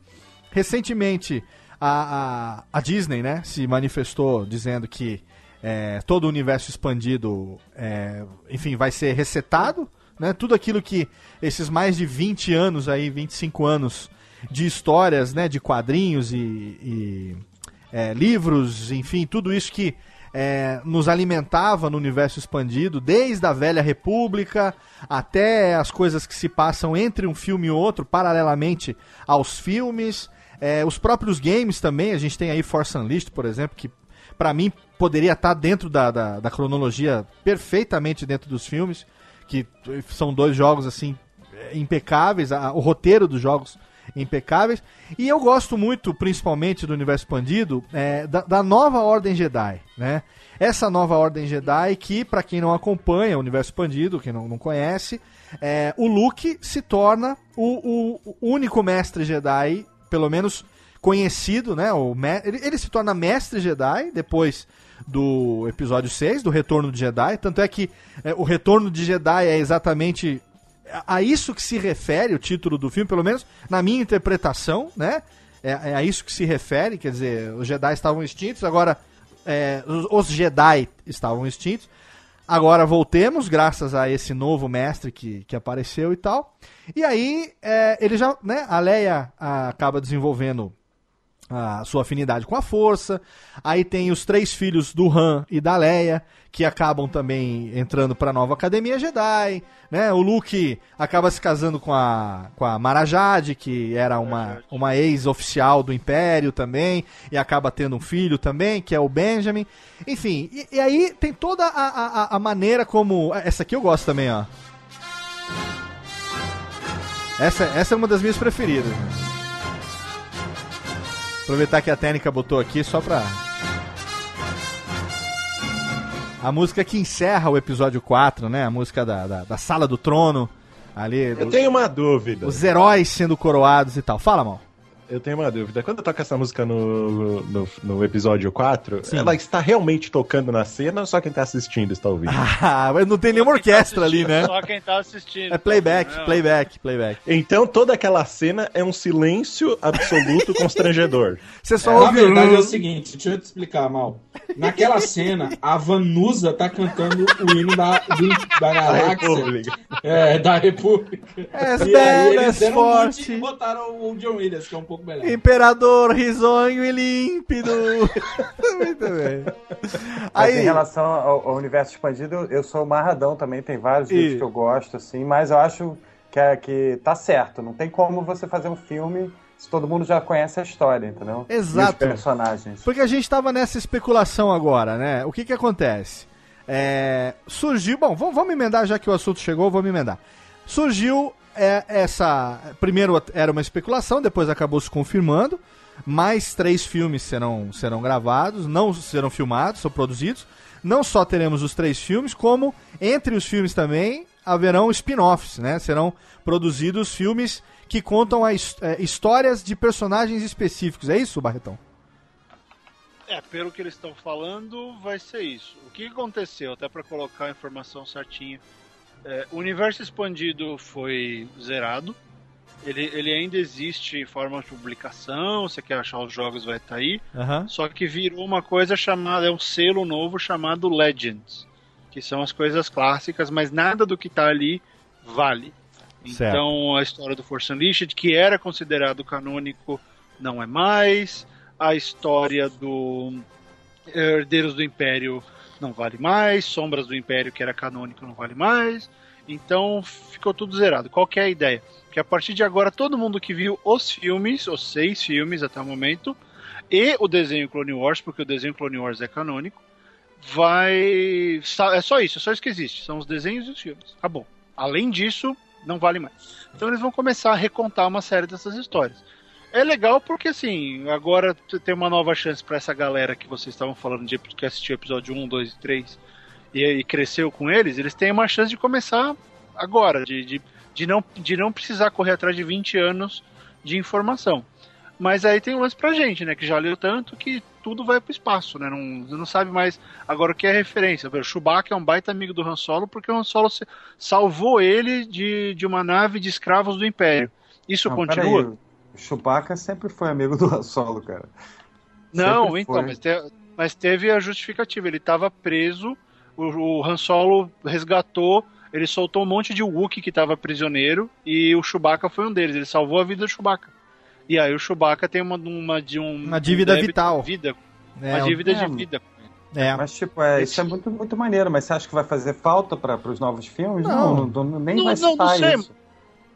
Speaker 1: Recentemente, a, a, a Disney né, se manifestou dizendo que é, todo o universo expandido, é, enfim, vai ser resetado. Né? Tudo aquilo que esses mais de 20 anos aí, 25 anos de histórias, né, de quadrinhos e, e, é, livros, enfim, tudo isso que é, nos alimentava no universo expandido, desde a velha república até as coisas que se passam entre um filme e outro, paralelamente aos filmes. É, os próprios games também, a gente tem aí Force Unleashed, por exemplo, que pra mim poderia estar dentro da, da, da cronologia, perfeitamente dentro dos filmes, que são dois jogos assim impecáveis, a- o roteiro dos jogos impecáveis. E eu gosto muito, principalmente do universo expandido, é, da, da nova Ordem Jedi, né? Essa nova Ordem Jedi que, pra quem não acompanha o universo expandido, quem não, não conhece, é, o Luke se torna o, o- o único mestre Jedi, pelo menos conhecido, né? O ele, ele se torna mestre Jedi depois do episódio 6, do Retorno de Jedi. Tanto é que é, o Retorno de Jedi é exatamente a- isso que se refere o título do filme, pelo menos na minha interpretação, né? É, é a isso que se refere, quer dizer, os Jedi estavam extintos, agora é, os Jedi estavam extintos. Agora voltemos, graças a esse novo mestre que, que apareceu e tal. E aí, é, ele já, né, a Leia ah, acaba desenvolvendo a sua afinidade com a força. Aí tem os três filhos do Han e da Leia, que acabam também entrando para a nova Academia Jedi, né? O Luke acaba se casando com a com a Mara Jade, que era uma, uma ex-oficial do Império também, e acaba tendo um filho também, que é o Benjamin. Enfim, e, e aí tem toda a, a, a maneira como essa aqui eu gosto também, ó. Essa, essa é uma das minhas preferidas. Aproveitar que a técnica botou aqui só pra. A música que encerra o episódio 4, né? A música da, da, da Sala do Trono. Ali.
Speaker 3: Eu tenho uma dúvida.
Speaker 1: Os heróis sendo coroados e tal. Fala, mal.
Speaker 3: Eu tenho uma dúvida. Quando toca essa música no, no, no episódio 4, ela está realmente tocando na cena ou só quem tá assistindo está ouvindo?
Speaker 1: Ah, mas não tem nenhuma orquestra ali, né?
Speaker 4: Só quem tá assistindo.
Speaker 1: É playback,
Speaker 4: Não.
Speaker 1: playback, playback.
Speaker 3: Então toda aquela cena é um silêncio absoluto (laughs) constrangedor.
Speaker 1: Você
Speaker 2: É, na verdade é o seguinte, deixa eu te explicar, Mal. Naquela cena, a Vanusa tá cantando o hino da, do- da galáxia.
Speaker 3: República.
Speaker 2: É, da República.
Speaker 1: És
Speaker 2: E aí eles deram um
Speaker 1: forte.
Speaker 2: e botaram o John Williams, que é um pouco melhor.
Speaker 1: Imperador risonho e límpido. (laughs) Muito bem.
Speaker 5: Mas
Speaker 1: Aí,
Speaker 5: em relação ao, ao universo expandido, eu- sou marradão também, tem vários
Speaker 1: E-
Speaker 5: livros que eu gosto, assim, mas eu acho que, é, que tá certo. Não tem como você fazer um filme se todo mundo já conhece a história, entendeu?
Speaker 1: Exato.
Speaker 5: E os personagens.
Speaker 1: Porque a gente tava nessa especulação agora, né? O que que acontece? É, surgiu. Bom, vamos, vamos emendar já que o assunto chegou, vamos emendar. Surgiu é, essa. Primeiro era uma especulação, depois acabou se confirmando. Mais três filmes serão, serão gravados, não serão filmados, são produzidos. Não só teremos os três filmes, como entre os filmes também haverão spin-offs, né? Serão produzidos filmes que contam a, his- é, histórias de personagens específicos. É isso, Barretão?
Speaker 4: É, pelo que eles estão falando, vai ser isso. O que aconteceu, até para colocar a informação certinha, é, o universo expandido foi zerado. Ele, ele ainda existe em forma de publicação, você quer achar os jogos, vai estar aí.
Speaker 1: Aham.
Speaker 4: Só que virou uma coisa chamada, é um selo novo chamado Legends, que são as coisas clássicas, mas nada do que tá ali vale.
Speaker 1: Certo.
Speaker 4: Então a história do Force Unleashed, que era considerado canônico, não é mais. A história do Herdeiros do Império não vale mais. Sombras do Império, que era canônico, não vale mais. Então ficou tudo zerado. Qual que é a ideia? Que a partir de agora todo mundo que viu os filmes, os seis filmes até o momento, e o desenho Clone Wars, porque o desenho Clone Wars é canônico, vai. É só isso, é só isso que existe. São os desenhos e os filmes. Acabou. Além disso, não vale mais. Então eles vão começar a recontar uma série dessas histórias. É legal porque, assim, agora você tem uma nova chance pra essa galera que vocês estavam falando de que assistiu o episódio 1, 2 e 3 e, e cresceu com eles, eles têm uma chance de começar agora, de, de, de, não, de não precisar correr atrás de 20 anos de informação. Mas aí tem um lance pra gente, né? Que já leu tanto que tudo vai pro espaço, né? Não, não sabe mais agora o que é referência. O Chewbacca é um baita amigo do Han Solo porque o Han Solo salvou ele de, de uma nave de escravos do Império. Isso
Speaker 5: Não,
Speaker 4: continua?
Speaker 5: Chewbacca sempre foi amigo do (laughs) Han Solo, cara.
Speaker 4: Não,
Speaker 5: Sempre
Speaker 4: então,
Speaker 5: foi.
Speaker 4: mas, te- mas teve a justificativa. Ele estava preso, o, o Han Solo resgatou, ele soltou um monte de Wookiee que estava prisioneiro e o Chewbacca foi um deles. Ele salvou a vida do Chewbacca. E aí o Chewbacca tem uma, uma, de um,
Speaker 1: Uma dívida
Speaker 4: um
Speaker 1: vital.
Speaker 4: de Vida,
Speaker 1: É,
Speaker 4: uma dívida
Speaker 5: é,
Speaker 4: de vida.
Speaker 1: É.
Speaker 5: Mas, tipo, é, isso é muito, muito maneiro. Mas você acha que vai fazer falta para os novos filmes?
Speaker 4: Não.
Speaker 5: Não, não, não- nem
Speaker 4: Não,
Speaker 5: vai
Speaker 4: não, não
Speaker 5: isso.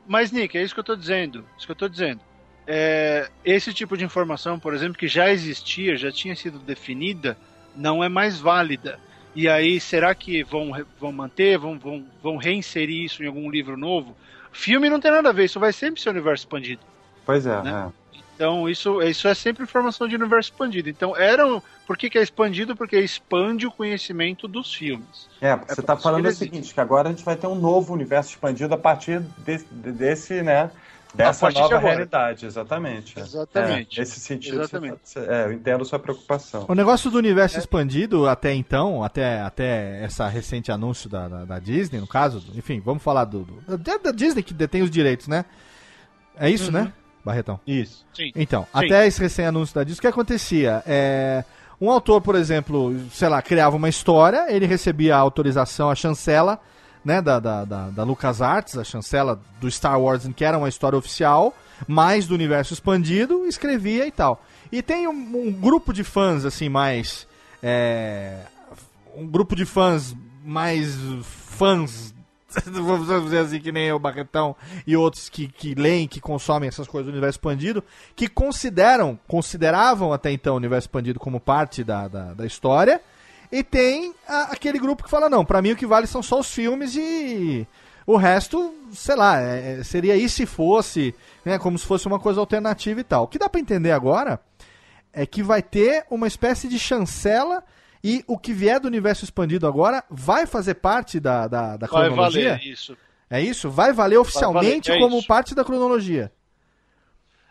Speaker 4: Mas, Nick, é isso que eu tô dizendo. Isso que eu tô dizendo. É, esse tipo de informação, por exemplo, que já existia, já tinha sido definida, não é mais válida. E aí, será que vão, vão manter, vão, vão, vão reinserir isso em algum livro novo? Filme não tem nada a ver, isso vai sempre ser universo expandido.
Speaker 5: Pois é,
Speaker 4: Né?
Speaker 5: é.
Speaker 4: Então, isso, isso é sempre informação de universo expandido. Então, era um, por que, que é expandido? Porque expande o conhecimento dos filmes.
Speaker 5: É, porque
Speaker 4: É
Speaker 5: você
Speaker 4: por
Speaker 5: tá
Speaker 4: isso
Speaker 5: falando o seguinte, que agora a gente vai ter um novo universo expandido a partir desse, desse né, dessa
Speaker 4: de
Speaker 5: nova
Speaker 4: agora.
Speaker 5: realidade, exatamente.
Speaker 4: Exatamente.
Speaker 5: É, nesse sentido,
Speaker 4: Exatamente.
Speaker 5: você- é, eu entendo a sua preocupação.
Speaker 1: O negócio do universo expandido até então, até, até essa recente anúncio da, da, da Disney, no caso, enfim, vamos falar do, do- da, da Disney que detém os direitos, né? É isso, né, Barretão?
Speaker 3: Isso.
Speaker 4: Sim.
Speaker 1: Então,
Speaker 4: Sim.
Speaker 1: até esse recém-anúncio da Disney, o que acontecia? É, um autor, por exemplo, sei lá, criava uma história, ele recebia a autorização, a chancela, né, da, da, da, da LucasArts, a chancela do Star Wars, que era uma história oficial, mais do universo expandido, escrevia e tal. E tem um, um grupo de fãs, assim, mais... é, um grupo de fãs mais fãs (laughs) vamos dizer assim, que nem o Barretão e outros que, que leem, que consomem essas coisas do universo expandido, que consideram, consideravam até então o universo expandido como parte da, da, da história, e tem a- aquele grupo que fala, não, pra mim o que vale são só os filmes e o resto, sei lá, é- é- seria aí se fosse, né, como se fosse uma coisa alternativa e tal. O que dá pra entender agora é que vai ter uma espécie de chancela e o que vier do universo expandido agora vai fazer parte da, da, da
Speaker 4: Vai
Speaker 1: cronologia?
Speaker 4: valer isso.
Speaker 1: É isso? Vai valer oficialmente
Speaker 4: valer, é
Speaker 1: como
Speaker 4: isso.
Speaker 1: parte da cronologia.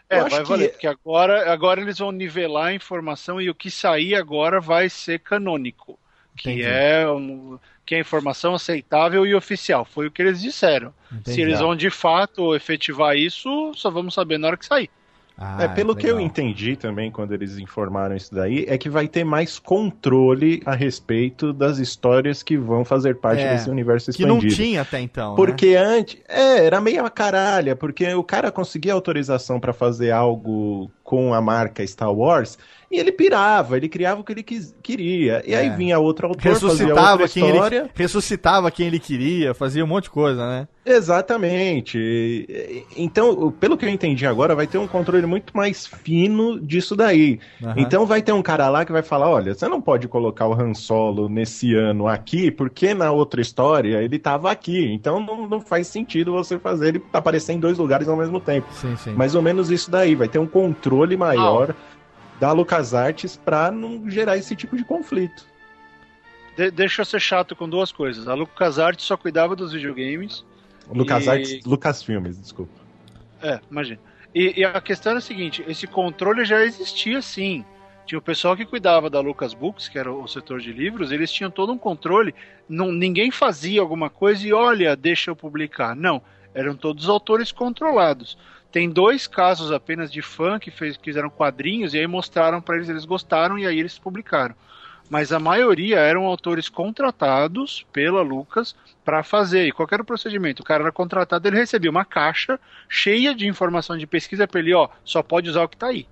Speaker 4: É, vai
Speaker 3: que-
Speaker 4: valer, porque agora, agora eles vão nivelar a informação e o que sair agora vai ser canônico. Que
Speaker 1: Entendi.
Speaker 4: é, um, que é informação aceitável e oficial. Foi o que eles disseram.
Speaker 1: Entendi.
Speaker 4: Se eles vão de fato efetivar isso, só vamos saber na hora que sair.
Speaker 1: Ah,
Speaker 3: é, pelo que eu entendi também quando eles informaram isso daí, é que vai ter mais controle a respeito das histórias que vão fazer parte
Speaker 1: É,
Speaker 3: desse universo
Speaker 1: Que não
Speaker 3: expandido.
Speaker 1: tinha até então. né?
Speaker 3: Porque antes, é, era meio a caralha, porque o cara conseguia autorização pra fazer algo com a marca Star Wars e ele pirava, ele criava o que ele quis- queria. E aí
Speaker 1: É.
Speaker 3: vinha outro autor, fazia
Speaker 1: Ressuscitava
Speaker 3: outra
Speaker 1: quem,
Speaker 3: história.
Speaker 1: ele, ressuscitava quem ele queria, fazia um monte de coisa, né?
Speaker 3: Exatamente. Então, pelo que eu entendi agora, vai ter um controle muito mais fino disso daí.
Speaker 1: Aham.
Speaker 3: Então vai ter um cara lá que vai falar: olha, você não pode colocar o Han Solo nesse ano aqui, porque na outra história ele tava aqui. Então não, não faz sentido você fazer ele aparecer em dois lugares ao mesmo tempo.
Speaker 1: Sim, sim.
Speaker 3: Mais ou menos isso daí. Vai ter um controle maior da LucasArts pra não gerar esse tipo de conflito.
Speaker 4: De- deixa eu ser chato com duas coisas. A LucasArts só cuidava dos videogames.
Speaker 3: LucasArts,
Speaker 4: E-
Speaker 3: Lucasfilmes, desculpa.
Speaker 4: É, imagina. E, e a questão é a seguinte: esse controle já existia sim. Tinha o pessoal que cuidava da Lucas Books, que era o setor de livros, eles tinham todo um controle. Não, ninguém fazia alguma coisa e olha, deixa eu publicar. Não, eram todos autores controlados. Tem dois casos apenas de fã que fez, fizeram quadrinhos e aí mostraram para eles, eles gostaram e aí eles publicaram. Mas a maioria eram autores contratados pela Lucas para fazer. E qual que era o procedimento? O cara era contratado, ele recebia uma caixa cheia de informação de pesquisa para ele, ó, só pode usar o que tá aí.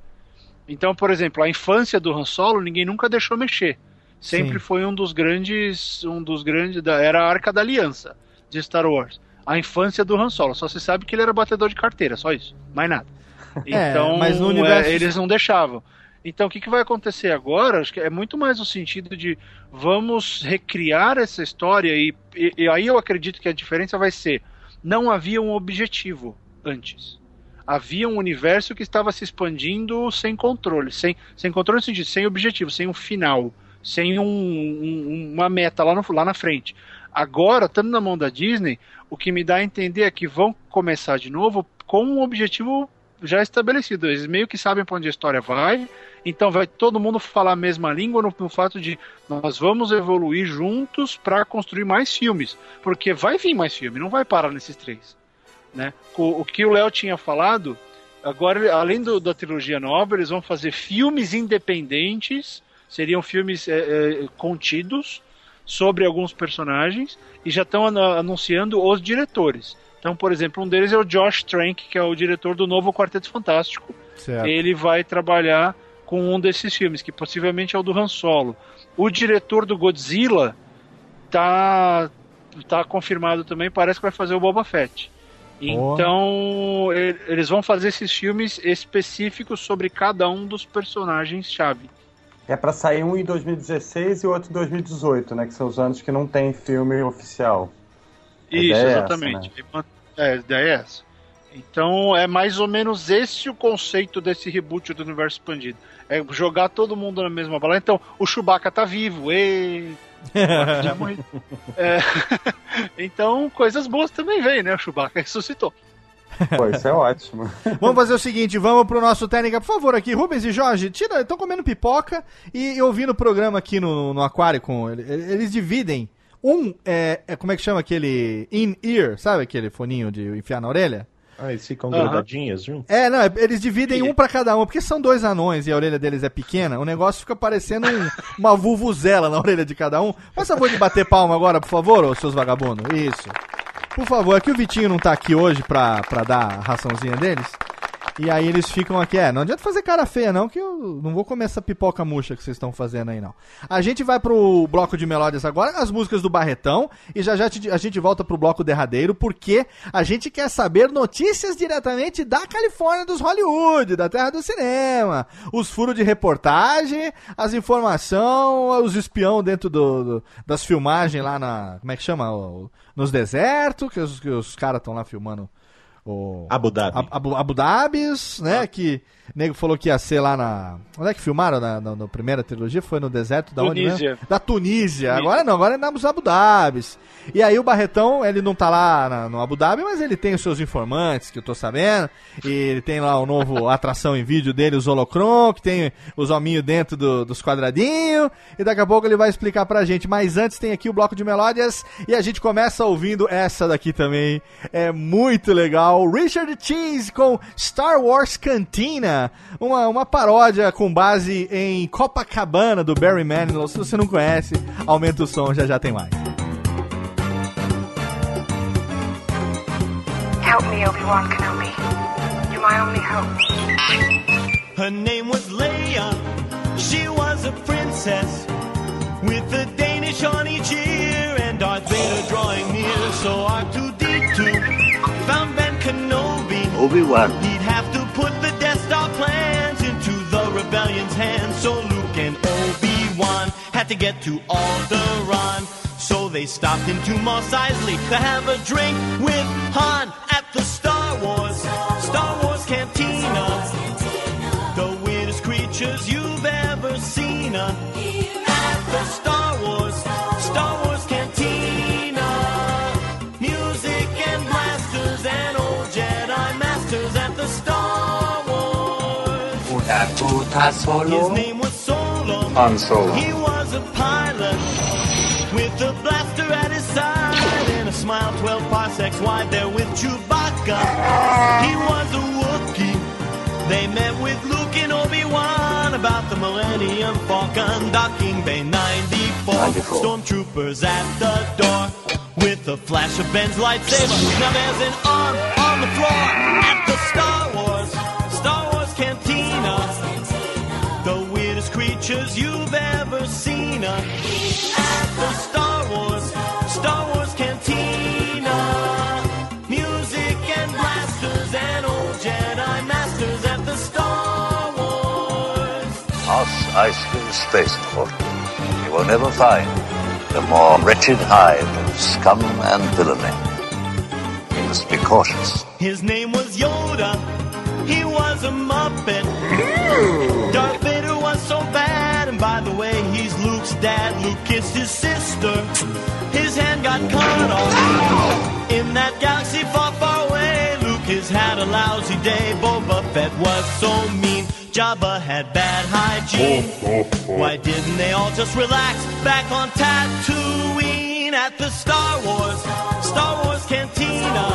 Speaker 4: Então, por exemplo, a infância do Han Solo, ninguém nunca deixou mexer. Sempre
Speaker 1: Sim.
Speaker 4: foi um dos grandes, um dos grandes da era a Arca da Aliança de Star Wars. A infância do Han Solo, só se sabe que ele era batedor de carteira, só isso, mais nada. (laughs)
Speaker 1: É,
Speaker 4: Então,
Speaker 1: mas no universo-
Speaker 4: é, eles não deixavam. Então, o que, que vai acontecer agora? Acho que é muito mais o sentido de vamos recriar essa história e, e- e aí eu acredito que a diferença vai ser não havia um objetivo antes. Havia um universo que estava se expandindo sem controle, sem, sem controle no sentido, sem objetivo, sem um final, sem um- um- uma meta lá, no, lá na frente. Agora, estando na mão da Disney, o que me dá a entender é que vão começar de novo com um objetivo já estabelecido. Eles meio que sabem para onde a história vai, então vai todo mundo falar a mesma língua no, no fato de nós vamos evoluir juntos para construir mais filmes, porque vai vir mais filme, não vai parar nesses três. Né? O, o que o Léo tinha falado, agora além do- da trilogia nova, eles vão fazer filmes independentes, seriam filmes é, é, contidos sobre alguns personagens e já estão anunciando os diretores. Então, por exemplo, um deles é o Josh Trank, que é o diretor do novo Quarteto Fantástico.
Speaker 1: Certo.
Speaker 4: Ele vai trabalhar com um desses filmes, que possivelmente é o do Han Solo. O diretor do Godzilla tá, tá confirmado também, parece que vai fazer o Boba Fett. Então, eles vão fazer esses filmes específicos sobre cada um dos personagens-chave.
Speaker 5: É pra sair um em 2016 e outro em 2018, né? Que são os anos que não tem filme oficial.
Speaker 4: Isso,
Speaker 5: é essa,
Speaker 4: exatamente. É, a ideia é essa. Então é mais ou menos esse o conceito desse reboot do universo expandido. É jogar todo mundo na mesma bala. Então, o Chewbacca tá vivo. Já morri. (laughs) É, (laughs) então, coisas boas também vem, né? O Chewbacca ressuscitou.
Speaker 5: Pô, isso é ótimo. (laughs)
Speaker 1: Vamos fazer o seguinte, vamos pro nosso técnica, por favor, aqui, Rubens e Jorge, tira, estão comendo pipoca e ouvindo o programa aqui no, no aquário com ele- eles dividem um, é, é, como é que chama aquele in-ear, sabe aquele foninho de enfiar na orelha?
Speaker 3: Ah, eles ficam
Speaker 1: Aham.
Speaker 3: grudadinhas juntos?
Speaker 1: É, não, é- eles dividem um pra cada um, porque são dois anões e a orelha deles é pequena, o negócio fica parecendo um- (laughs) uma vuvuzela na orelha de cada um. Faz favor de bater palma agora, por favor, ô seus vagabundos. Isso. Por favor, é que o Vitinho não tá aqui hoje pra, pra dar a raçãozinha deles. E aí eles ficam aqui, é, não adianta fazer cara feia não, que eu não vou comer essa pipoca murcha que vocês estão fazendo aí não. A gente vai pro bloco de melódias agora, as músicas do Barretão, e já já a gente volta pro bloco derradeiro, porque a gente quer saber notícias diretamente da Califórnia dos Hollywood, da terra do cinema. Os furos de reportagem, as informações, os espião dentro do, do- das filmagens lá na, como é que chama? Nos desertos, que os, que os caras estão lá filmando o
Speaker 3: Abu Dhabi.
Speaker 1: Ab- Abu, Abu Dhabis, né? Que o nego falou que ia ser lá na. Onde é que filmaram na, na- na primeira trilogia? Foi no deserto da onde
Speaker 4: Tunísia.
Speaker 1: Da Tunísia. Agora não, agora é nos Abu Dhabis. E aí o Barretão, ele não tá lá na- no Abu Dhabi, mas ele tem os seus informantes, que eu tô sabendo. E ele tem lá o novo (laughs) atração em vídeo dele, os Holocron, que tem os hominhos dentro do- dos quadradinhos. E daqui a pouco ele vai explicar pra gente. Mas antes tem aqui o bloco de melódias. E a gente começa ouvindo essa daqui também. É muito legal. Richard Cheese com Star Wars Cantina. Uma, uma paródia com base em Copacabana do Barry Manilow. Se você não conhece, aumenta o som, já já tem mais.
Speaker 8: Help me, Obi-Wan Kenobi. You're my only hope.
Speaker 7: Her name was Leia. She was a princess with a Danish on each ear and Darth
Speaker 8: Obi-Wan.
Speaker 7: He'd have to put the Death Star plans into the rebellion's hands. So Luke and Obi-Wan had to get to Alderaan. So they stopped into Mos Eisley to have a drink with Han at the Star Wars, Star Wars Cantina. The weirdest creatures you've ever seen at the Star Wars, Star Wars
Speaker 8: Puta
Speaker 7: His
Speaker 8: solo.
Speaker 7: name was Solo.
Speaker 8: Han Solo.
Speaker 7: He was a pilot with a blaster at his side and a smile 12 parsecs wide there with Chewbacca. He was a Wookiee. They met with Luke and Obi-Wan about the Millennium Falcon docking bay 94.
Speaker 8: 94.
Speaker 7: Stormtroopers at the door with a flash of Ben's lightsaber. Now there's an arm on the floor at the Star Wars, Star Wars Cantina. The weirdest creatures you've ever seen uh, at the Star Wars, Star Wars Cantina. Music and blasters and old Jedi masters at the Star Wars.
Speaker 8: Mos Eisley Spaceport. You will never find the more wretched hive of scum and villainy. You must be cautious.
Speaker 7: His name was Yoda. He was a Muppet. A lousy day. Boba Fett was so mean. Jabba had bad hygiene. Why didn't they all just relax back on Tatooine at the Star Wars, Star Wars Cantina?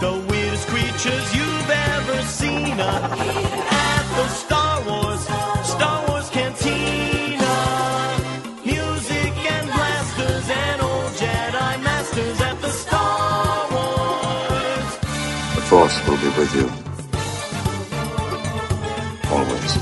Speaker 7: The weirdest creatures you've ever seen uh,
Speaker 8: Will be with you. Always.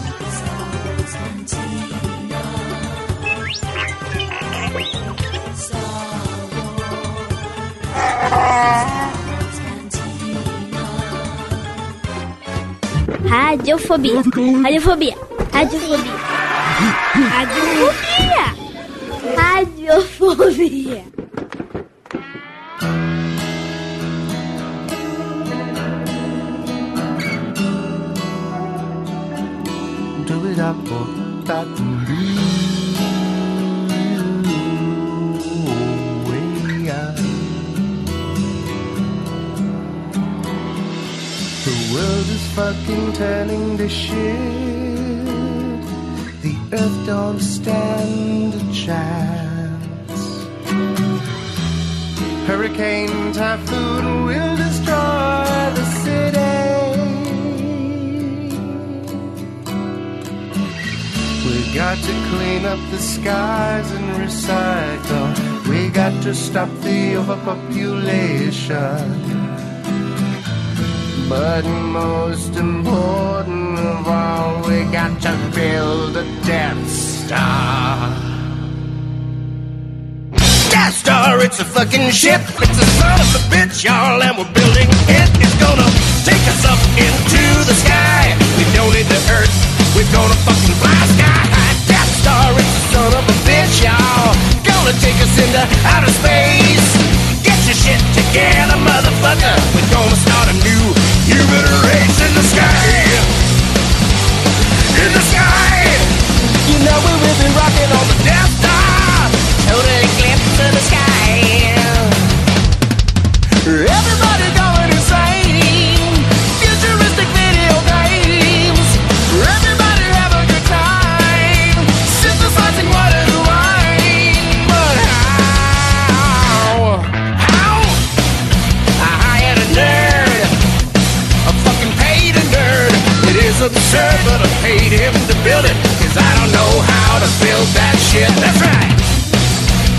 Speaker 6: Radiofobia. Radiofobia. Radiofobia. Radiofobia. Radiofobia.
Speaker 9: The world is fucking turning to shit. The earth don't stand a chance. Hurricane, typhoon will destroy the got to clean up the skies and recycle. We got to stop the overpopulation. But most important of all, we got to build a Death Star. Death Star, it's a fucking ship. It's a son of a bitch, y'all, and we're building it. It's gonna take us up into the sky. We don't need the Earth. We're gonna fucking fly sky high. Death Star, it's a son of a bitch, y'all. Gonna take us into outer space. Get your shit together, motherfucker. We're gonna start a new human race in the sky. In the sky. You know we will be rocking on the Death Star. Build it. Cause I don't know how to build that shit. That's right.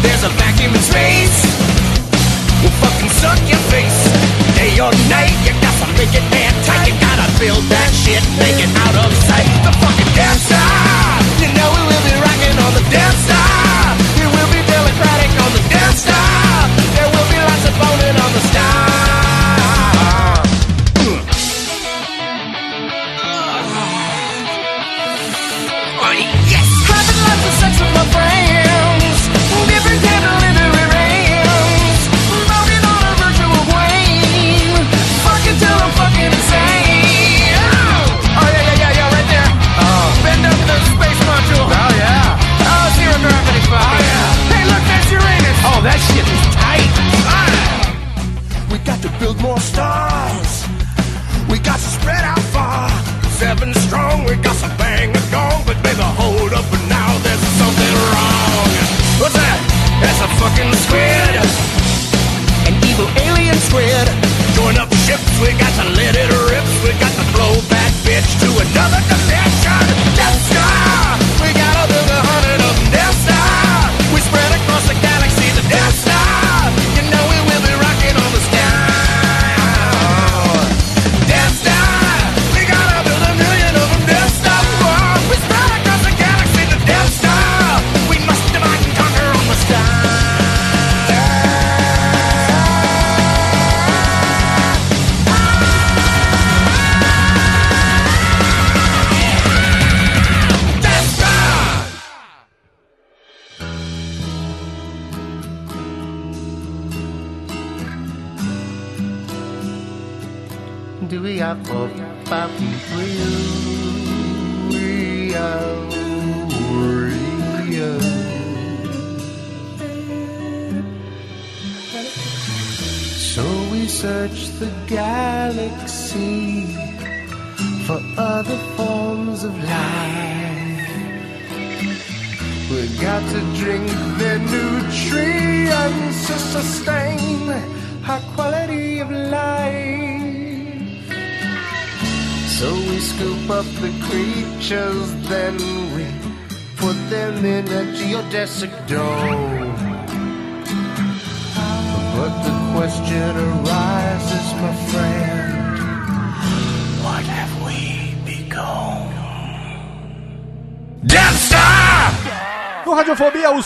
Speaker 9: There's a vacuum in space. We'll fucking suck your face. Day or night, you gotta make it and tight. You gotta build that shit, make it out of sight. The fucking Death Star. You know we will be rocking on the Death Star.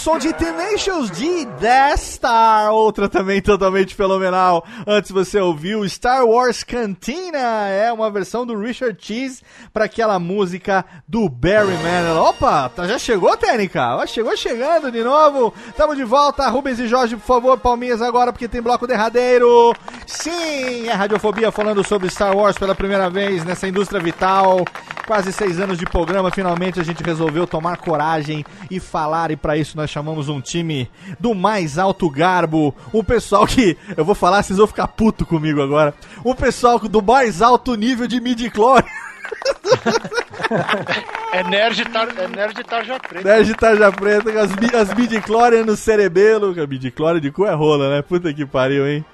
Speaker 1: Som de Tenacious D, Death Star, outra também totalmente fenomenal. Antes você ouviu Star Wars Cantina, é uma versão do Richard Cheese para aquela música do Barry Manilow. Opa, tá- já chegou, Técnica? Chegou chegando de novo. Tamo de volta. Rubens e Jorge, por favor, palminhas agora, porque tem bloco derradeiro. Sim, é Radiofobia falando sobre Star Wars pela primeira vez nessa indústria vital. Quase seis anos de programa, finalmente a gente resolveu tomar coragem e falar, e para isso nós chamamos um time do mais alto garbo, um pessoal que, eu vou falar, vocês vão ficar puto comigo agora, um pessoal do mais alto nível de midi-chlore.
Speaker 4: É nerd, tar, é nerd tarja preta.
Speaker 1: Nerd tarja preta, com as, as midi-chlorian no cerebelo, midi-chlorian de cu é rola, né? Puta que pariu, hein?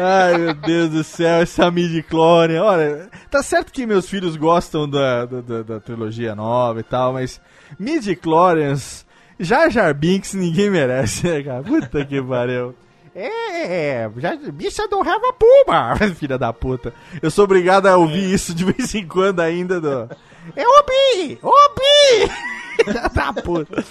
Speaker 1: Ai, meu Deus do céu, essa midi-chlorian. Olha, tá certo que meus filhos gostam da, da, da- trilogia nova e tal, mas midi-chlorians, Jar Jar Binks ninguém merece, né, cara? Puta que pariu. É, já, bicha don't have a puma, (laughs) filha da puta. Eu sou obrigado a ouvir isso de vez em quando ainda do... É Obi! Obi! (laughs) Da puta.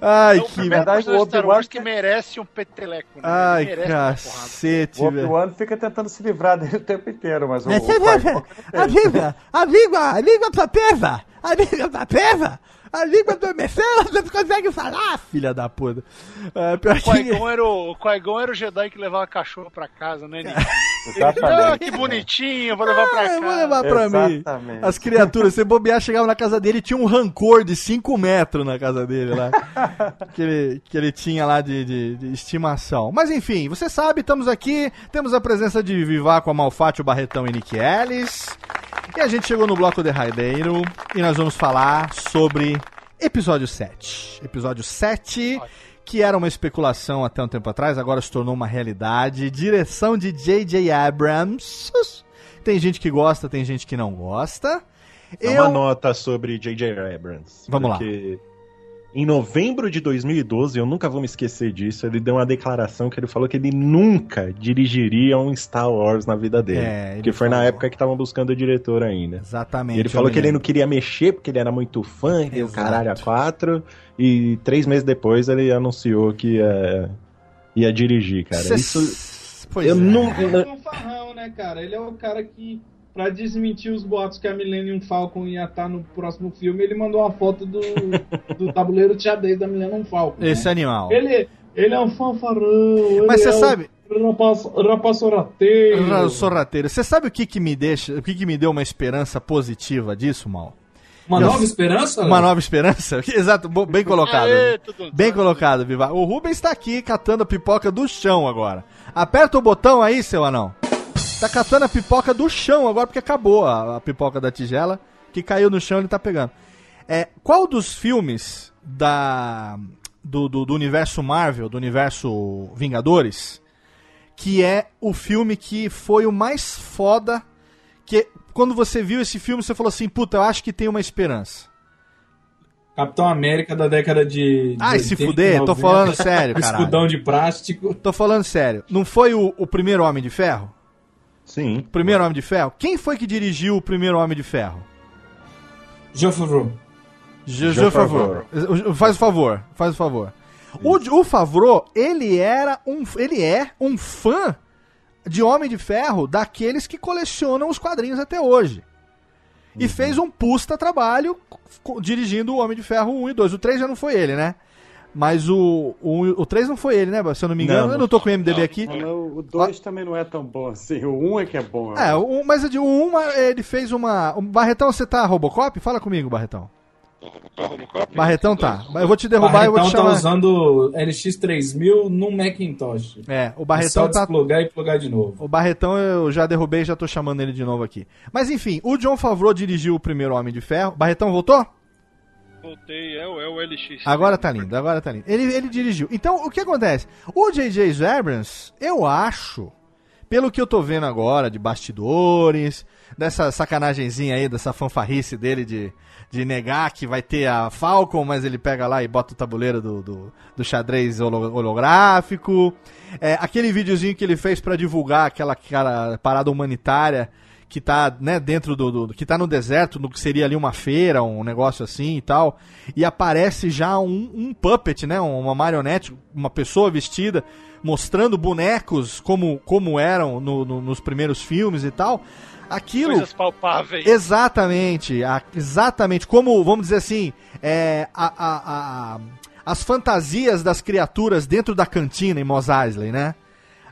Speaker 1: Ai,
Speaker 4: É o
Speaker 1: que
Speaker 5: verdade, o Obi-Wan
Speaker 4: Wars que merece um peteleco. Né?
Speaker 1: Ai, cacete,
Speaker 5: O
Speaker 1: velho.
Speaker 5: Obi-Wan fica tentando se livrar dele o tempo inteiro, mas o, o
Speaker 10: Você
Speaker 5: pai-
Speaker 10: vê, a língua, a língua, a língua tá presa, a língua tá presa, a língua adormeceu, você não consegue falar.
Speaker 1: Filha da puta. É, pior
Speaker 4: O
Speaker 1: que...
Speaker 4: Qui-Gon era, o era o Jedi que levava cachorro pra casa, né, Nick? (laughs) Ah, que bonitinho, vou levar pra
Speaker 1: Ah,
Speaker 4: casa.
Speaker 1: eu vou levar pra mim.
Speaker 5: Exatamente.
Speaker 1: As criaturas, você bobear, chegava na casa dele e tinha um rancor de 5 metros na casa dele lá. (laughs) que, ele, que ele tinha lá de, de- de estimação. Mas enfim, você sabe, estamos aqui, temos a presença de Vivaco, o Barretão e Nick Ellis. E a gente chegou no bloco derradeiro e nós vamos falar sobre episódio 7. Episódio 7, que era uma especulação até um tempo atrás, agora se tornou uma realidade. Direção de J.J. Abrams. Tem gente que gosta, tem gente que não gosta.
Speaker 3: É uma nota sobre J.J. Abrams.
Speaker 1: Vamos lá.
Speaker 3: Porque Em novembro de 2012, eu nunca vou me esquecer disso, ele deu uma declaração que ele falou que ele nunca dirigiria um Star Wars na vida dele.
Speaker 1: É, ele
Speaker 3: que foi na
Speaker 1: falou.
Speaker 3: época que estavam buscando o diretor ainda.
Speaker 1: Exatamente.
Speaker 3: E ele falou que ele não queria mexer porque ele era muito fã, e o
Speaker 1: Exato.
Speaker 3: caralho a quatro. E três meses depois ele anunciou que ia, ia dirigir, cara.
Speaker 1: Cê-
Speaker 3: Isso.
Speaker 1: Pois
Speaker 3: eu
Speaker 1: é.
Speaker 3: não.
Speaker 2: Ele é um fanfarrão, né, cara? Ele é o cara que, pra desmentir os boatos que a Millennium Falcon ia estar no próximo filme, ele mandou uma foto do, do (laughs) tabuleiro de xadrez da Millennium Falcon.
Speaker 1: Esse
Speaker 2: né?
Speaker 1: animal.
Speaker 2: Ele, ele é um fanfarrão.
Speaker 1: Mas
Speaker 2: ele
Speaker 1: você
Speaker 2: é
Speaker 1: sabe-
Speaker 2: Um rapaz, rapaz sorrateiro.
Speaker 1: Ra- Sorrateiro. Você sabe o que que me deixa, o que que me deu uma esperança positiva disso, Mal?
Speaker 2: Uma
Speaker 1: Eu-
Speaker 2: nova esperança?
Speaker 1: Uma
Speaker 2: Léo?
Speaker 1: nova esperança? (laughs) Exato, bem colocado.
Speaker 4: Aê, tudo
Speaker 1: Bem colocado, Viva. O Rubens está aqui catando a pipoca do chão agora. Aperta o botão aí, seu anão. Tá catando a pipoca do chão agora porque acabou a, a pipoca da tigela que caiu no chão ele tá pegando. É, qual dos filmes da do, do, do universo Marvel, do universo Vingadores, que é o filme que foi o mais foda que quando você viu esse filme você falou assim, puta, eu acho que tem uma esperança.
Speaker 2: Capitão América da década de. de
Speaker 1: Ai, se
Speaker 2: 80,
Speaker 1: fuder, tô
Speaker 2: 90,
Speaker 1: falando sério, (laughs) caralho.
Speaker 2: Escudão de plástico.
Speaker 1: Tô falando sério. Não foi o, o primeiro Homem de Ferro?
Speaker 3: Sim.
Speaker 1: O primeiro Homem de Ferro? Quem foi que dirigiu o primeiro Homem de Ferro?
Speaker 2: Jean Favreau.
Speaker 1: Je,
Speaker 3: Jean
Speaker 1: je favor. Faz o favor, faz o favor. O, o Favreau, ele era um, ele é um fã de Homem de Ferro daqueles que colecionam os quadrinhos até hoje. E fez um pusta trabalho dirigindo o Homem de Ferro 1 e 2. O 3 já não foi ele, né? Mas o, o, o 3 não foi ele, né? Se eu não me engano.
Speaker 5: Não,
Speaker 1: eu não tô com o MDB aqui.
Speaker 5: O 2 também não é tão bom assim. O 1 um é que é bom.
Speaker 1: É, o, mas o 1 ele fez uma. o Barretão, você tá Robocop? Fala comigo, Barretão. Barretão tá. Eu vou te derrubar e eu vou te
Speaker 2: Barretão tá
Speaker 1: chamar.
Speaker 2: usando LX3000 no Macintosh.
Speaker 1: É, o
Speaker 2: É
Speaker 1: Barretão
Speaker 2: só
Speaker 1: tá.
Speaker 2: desplugar e plugar de novo.
Speaker 1: O Barretão eu já derrubei e já tô chamando ele de novo aqui. Mas enfim, o John Favreau dirigiu o primeiro Homem de Ferro. Barretão voltou?
Speaker 4: Voltei, é, o- é o LX.
Speaker 1: Agora tá lindo, agora tá lindo. Ele, ele dirigiu. Então, o que acontece? O J.J. Abrams, eu acho, pelo que eu tô vendo agora de bastidores, dessa sacanagemzinha aí, dessa fanfarrice dele de, de negar que vai ter a Falcon, mas ele pega lá e bota o tabuleiro do, do, do xadrez holo- holográfico. É, aquele videozinho que ele fez pra divulgar aquela, aquela parada humanitária que tá, né, dentro do, do- que tá no deserto, no que seria ali uma feira, um negócio assim e tal, e aparece já um, um puppet, né, uma marionete, uma pessoa vestida, mostrando bonecos como, como eram no- no- nos primeiros filmes e tal. Aquilo
Speaker 4: Coisas palpáveis.
Speaker 1: Exatamente, a- exatamente. Como, vamos dizer assim, é, a- a- a- as fantasias das criaturas dentro da cantina em Mos Eisley, né?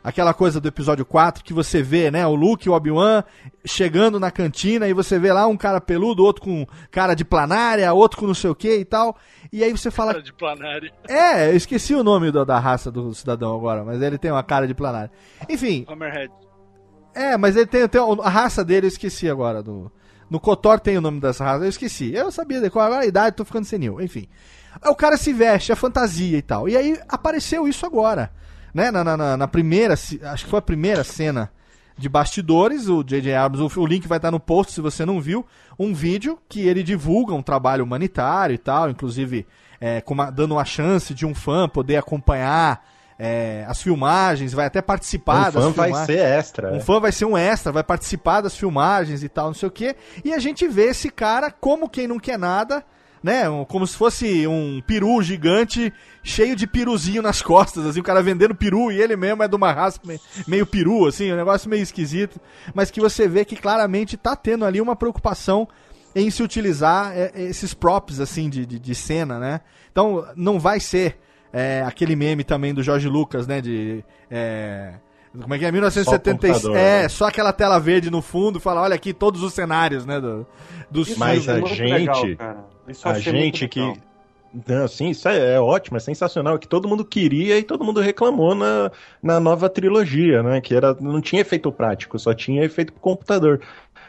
Speaker 1: Aquela coisa do episódio 4 que você vê, né? O Luke e o Obi-Wan chegando na cantina e você vê lá um cara peludo, outro com cara de planária, outro com não sei o que e tal. E aí você fala.
Speaker 4: Cara de planária.
Speaker 1: É, eu esqueci o nome do- da raça do cidadão agora, mas ele tem uma cara de planária. Enfim,
Speaker 4: Hammerhead.
Speaker 1: é, mas ele tem, tem a raça dele, eu esqueci agora. Do, no Kotor tem o nome das raças, eu esqueci. Eu sabia decorar agora a idade, tô ficando senil. Enfim. O cara se veste, é fantasia e tal. E aí apareceu isso agora. Né? Na, na- na- primeira, acho que foi a primeira cena de bastidores, o J.J. Abrams, o, link vai estar no post se você não viu, um vídeo que ele divulga um trabalho humanitário e tal, inclusive é, uma- dando uma chance de um fã poder acompanhar é, as filmagens, vai até participar
Speaker 3: Um
Speaker 1: das
Speaker 3: fã vai
Speaker 1: filmagens.
Speaker 3: ser extra,
Speaker 1: Um
Speaker 3: é.
Speaker 1: fã vai ser um extra, vai participar das filmagens e tal, não sei o quê. E a gente vê esse cara como quem não quer nada, né? Um- como se fosse um peru gigante cheio de piruzinho nas costas, assim, o cara vendendo peru e ele mesmo é de uma raça me- meio peru, assim, um negócio meio esquisito. Mas que você vê que claramente tá tendo ali uma preocupação em se utilizar é, esses props, assim, de, de, de cena, né? Então não vai ser é, aquele meme também do Jorge Lucas, né? De. é, como é que é? 1976.
Speaker 3: computador,
Speaker 1: É,
Speaker 3: né?
Speaker 1: só aquela tela verde no fundo, fala, olha aqui todos os cenários, né? Do, dos
Speaker 3: Mas
Speaker 1: filmes.
Speaker 3: a gente, a gente que não, sim, isso é, é ótimo, é sensacional, é que todo mundo queria e todo mundo reclamou na, na nova trilogia, né? Que era, não tinha efeito prático, só tinha efeito pro computador.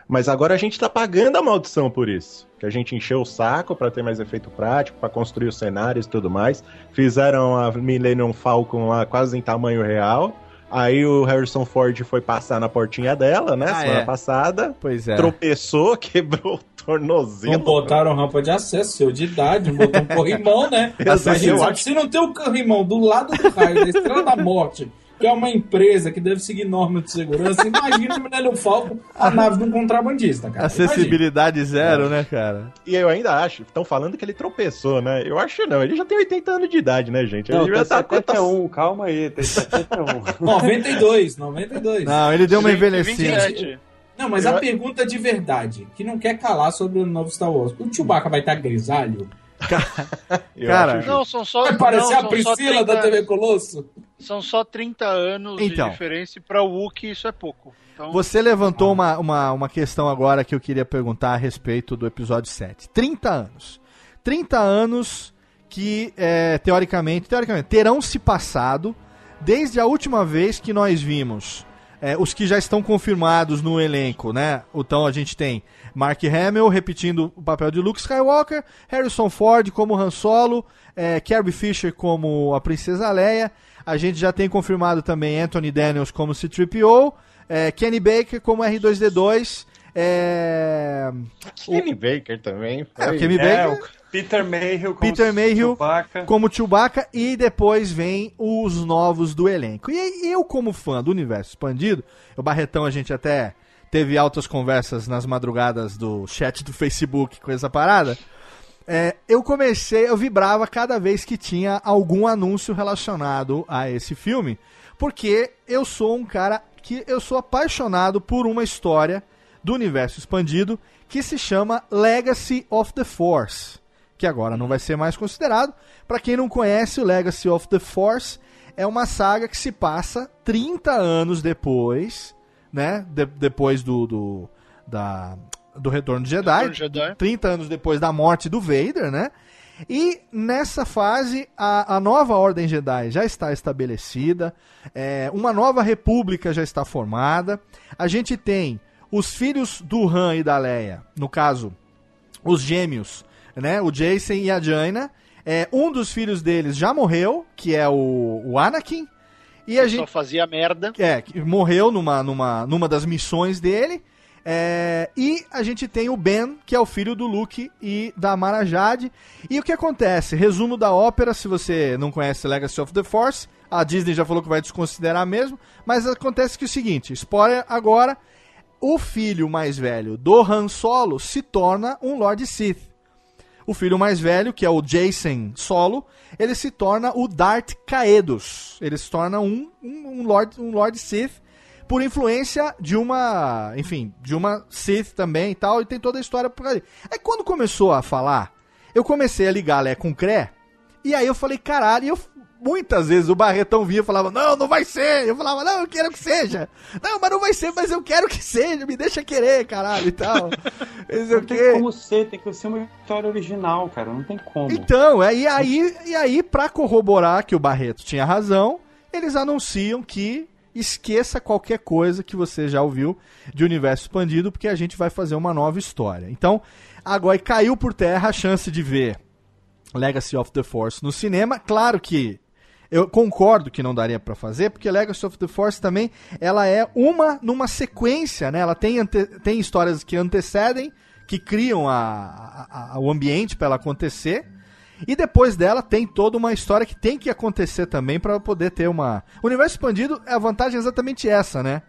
Speaker 3: Mas agora a gente tá pagando a maldição por isso. Que a gente encheu o saco para ter mais efeito prático, para construir os cenários e tudo mais. Fizeram a Millennium Falcon lá quase em tamanho real. Aí o Harrison Ford foi passar na portinha dela, né?
Speaker 1: Ah,
Speaker 3: semana
Speaker 1: é.
Speaker 3: passada.
Speaker 1: Pois é.
Speaker 3: Tropeçou, (laughs) quebrou tornozelo.
Speaker 2: Não botaram rampa de acesso, seu de idade, não botou um corrimão, né? A (laughs) gente
Speaker 3: eu
Speaker 2: sabe,
Speaker 3: acho-
Speaker 2: se não tem um corrimão do lado do raio da Estrela da Morte, que é uma empresa que deve seguir normas de segurança, imagina o Millennium Falcon, a nave de um contrabandista, cara.
Speaker 1: Acessibilidade zero, né, cara?
Speaker 3: E eu ainda acho, estão falando que ele tropeçou, né? Eu acho não, ele já tem 80 anos de idade, né, gente?
Speaker 5: Não,
Speaker 3: ele
Speaker 5: tem
Speaker 3: já tá
Speaker 5: 71, calma aí, tem 71.
Speaker 2: 92, 92.
Speaker 1: Não, ele deu uma envelhecida.
Speaker 2: 27. Não, mas a pergunta de verdade, que não quer calar sobre o novo Star Wars. O Chewbacca vai estar grisalho? (laughs)
Speaker 1: Cara,
Speaker 4: Não, são só.
Speaker 2: Vai parecer
Speaker 4: não,
Speaker 2: a
Speaker 4: são só
Speaker 2: Priscila
Speaker 4: 30
Speaker 2: da TV Colosso?
Speaker 4: São só 30 anos
Speaker 1: Então.
Speaker 4: de diferença e pra Wookiee isso é pouco. Então,
Speaker 1: Você levantou uma, uma, uma questão agora que eu queria perguntar a respeito do episódio 7. 30 anos. 30 anos que, é, teoricamente, teoricamente, terão se passado desde a última vez que nós vimos é, os que já estão confirmados no elenco, né? Então a gente tem Mark Hamill repetindo o papel de Luke Skywalker, Harrison Ford como Han Solo, é, Carrie Fisher como a Princesa Leia. A gente já tem confirmado também Anthony Daniels como C-3PO, é, Kenny Baker como R2D2. É...
Speaker 3: Kenny Baker também.
Speaker 1: É, o Kenny
Speaker 5: É,
Speaker 1: Baker.
Speaker 5: o Peter Mayhew como
Speaker 1: Peter Mayhew
Speaker 5: Chewbacca.
Speaker 1: como Chewbacca e depois vem os novos do elenco. E eu como fã do universo expandido, o Barretão a gente até teve altas conversas nas madrugadas do chat do Facebook com essa parada. É, eu comecei, eu vibrava cada vez que tinha algum anúncio relacionado a esse filme, porque eu sou um cara que eu sou apaixonado por uma história do universo expandido que se chama Legacy of the Force, que agora não vai ser mais considerado. Para quem não conhece, o Legacy of the Force é uma saga que se passa 30 anos depois, né, de- depois do, do da do Retorno de Jedi,
Speaker 4: Retorno de Jedi.
Speaker 1: 30 anos depois da morte do Vader, né? E nessa fase, a, a nova Ordem Jedi já está estabelecida, é, uma nova república já está formada. A gente tem os filhos do Han e da Leia, no caso, os gêmeos, né? O Jason e a Jaina. É, um dos filhos deles já morreu, que é o, o Anakin. E a
Speaker 4: só
Speaker 1: gente
Speaker 4: fazia merda.
Speaker 1: é, que morreu numa, numa, numa das missões dele. É, e a gente tem o Ben, que é o filho do Luke e da Mara Jade. E o que acontece? Resumo da ópera, se você não conhece Legacy of the Force, a Disney já falou que vai desconsiderar mesmo, mas acontece que é o seguinte, spoiler agora, o filho mais velho do Han Solo se torna um Lord Sith. O filho mais velho, que é o Jason Solo, ele se torna o Darth Caedus. Ele se torna um, um, um Lord, um Lord Sith por influência de uma, enfim, de uma Sith também e tal, e tem toda a história por aí. Aí quando começou a falar, eu comecei a ligar Lé com Cré, e aí eu falei, caralho, e eu, muitas vezes o Barretão vinha e falava, não, não vai ser, eu falava, não, eu quero que seja, não, mas não vai ser, mas eu quero que seja, me deixa querer, caralho, e tal. (laughs) Não
Speaker 5: tem como ser, tem que ser uma história original, cara, não tem como.
Speaker 1: Então, é, e aí, e aí para corroborar que o Barreto tinha razão, eles anunciam que esqueça qualquer coisa que você já ouviu de universo expandido, porque a gente vai fazer uma nova história. Então, agora caiu por terra a chance de ver Legacy of the Force no cinema. Claro que eu concordo que não daria pra fazer, porque Legacy of the Force também ela é uma numa sequência, né? Ela tem, ante- tem histórias que antecedem, que criam a, a- a- o ambiente pra ela acontecer. E depois dela tem toda uma história que tem que acontecer também pra poder ter uma. O universo expandido, a vantagem é exatamente essa, né?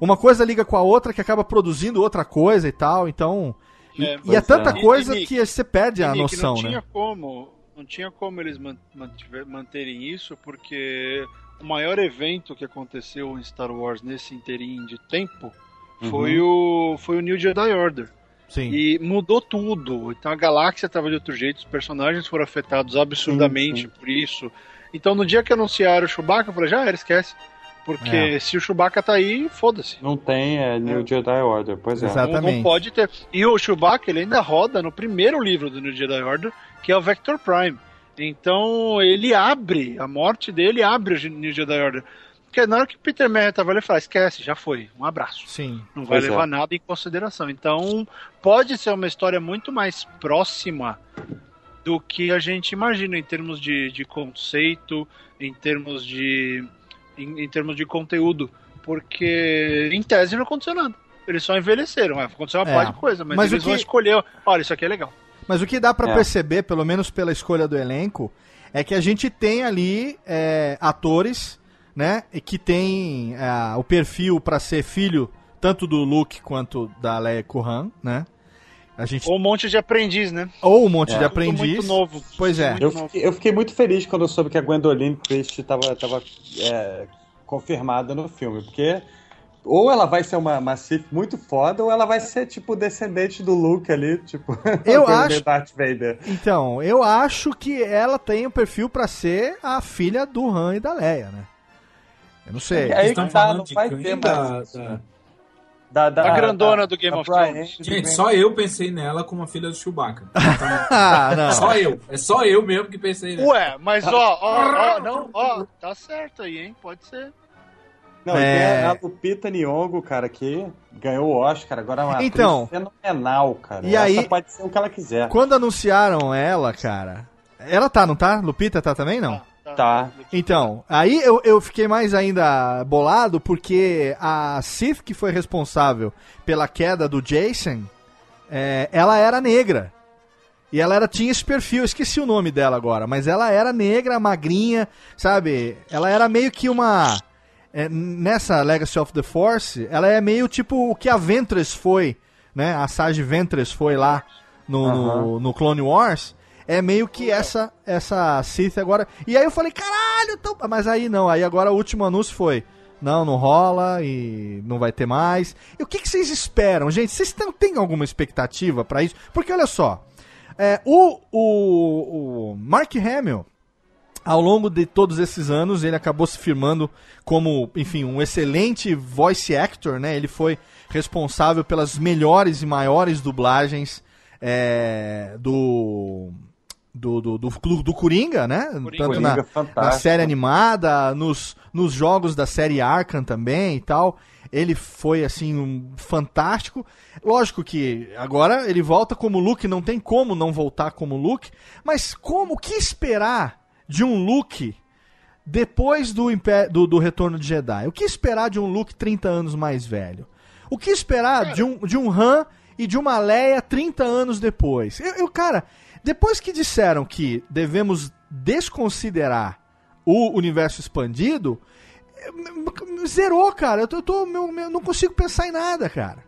Speaker 1: Uma coisa liga com a outra que acaba produzindo outra coisa e tal, então. E
Speaker 4: É,
Speaker 1: e é tanta
Speaker 4: E- e,
Speaker 1: coisa
Speaker 4: Nick,
Speaker 1: que você perde
Speaker 4: e,
Speaker 1: a
Speaker 4: Nick,
Speaker 1: noção,
Speaker 4: não tinha
Speaker 1: né?
Speaker 4: como, não tinha como eles mantiver- manterem isso, porque o maior evento que aconteceu em Star Wars nesse inteirinho de tempo foi o foi o New Jedi Order.
Speaker 1: Sim.
Speaker 4: E mudou tudo. Então a galáxia estava de outro jeito, os personagens foram afetados absurdamente por isso. Então no dia que anunciaram o Chewbacca, eu falei, já era, esquece. Porque
Speaker 5: É.
Speaker 4: se o Chewbacca tá aí, foda-se.
Speaker 5: Não tem é, New Jedi Order, pois é.
Speaker 4: Não, não pode ter. E o Chewbacca ele ainda roda no primeiro livro do New Jedi Order, que é o Vector Prime. Então ele abre, a morte dele abre o New Jedi Order. Porque na hora que o Peter Mayhew tava ali, ele fala, esquece, já foi, um abraço.
Speaker 1: Sim.
Speaker 4: Não vai
Speaker 5: é.
Speaker 4: levar nada em consideração. Então pode ser uma história muito mais próxima do que a gente imagina em termos de, de conceito, em termos de em, em termos de conteúdo, porque em tese não aconteceu nada. Eles só envelheceram, vai acontecer uma
Speaker 1: É.
Speaker 4: parte de coisa, mas,
Speaker 1: Mas o
Speaker 4: eles vão
Speaker 1: que-
Speaker 4: escolher, olha, isso aqui é legal.
Speaker 1: Mas o que dá pra
Speaker 4: É.
Speaker 1: perceber, pelo menos pela escolha do elenco, é que a gente tem ali é, atores, né, e que tem é, o perfil pra ser filho tanto do Luke quanto da Leia Kurhan, né? A gente
Speaker 4: Ou um monte de aprendiz, né?
Speaker 1: ou um monte
Speaker 5: É.
Speaker 1: de
Speaker 5: Tudo
Speaker 1: aprendiz.
Speaker 4: muito novo.
Speaker 1: Pois é.
Speaker 5: Eu fiquei, eu fiquei muito feliz quando eu soube que a Gwendoline Christie tava, tava é, confirmada no filme, porque ou ela vai ser uma, uma Sith muito foda, ou ela vai ser, tipo, descendente do Luke ali, tipo, (laughs)
Speaker 1: Eu
Speaker 5: do
Speaker 1: acho-
Speaker 5: Darth Vader.
Speaker 1: Então, eu acho que ela tem o perfil pra ser a filha do Han e da Leia, né? Eu não sei.
Speaker 5: Aí
Speaker 2: estão
Speaker 5: que tá,
Speaker 2: falando
Speaker 5: não
Speaker 2: quem?
Speaker 5: ter
Speaker 2: Da-
Speaker 5: mais.
Speaker 2: da-
Speaker 5: Da, da,
Speaker 4: A grandona
Speaker 5: da-
Speaker 4: do Game
Speaker 5: da
Speaker 4: of Thrones.
Speaker 2: Gente, só eu pensei nela como a filha do Chewbacca.
Speaker 1: Ah, (laughs) não.
Speaker 2: Só eu. É só eu mesmo que pensei nela.
Speaker 4: Ué, mas ó, ó, ó, (laughs) não, ó, tá certo aí, hein? Pode ser.
Speaker 5: Não, e
Speaker 1: É.
Speaker 5: tem a Lupita Nyong'o, cara, que ganhou o Oscar, agora é uma
Speaker 1: Então.
Speaker 5: fenomenal, cara.
Speaker 1: E
Speaker 5: Essa
Speaker 1: aí-
Speaker 5: pode ser o que ela quiser.
Speaker 1: Quando anunciaram ela, cara. Ela tá, não tá? Lupita tá também, não?
Speaker 5: Tá.
Speaker 1: Então, aí eu, eu fiquei mais ainda bolado porque a Sith que foi responsável pela queda do Jason, é, ela era negra. E ela era, tinha esse perfil, eu esqueci o nome dela agora, mas ela era negra, magrinha, sabe? Ela era meio que uma. é, nessa Legacy of the Force, ela é meio tipo o que a Ventress foi, né? A Sage Ventress foi lá no, no, no Clone Wars. É meio que essa essa Sith agora. E aí eu falei, caralho, tão... mas aí não, aí agora o último anúncio foi. Não, não rola e não vai ter mais. E o que, que vocês esperam, gente? Vocês têm, alguma expectativa pra isso? Porque olha só, é, o, o, o Mark Hamill, ao longo de todos esses anos, ele acabou se firmando como, enfim, um excelente voice actor, né? Ele foi responsável pelas melhores e maiores dublagens é, do, do, do, do, do, Coringa, né? Tanto na,
Speaker 5: Coringa,
Speaker 1: na série animada, nos, nos jogos da série Arkham também e tal. Ele foi, assim, um fantástico. Lógico que agora ele volta como Luke, não tem como não voltar como Luke. Mas como, o que esperar de um Luke depois do, do, do Retorno de Jedi? O que esperar de um Luke 30 anos mais velho? O que esperar de um, de um Han e de uma Leia 30 anos depois? Eu, eu, cara, depois que disseram que devemos desconsiderar o universo expandido, zerou, cara. Eu, tô, eu tô- meu- meu- não consigo pensar em nada, cara.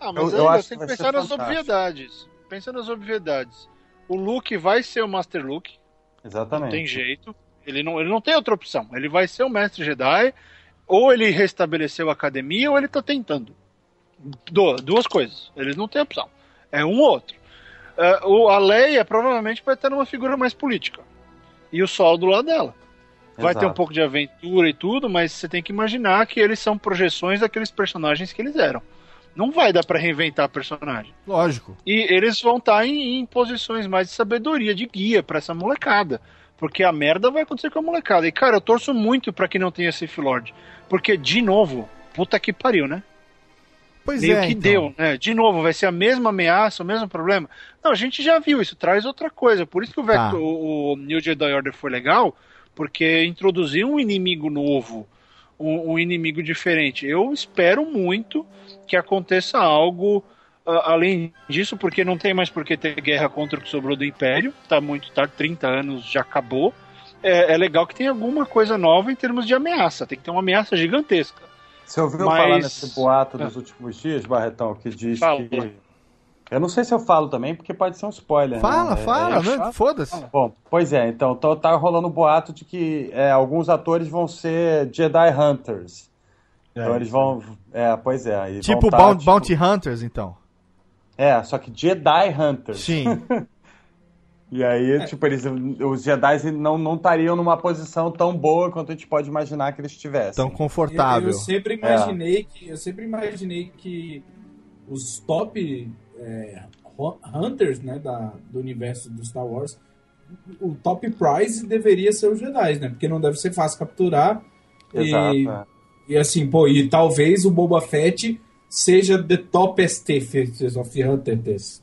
Speaker 4: Ah, mas
Speaker 5: Eu- eu
Speaker 4: tem
Speaker 5: que
Speaker 4: pensar nas
Speaker 5: fantástico.
Speaker 4: obviedades. Pensa nas obviedades. O Luke vai ser o Master Luke,
Speaker 5: Exatamente.
Speaker 4: não tem jeito. Ele não, ele não tem outra opção. Ele vai ser o Mestre Jedi, ou ele restabeleceu a academia, ou ele tá tentando. Du- duas coisas. Eles não têm opção. É um ou outro. É, o, a Leia provavelmente vai estar numa figura mais política. E o Sol do lado dela. Vai ter um
Speaker 5: Exato.
Speaker 4: pouco de aventura e tudo, mas você tem que imaginar que eles são projeções daqueles personagens que eles eram. Não vai dar pra reinventar personagem.
Speaker 1: Lógico.
Speaker 4: E eles vão estar em, em posições mais de sabedoria, de guia pra essa molecada. Porque a merda vai acontecer com a molecada. E, cara, eu torço muito pra que não tenha Sith Lord. Porque, de novo, puta que pariu, né?
Speaker 1: Pois
Speaker 4: Meio
Speaker 1: é,
Speaker 4: que
Speaker 1: então.
Speaker 4: deu, né? De novo, vai ser a mesma ameaça, o mesmo problema. Não, a gente já viu isso, traz outra coisa. Por isso que o, Vector,
Speaker 1: Tá.
Speaker 4: o, o New Jedi Order foi legal, porque introduziu um inimigo novo, um, um inimigo diferente. Eu espero muito que aconteça algo ah, além disso, porque não tem mais por que ter guerra contra o que sobrou do Império. Tá muito tarde, 30 anos já acabou. É, é legal que tenha alguma coisa nova em termos de ameaça. Tem que ter uma ameaça gigantesca.
Speaker 5: Você ouviu
Speaker 4: Mas-
Speaker 5: falar nesse boato dos últimos dias, Barretão, que diz
Speaker 4: Fala.
Speaker 5: que. Eu não sei se eu falo também, porque pode ser um spoiler.
Speaker 1: Fala,
Speaker 5: né?
Speaker 1: fala,
Speaker 5: É-
Speaker 1: né? Foda-se.
Speaker 5: Bom, pois é, então tá, tá rolando um boato de que é, alguns atores vão ser Jedi Hunters. Então
Speaker 3: É,
Speaker 5: eles vão. É, pois é. e
Speaker 1: Tipo
Speaker 5: vão tá,
Speaker 1: Bounty,
Speaker 5: tipo-
Speaker 1: Bounty Hunters, então.
Speaker 5: É, só que Jedi Hunters.
Speaker 1: Sim. (laughs)
Speaker 5: E aí, tipo, eles, os Jedi não não estariam numa posição tão boa quanto a gente pode imaginar que eles estivessem.
Speaker 1: Tão
Speaker 2: Eu,
Speaker 1: confortável.
Speaker 2: eu sempre imaginei que eu sempre imaginei que os top é, hu- hunters, né, da, do universo do Star Wars, o top prize deveria ser os Jedi, né? Porque não deve ser fácil capturar.
Speaker 5: Exato.
Speaker 2: E,
Speaker 5: é.
Speaker 2: e assim, pô, e talvez o Boba Fett seja the topest of the hunters.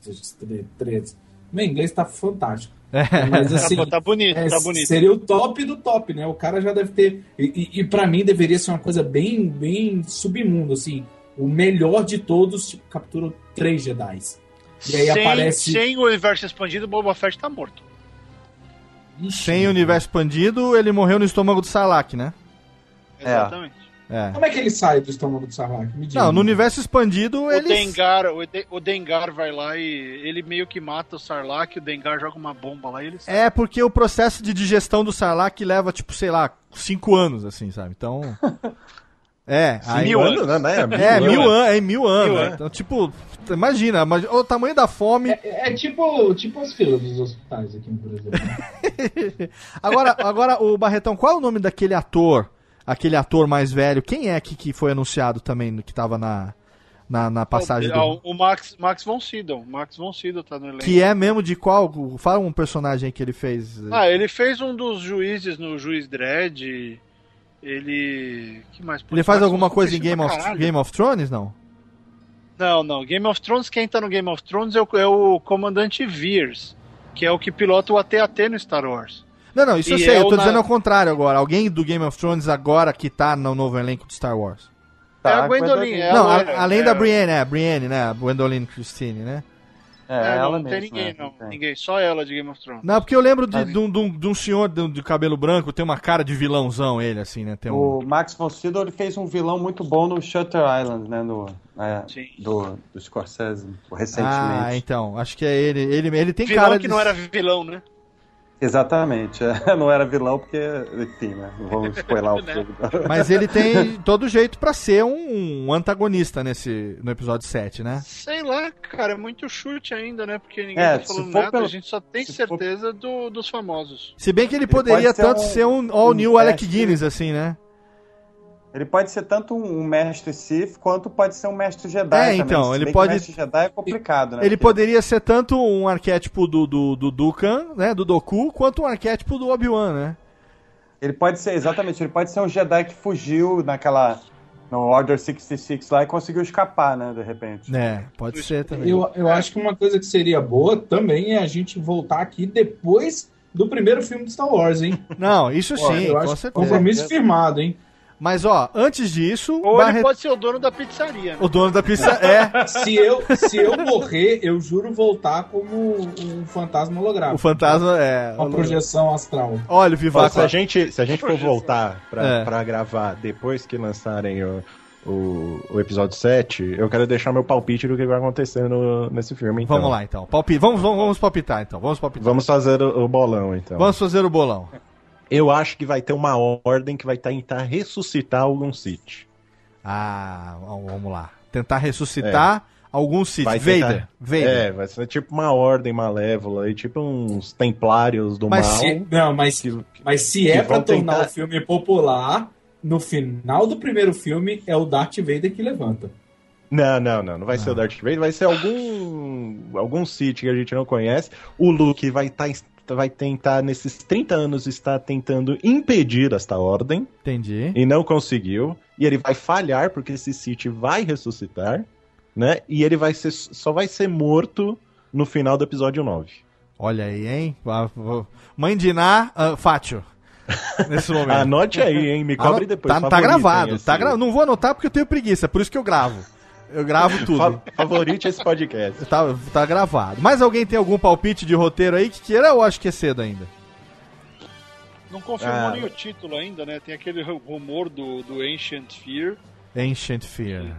Speaker 2: Meu inglês tá fantástico. (laughs)
Speaker 1: É.
Speaker 2: Mas assim,
Speaker 4: tá, tá bonito,
Speaker 2: é,
Speaker 4: tá bonito.
Speaker 2: Seria o top do top, né? O cara já deve ter. E, e, e para mim deveria ser uma coisa bem, bem submundo, assim. o melhor de todos tipo, captura três Jedi. E aí
Speaker 4: sem,
Speaker 2: aparece.
Speaker 4: sem o universo expandido, o Boba Fett tá morto.
Speaker 1: Sem o universo expandido, ele morreu no estômago do Sarlacc, né?
Speaker 4: Exatamente.
Speaker 1: É.
Speaker 2: Como é que ele sai do estômago do Sarlacc? Me diga.
Speaker 1: Não, no universo expandido,
Speaker 4: O
Speaker 1: ele.
Speaker 4: Dengar, o, De- o Dengar vai lá e ele meio que mata o Sarlacc, o Dengar joga uma bomba lá e ele sai.
Speaker 1: É porque o processo de digestão do Sarlacc leva, tipo, sei lá, cinco anos, assim, sabe? Então. (laughs) É, aí-
Speaker 3: Mil anos, né? né?
Speaker 1: É, mil anos, é mil anos.
Speaker 3: Mil
Speaker 1: né? Então, tipo, imagina, mas o tamanho da fome.
Speaker 2: É, é tipo, tipo as filas dos hospitais aqui no Brasil. né? (laughs)
Speaker 1: Agora, agora, o Barretão, qual é o nome daquele ator? Aquele ator mais velho? Quem é que, que foi anunciado também, que tava na, na, na passagem
Speaker 4: Ah,
Speaker 1: do.
Speaker 4: O Max, Max von Sydow. Max von Sydow tá no elenco.
Speaker 1: Que é mesmo de qual? Fala um personagem que ele fez.
Speaker 4: Ah, ele fez um dos juízes no Juiz Dredd. Ele. que mais?
Speaker 1: ele faz alguma coisa em
Speaker 4: Sydow
Speaker 1: Game of,
Speaker 4: caralho.
Speaker 1: Game of Thrones, não?
Speaker 4: Não, não. Game of Thrones, quem tá no Game of Thrones é o, é o comandante Veers, que é o que pilota o AT-AT no Star Wars.
Speaker 1: Não, não, isso eu
Speaker 4: E
Speaker 1: sei,
Speaker 4: é
Speaker 1: eu tô
Speaker 4: na-
Speaker 1: dizendo ao contrário agora. Alguém do Game of Thrones agora que tá no novo elenco de Star Wars.
Speaker 4: é a Gwendolyn. É a
Speaker 1: não, a- além
Speaker 4: é
Speaker 1: da Brienne, é, a Brienne, né? A Gwendolyn Christine, né?
Speaker 4: É,
Speaker 5: ela
Speaker 4: não tem
Speaker 5: mesmo,
Speaker 4: ninguém,
Speaker 5: né?
Speaker 4: não.
Speaker 5: Tem.
Speaker 4: Ninguém, só ela de Game of Thrones.
Speaker 1: Não, porque eu lembro de, de um, de um- de um senhor de, de cabelo branco, tem uma cara de vilãozão ele, assim, né? Tem um...
Speaker 5: O Max von Sydow ele fez um vilão muito bom no Shutter Island, né? No, é, do, do Scorsese, recentemente.
Speaker 1: Ah, então, acho que é ele. Ele, ele tem
Speaker 4: vilão
Speaker 1: cara
Speaker 4: que
Speaker 1: de...
Speaker 4: não era vilão, né?
Speaker 5: Exatamente. é, (laughs) não era vilão porque, enfim, né? Não vamos spoiler o (laughs)
Speaker 4: Né?
Speaker 5: filme.
Speaker 1: Mas ele tem todo jeito pra ser um, um antagonista nesse, no episódio 7, né?
Speaker 4: Sei lá, cara, é muito chute ainda, né? Porque ninguém
Speaker 1: É,
Speaker 4: tá
Speaker 1: se
Speaker 4: falando
Speaker 1: for
Speaker 4: nada,
Speaker 1: pelo-
Speaker 4: a gente só tem certeza do- dos famosos.
Speaker 1: Se bem que ele,
Speaker 5: Ele
Speaker 1: poderia
Speaker 5: pode ser
Speaker 1: tanto
Speaker 5: um-
Speaker 1: ser um all new
Speaker 5: um
Speaker 1: Alec
Speaker 5: mestre.
Speaker 1: Guinness, assim, né?
Speaker 5: Ele pode ser tanto um mestre Sith quanto pode ser um mestre Jedi.
Speaker 1: É,
Speaker 5: também.
Speaker 1: então,
Speaker 5: Se
Speaker 1: ele
Speaker 5: bem que
Speaker 1: pode-
Speaker 5: mestre Jedi é complicado, né?
Speaker 1: Ele
Speaker 5: Porque-
Speaker 1: poderia ser tanto um arquétipo do, do, do Dukan, né? Do Doku, quanto um arquétipo do Obi-Wan, né?
Speaker 5: Ele pode ser, exatamente, ele pode ser um Jedi que fugiu naquela. No Order 66 lá e conseguiu escapar, né? De repente.
Speaker 1: É, pode ser também.
Speaker 2: Eu, eu acho que uma coisa que seria boa também é a gente voltar aqui depois do primeiro filme de Star Wars, hein?
Speaker 1: Não, isso
Speaker 2: Pô,
Speaker 1: sim,
Speaker 2: eu
Speaker 1: com
Speaker 2: acho
Speaker 1: certeza.
Speaker 2: Compromisso firmado, hein?
Speaker 1: Mas, ó, antes disso,
Speaker 4: Ou
Speaker 1: Barret-
Speaker 4: ele pode ser o dono da pizzaria. Né?
Speaker 1: o dono da pizza é
Speaker 2: Se eu, se eu morrer, eu juro voltar como um fantasma holográfico.
Speaker 1: o fantasma, é.
Speaker 2: Uma projeção astral.
Speaker 1: Olha,
Speaker 3: Ó,
Speaker 1: Vivaco.
Speaker 3: se a gente, se a gente for voltar pra,
Speaker 1: É.
Speaker 3: pra gravar depois que lançarem o, o, o episódio 7, eu quero deixar meu palpite do que vai acontecer no, nesse filme. Então.
Speaker 1: Vamos lá, então. Palpite. Vamos, vamos, vamos palpitar, então. Vamos palpitar.
Speaker 3: Vamos fazer o, o bolão, então.
Speaker 1: Vamos fazer o bolão.
Speaker 3: Eu acho que vai ter uma ordem que vai tentar ressuscitar algum Sith.
Speaker 1: Ah, vamos lá. Tentar ressuscitar algum Sith.
Speaker 3: Vai
Speaker 1: Vader.
Speaker 3: tentar-
Speaker 1: Vader.
Speaker 3: É, vai ser tipo uma ordem malévola aí, tipo uns templários do
Speaker 2: Mas
Speaker 3: mal.
Speaker 2: se, não, mas, mas se é
Speaker 3: que
Speaker 2: pra tornar
Speaker 3: tentar-
Speaker 2: o filme popular, no final do primeiro filme é o Darth Vader que levanta.
Speaker 3: Não, não, não. Não vai ser o Darth Vader, vai ser algum algum Sith que a gente não conhece. O Luke vai estar vai tentar nesses 30 anos estar tentando impedir esta ordem
Speaker 1: Entendi.
Speaker 3: e não conseguiu. E ele vai falhar porque esse Sith vai ressuscitar, né? E ele vai ser só vai ser morto no final do episódio 9.
Speaker 1: Olha aí, hein? Ah, Mãe de Iná, ah, Fátio. Nesse momento. (laughs)
Speaker 3: Anote aí, hein? Me cobre
Speaker 1: Ano-
Speaker 3: depois.
Speaker 1: Tá, tá gravado. Tá gra... Não vou anotar porque eu tenho preguiça, por isso que eu gravo. Eu gravo tudo.
Speaker 3: Fa- Favorite esse podcast.
Speaker 1: Tá, tá gravado. Mas alguém tem algum palpite de roteiro aí que queira ou acho que é cedo ainda?
Speaker 4: Não confirmou
Speaker 3: Ah.
Speaker 4: nem o título ainda, né? Tem aquele rumor do, do Ancient Fear.
Speaker 1: Ancient Fear.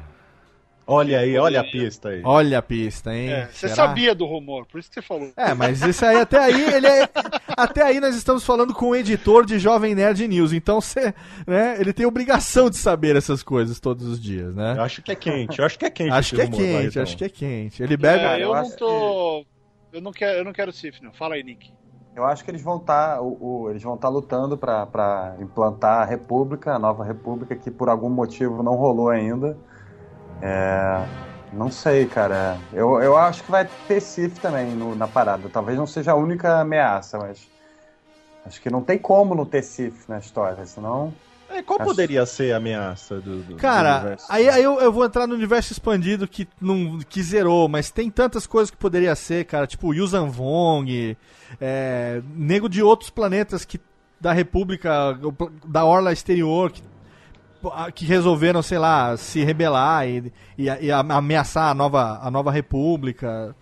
Speaker 3: Olha aí, olha a pista aí.
Speaker 1: Olha a pista, hein?
Speaker 4: É, você sabia do rumor, por isso que você falou.
Speaker 1: É, mas isso aí, até aí, ele é. Até aí nós estamos falando com o editor de Jovem Nerd News. Então você, né, ele tem obrigação de saber essas coisas todos os dias, né?
Speaker 3: Eu acho que é quente, eu acho que é quente.
Speaker 1: Acho que é quente,
Speaker 3: Barretão.
Speaker 1: acho que é quente. Ele bebe.
Speaker 4: É, eu,
Speaker 5: eu
Speaker 4: não
Speaker 5: acho
Speaker 4: tô. Eu não quero, eu não quero Sif, não. Fala aí, Nick.
Speaker 5: Eu acho que eles vão estar, eles vão estar lutando para implantar a República, a nova República, que por algum motivo não rolou ainda. É, não sei, cara. Eu, eu acho que vai ter Sif também no- na parada. Talvez não seja a única ameaça, mas acho que não tem como não ter Sif na história, senão.
Speaker 3: É, qual
Speaker 5: Acho-
Speaker 3: poderia ser a ameaça do, do- do
Speaker 1: Cara,
Speaker 3: universo?
Speaker 1: aí, aí eu, eu vou entrar no universo expandido que não que zerou, mas tem tantas coisas que poderia ser, cara, tipo Yuuzhan Vong, é, nego de outros planetas que da República, da Orla Exterior, que que resolveram, sei lá, se rebelar e, e, e ameaçar a nova, a nova república.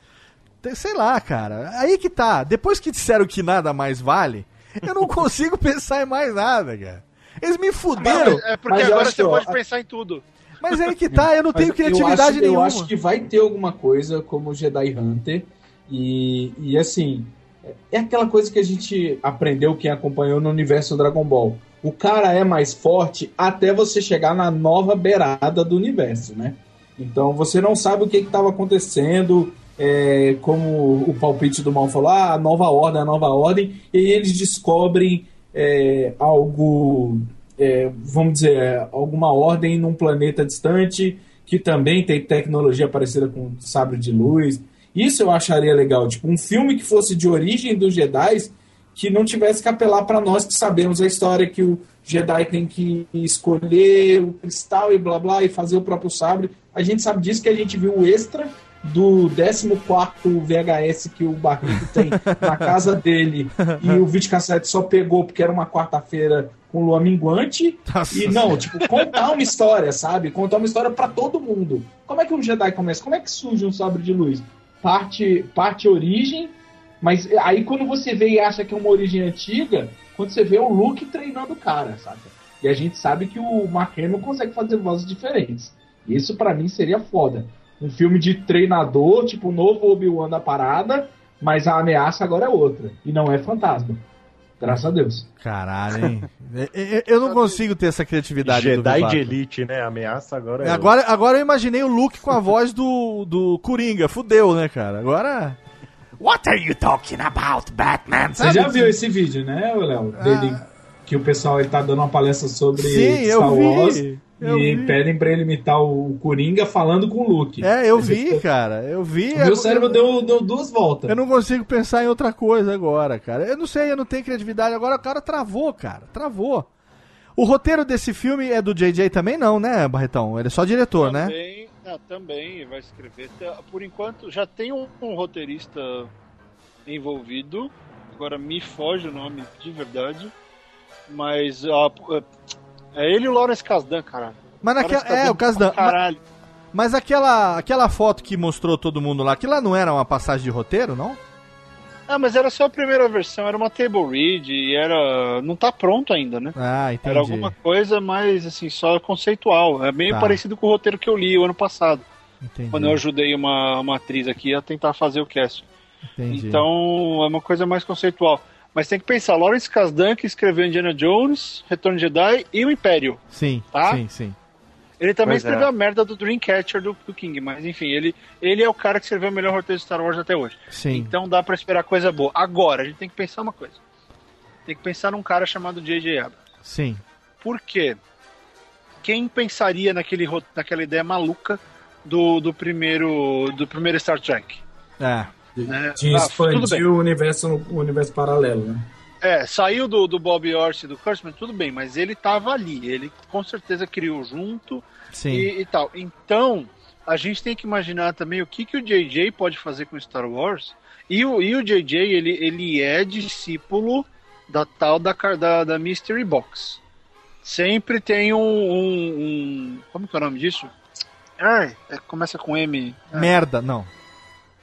Speaker 1: Sei lá, cara. Aí que tá. Depois que disseram que nada mais vale, eu não (laughs) consigo pensar em mais nada, cara. Eles me fuderam.
Speaker 4: É porque
Speaker 2: Mas
Speaker 4: agora você pode pensar em tudo.
Speaker 1: Mas aí que tá, eu não
Speaker 2: Mas
Speaker 1: tenho criatividade
Speaker 2: eu acho,
Speaker 1: nenhuma.
Speaker 2: Eu acho que vai ter alguma coisa como Jedi Hunter. E, e assim, é aquela coisa que a gente aprendeu quem acompanhou no universo Dragon Ball. O cara é mais forte até você chegar na nova beirada do universo, né? Então você não sabe o que estava acontecendo, é, como o palpite do mal falou, ah, a nova ordem, a nova ordem, e eles descobrem é, algo, é, vamos dizer, alguma ordem num planeta distante que também tem tecnologia parecida com sabre de luz. Isso eu acharia legal, tipo um filme que fosse de origem dos Jedi que não tivesse que apelar para nós que sabemos a história que o Jedi tem que escolher o cristal e blá blá e fazer o próprio sabre. A gente sabe disso que a gente viu o extra do 14 VHS que o Barrito tem (laughs) na casa dele e o videocassete só pegou porque era uma quarta-feira com lua minguante. E não, tipo, contar uma história, sabe? Contar uma história para todo mundo. Como é que um Jedi começa? Como é que surge um sabre de luz? Parte, parte origem, mas aí quando você vê e acha que é uma origem antiga, quando você vê o Luke treinando o cara, sabe? E a gente sabe que o Mark Hamill consegue fazer vozes diferentes. Isso pra mim seria foda. Um filme de treinador, tipo o novo Obi-Wan da parada, mas a ameaça agora é outra. E não é fantasma. Graças a Deus.
Speaker 1: Caralho, hein? Eu- (laughs) eu, eu não consigo ter essa criatividade.
Speaker 3: Jedi de Elite, né? Ameaça agora é.
Speaker 1: Agora, agora eu imaginei o Luke com a voz do, do Coringa. Fudeu, né, cara? Agora. What are you talking about, Batman?
Speaker 2: Você já viu esse vídeo, né, Léo? Dele, que o pessoal ele tá dando uma palestra sobre
Speaker 1: Sim, eu
Speaker 2: Star
Speaker 1: vi,
Speaker 2: Wars
Speaker 1: eu
Speaker 2: e
Speaker 1: vi.
Speaker 2: pedem pra ele imitar o Coringa falando com o Luke.
Speaker 1: É, eu (laughs) vi, cara. Eu vi.
Speaker 2: O meu cérebro deu, deu duas voltas.
Speaker 1: Eu não consigo pensar em outra coisa agora, cara. Eu não sei, eu não tenho criatividade. Agora o cara travou, cara. Travou. O roteiro desse filme é do JJ também, não, né, Barretão? Ele é só diretor, né?
Speaker 4: Também, ah, também vai escrever. Tá, Por enquanto, já tem um, um roteirista envolvido. Agora me foge o nome de verdade. Mas ah, é ele e o Lawrence Kasdan, caralho.
Speaker 1: Mas naquela. É, o Kasdan.
Speaker 4: Caralho.
Speaker 1: Mas aquela, aquela foto que mostrou todo mundo lá, aquilo lá não era uma passagem de roteiro, não?
Speaker 4: Ah, mas era só a primeira versão, era uma table read e era. Não tá pronto ainda, né?
Speaker 1: Ah, entendi.
Speaker 4: Era alguma coisa mais assim, só conceitual. É meio
Speaker 1: Tá.
Speaker 4: parecido com o roteiro que eu li o ano passado.
Speaker 1: Entendi.
Speaker 4: Quando eu ajudei uma, uma atriz aqui a tentar fazer o cast.
Speaker 1: Entendi.
Speaker 4: Então é uma coisa mais conceitual. Mas tem que pensar, Lawrence Kasdan que escreveu Indiana Jones, Retorno de Jedi e o Império.
Speaker 1: Sim,
Speaker 4: Tá?
Speaker 1: sim, sim.
Speaker 4: Ele também
Speaker 1: Pois é.
Speaker 4: escreveu a merda do Dreamcatcher do, do King, mas enfim, ele, ele é o cara que escreveu o melhor roteiro de Star Wars até hoje.
Speaker 1: Sim.
Speaker 4: Então dá pra esperar coisa boa. Agora, a gente tem que pensar uma coisa. Tem que pensar num cara chamado J.J. Abrams.
Speaker 1: Sim.
Speaker 4: Por quê? Quem pensaria naquele, ro- naquela ideia maluca do, do, primeiro, do primeiro Star Trek?
Speaker 1: É.
Speaker 4: Né?
Speaker 2: De
Speaker 4: Ah,
Speaker 2: o universo, o universo paralelo, né?
Speaker 4: É, saiu do, do Bob Orsi e do Kurtzman, tudo bem, mas ele tava ali. Ele com certeza criou junto
Speaker 1: Sim.
Speaker 4: E, e tal. Então, a gente tem que imaginar também o que, que o JJ pode fazer com Star Wars. E o, e o JJ, ele, ele é discípulo da tal da, da, da Mystery Box. Sempre tem um, um- um- Como que é o nome disso? Ai, é, começa com M.
Speaker 1: Merda, não.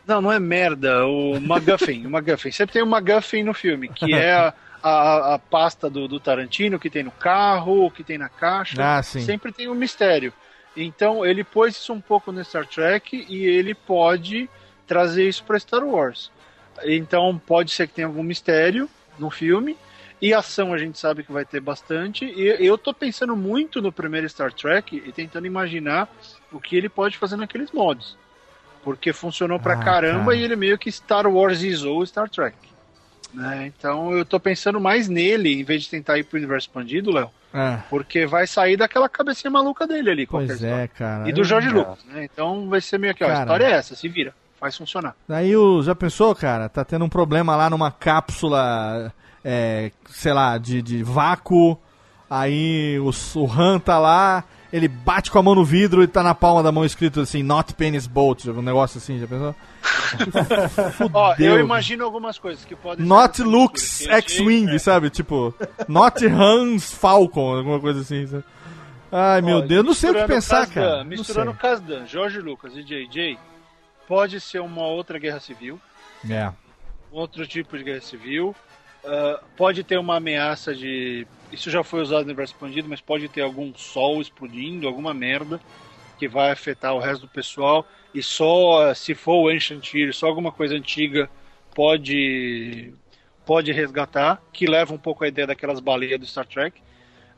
Speaker 4: Não, não é merda, o MacGuffin. o MacGuffin. Sempre tem o MacGuffin no filme, que é a, a, a pasta do, do Tarantino, que tem no carro, que tem na caixa.
Speaker 1: Ah, sim.
Speaker 4: Sempre tem um mistério. Então ele pôs isso um pouco no Star Trek e ele pode trazer isso para Star Wars. Então pode ser que tenha algum mistério no filme. E ação a gente sabe que vai ter bastante. E eu tô pensando muito no primeiro Star Trek e tentando imaginar o que ele pode fazer naqueles modos. Porque funcionou pra
Speaker 1: Ah,
Speaker 4: caramba
Speaker 1: cara.
Speaker 4: e ele meio que Star Warsizou o Star Trek. Né? Então eu tô pensando mais nele, em vez de tentar ir pro universo expandido, Léo.
Speaker 1: É.
Speaker 4: Porque vai sair daquela cabecinha maluca dele ali. qualquer
Speaker 1: Pois
Speaker 4: história.
Speaker 1: é, cara.
Speaker 4: E do Jorge
Speaker 1: Eu-
Speaker 4: Lucas, né? Então vai ser meio que, ó, a
Speaker 1: Cara.
Speaker 4: história é essa, se vira, faz funcionar.
Speaker 1: Daí o, já pensou, cara? Tá tendo um problema lá numa cápsula, é, sei lá, de, de vácuo. Aí o, o Han tá lá, ele bate com a mão no vidro e tá na palma da mão escrito assim, Not Penis Boat, um negócio assim, já pensou? (laughs)
Speaker 4: Ó, eu imagino algumas coisas que podem
Speaker 1: Not Lux X-Wing, sabe? Tipo, Not Hans Falcon, alguma coisa assim. Sabe? Ai, meu Deus, não sei o que pensar,
Speaker 4: Kasdan,
Speaker 1: cara.
Speaker 4: Misturando
Speaker 1: sei.
Speaker 4: Kasdan, Jorge Lucas e JJ, pode ser uma outra guerra civil,
Speaker 1: É.
Speaker 4: outro tipo de guerra civil. Ah, pode ter uma ameaça de. Isso já foi usado no universo expandido, mas pode ter algum sol explodindo, alguma merda que vai afetar o resto do pessoal. E só ah, se for o Ancient Year, só alguma coisa antiga pode pode resgatar, que leva um pouco a ideia daquelas baleias do Star Trek.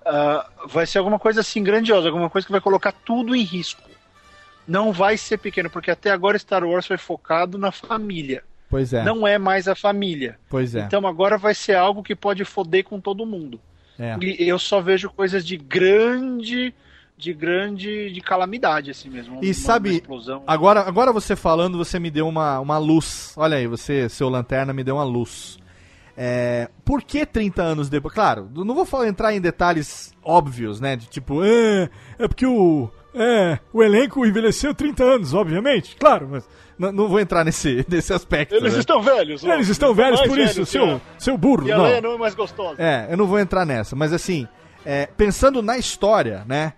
Speaker 4: Ah, vai ser alguma coisa assim grandiosa, alguma coisa que vai colocar tudo em risco. Não vai ser pequeno, porque até agora Star Wars foi focado na família.
Speaker 1: Pois é.
Speaker 4: Não é mais a família.
Speaker 1: Pois é.
Speaker 4: Então agora vai ser algo que pode foder com todo mundo.
Speaker 1: É.
Speaker 4: E eu só vejo coisas de grande, de grande, de calamidade assim mesmo.
Speaker 1: E
Speaker 4: Uma-
Speaker 1: sabe,
Speaker 4: uma explosão.
Speaker 1: agora, agora você falando, você me deu uma, uma luz. Olha aí, você, seu lanterna, me deu uma luz. É, por que 30 anos depois? Claro, não vou falar, entrar em detalhes óbvios, né? De tipo, é, é porque o, é, o elenco envelheceu 30 anos, obviamente. Claro, mas não, não vou entrar nesse, (laughs) nesse aspecto.
Speaker 4: Eles
Speaker 1: né?
Speaker 4: estão velhos. ó.
Speaker 1: Eles estão velhos
Speaker 4: Mais
Speaker 1: por isso,
Speaker 4: velhos,
Speaker 1: seu, seu burro.
Speaker 4: E a
Speaker 1: não.
Speaker 4: Leia não é mais gostosa.
Speaker 1: É, eu não vou entrar nessa, mas assim, é, pensando na história, né?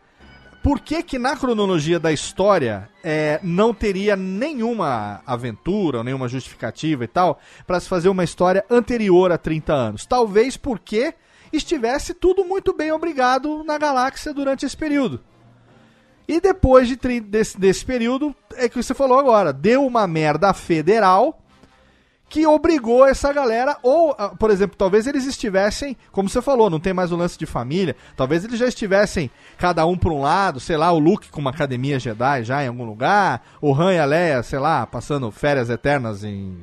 Speaker 1: Por que que na cronologia da história é, não teria nenhuma aventura, ou nenhuma justificativa e tal, pra se fazer uma história anterior a 30 anos? Talvez porque estivesse tudo muito bem obrigado na galáxia durante esse período. E depois de, desse, desse período, é que você falou agora, deu uma merda federal que obrigou essa galera, ou, ah, por exemplo, talvez eles estivessem, como você falou, não tem mais o lance de família, talvez eles já estivessem cada um para um lado, sei lá, o Luke com uma academia Jedi já em algum lugar, o Han e a Leia, sei lá, passando férias eternas em,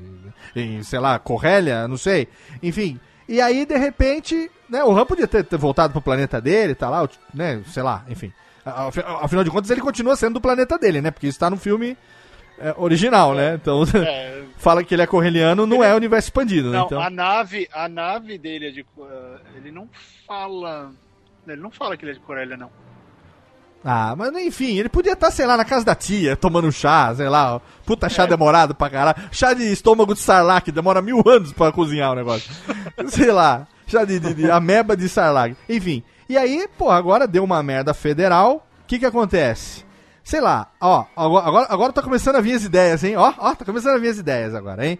Speaker 1: em sei lá, Corrélia, não sei, enfim. E aí, de repente, né, o Han podia ter, ter voltado pro planeta dele, tá lá, né, sei lá, enfim. Af- Afinal de contas, ele continua sendo do planeta dele, né, porque isso tá no filme é, original, né, então... (laughs)
Speaker 4: É,
Speaker 1: fala que ele é correliano, não é universo expandido, né?
Speaker 4: Não,
Speaker 1: Então,
Speaker 4: a nave, a nave dele é de. eh, ele não fala. Ele não fala que ele é de Corélia, não.
Speaker 1: Ah, mas enfim, ele podia estar, sei lá, na casa da tia, tomando chá, sei lá, puta chá demorado pra caralho. Chá de estômago de sarlacc, demora mil anos pra cozinhar o negócio. (laughs) sei lá, chá de, de, de ameba de sarlacc. Enfim, e aí, pô, agora deu uma merda federal, o que que acontece? Sei lá, ó, agora, agora, tá começando a vir as ideias, hein? Ó, ó, tá começando a vir as ideias agora, hein?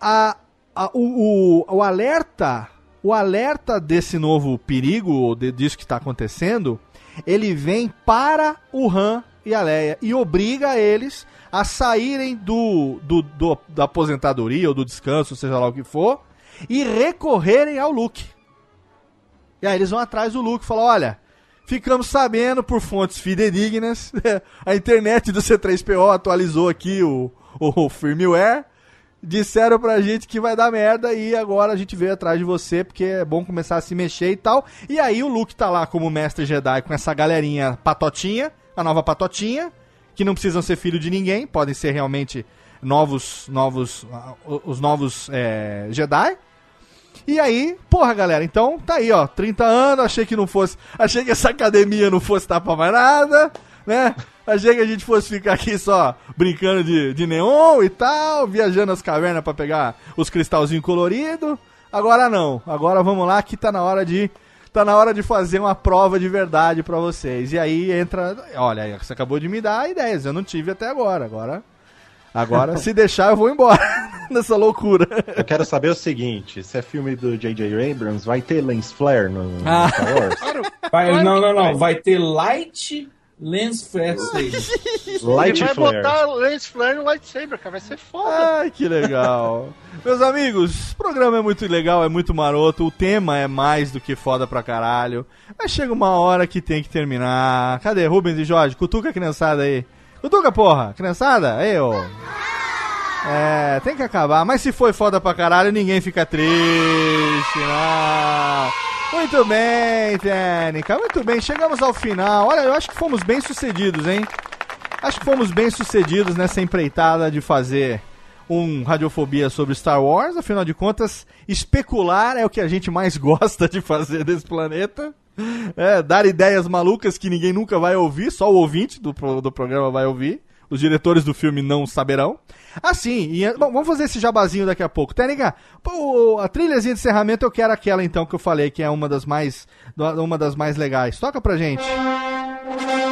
Speaker 1: a, a- o, o, o alerta o alerta desse novo perigo de, disso que está acontecendo ele vem para o Han e a Leia e obriga eles a saírem do, do, do- da aposentadoria ou do descanso, seja lá o que for, e recorrerem ao Luke. E aí eles vão atrás do Luke e falam: olha, ficamos sabendo por fontes fidedignas, (laughs) a internet do C3PO atualizou aqui o, o firmware. Disseram pra gente que vai dar merda e agora a gente veio atrás de você porque é bom começar a se mexer e tal. E aí o Luke tá lá como mestre Jedi com essa galerinha patotinha, a nova patotinha, que não precisam ser filho de ninguém, podem ser realmente novos, novos, os novos é, Jedi. E aí, porra, galera, então tá aí, ó, 30 anos, achei que não fosse, achei que essa academia não fosse dar pra mais nada, né? Achei que a gente fosse ficar aqui só brincando de, de neon e tal, viajando as cavernas pra pegar os cristalzinhos coloridos. Agora não, agora vamos lá que tá na hora de tá na hora de fazer uma prova de verdade pra vocês. E aí entra, olha, você acabou de me dar ideias, eu não tive até agora. Agora agora se deixar eu vou embora (laughs) nessa loucura.
Speaker 3: Eu quero saber o seguinte: se é filme do J.J. Abrams, vai ter lens flare no, no
Speaker 1: Ah.
Speaker 3: Star Wars?
Speaker 2: Vai-
Speaker 4: Claro
Speaker 2: não,
Speaker 4: que
Speaker 2: não,
Speaker 4: vai.
Speaker 2: não. Vai ter light lens flare saber.
Speaker 3: Light
Speaker 4: ele vai
Speaker 3: flare.
Speaker 4: botar lens flare no lightsaber, cara. Vai ser foda.
Speaker 1: Ai, que legal. Meus amigos, o programa é muito legal, é muito maroto, o tema é mais do que foda pra caralho. Mas chega uma hora que tem que terminar. Cadê Rubens e Jorge? Cutuca a criançada aí. Cutuca, porra! Criançada? Aí. É, tem que acabar. Mas se foi foda pra caralho, ninguém fica triste, não. Muito bem, Técnica. Muito bem, chegamos ao final. Olha, eu acho que fomos bem sucedidos, hein? Acho que fomos bem sucedidos nessa empreitada de fazer um Radiofobia sobre Star Wars. Afinal de contas, especular é o que a gente mais (laughs) gosta de fazer desse planeta. (laughs) É, dar ideias malucas que ninguém nunca vai ouvir, só o ouvinte do, do programa vai ouvir. Os diretores do filme não saberão. Assim, bom, vamos fazer esse jabazinho daqui a pouco. Técnica, pô, a trilhazinha de encerramento eu quero aquela então que eu falei, que é uma das mais, uma das mais legais. Toca pra gente. Exatamente! (laughs)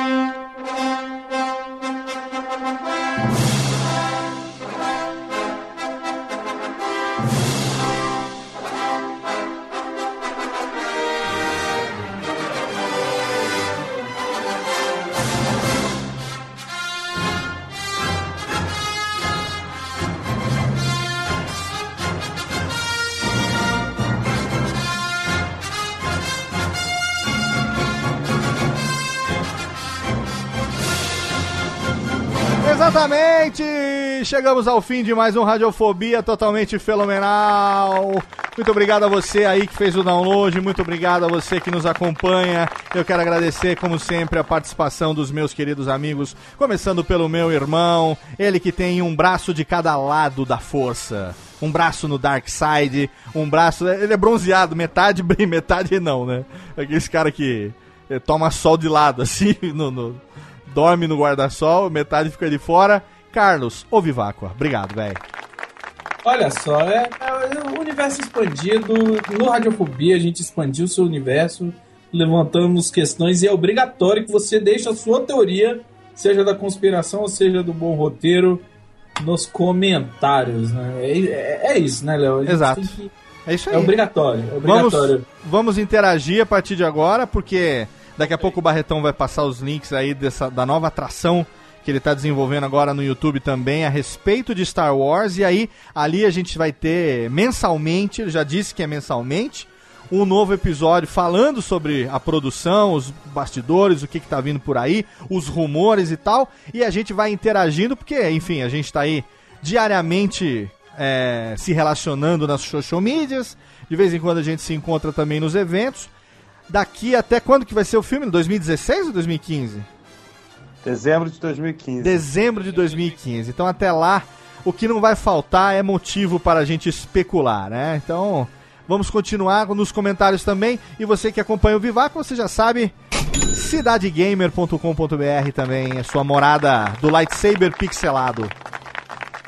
Speaker 1: Chegamos ao fim de mais um Radiofobia totalmente fenomenal. Muito obrigado a você aí que fez o download, muito obrigado a você que nos acompanha. Eu quero agradecer, como sempre, a participação dos meus queridos amigos, começando pelo meu irmão, ele que tem um braço de cada lado da força. Um braço no Dark Side, um braço. Ele é bronzeado, metade (laughs) bem, metade não, né? Aqueles cara que eh, toma sol de lado, (laughs) assim, no- no, dorme no guarda-sol, metade fica de fora. Carlos, ô Viváqua, obrigado, velho.
Speaker 2: Olha só, é, é o universo expandido. No Radiofobia a gente expandiu o seu universo, levantamos questões e é obrigatório que você deixe a sua teoria, seja da conspiração ou seja do bom roteiro, nos comentários. Né? É, é- é isso, né, Léo?
Speaker 1: Exato.
Speaker 2: que-
Speaker 1: É isso aí.
Speaker 2: É obrigatório, é
Speaker 1: Vamos,
Speaker 2: obrigatório.
Speaker 1: vamos interagir a partir de agora, porque daqui a pouco o Barretão vai passar os links aí dessa, da nova atração que ele está desenvolvendo agora no YouTube também a respeito de Star Wars. E aí, ali a gente vai ter mensalmente, ele já disse que é mensalmente, um novo episódio falando sobre a produção, os bastidores, o que, que tá vindo por aí, os rumores e tal. E a gente vai interagindo, porque, enfim, a gente tá aí diariamente é, se relacionando nas social medias. De vez em quando a gente se encontra também nos eventos. Daqui até quando que vai ser o filme? 2016 ou 2015?
Speaker 5: Dezembro de 2015.
Speaker 1: Dezembro de 2015. Então até lá, o que não vai faltar é motivo para a gente especular, né? Então, vamos continuar nos comentários também. E você que acompanha o Vivaco, você já sabe, cidadegamer.com.br também é sua morada do lightsaber pixelado.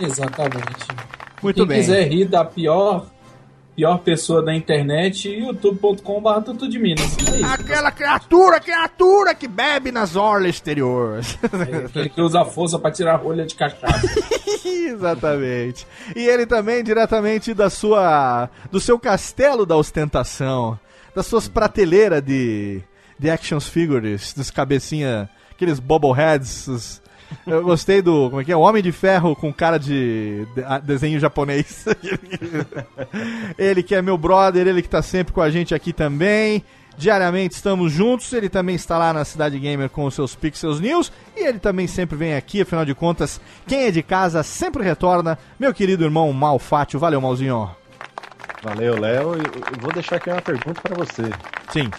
Speaker 2: Exatamente.
Speaker 1: Muito
Speaker 2: Quem
Speaker 1: bem.
Speaker 2: quiser rir da pior, pior pessoa da internet, youtube.com.br tudo de Minas. É.
Speaker 1: Aquela criatura, criatura que bebe nas orlas exteriores.
Speaker 2: Aquele que usa força pra tirar a rolha de cachaça. (laughs)
Speaker 1: Exatamente. E ele também diretamente da sua do seu castelo da ostentação, das suas prateleiras de de action figures, dos cabecinha, aqueles bobbleheads. os- eu gostei do, como é que é? O Homem de Ferro com cara de, de- a- desenho japonês. ele que é meu brother, ele que tá sempre com a gente aqui também. Diariamente estamos juntos. Ele também está lá na Cidade Gamer com os seus Pixels News. E ele também sempre vem aqui, afinal de contas, quem é de casa sempre retorna. Meu querido irmão Malfátio. Valeu, Malzinho.
Speaker 3: Valeu, Léo. Eu vou deixar aqui uma pergunta pra você.
Speaker 1: Sim.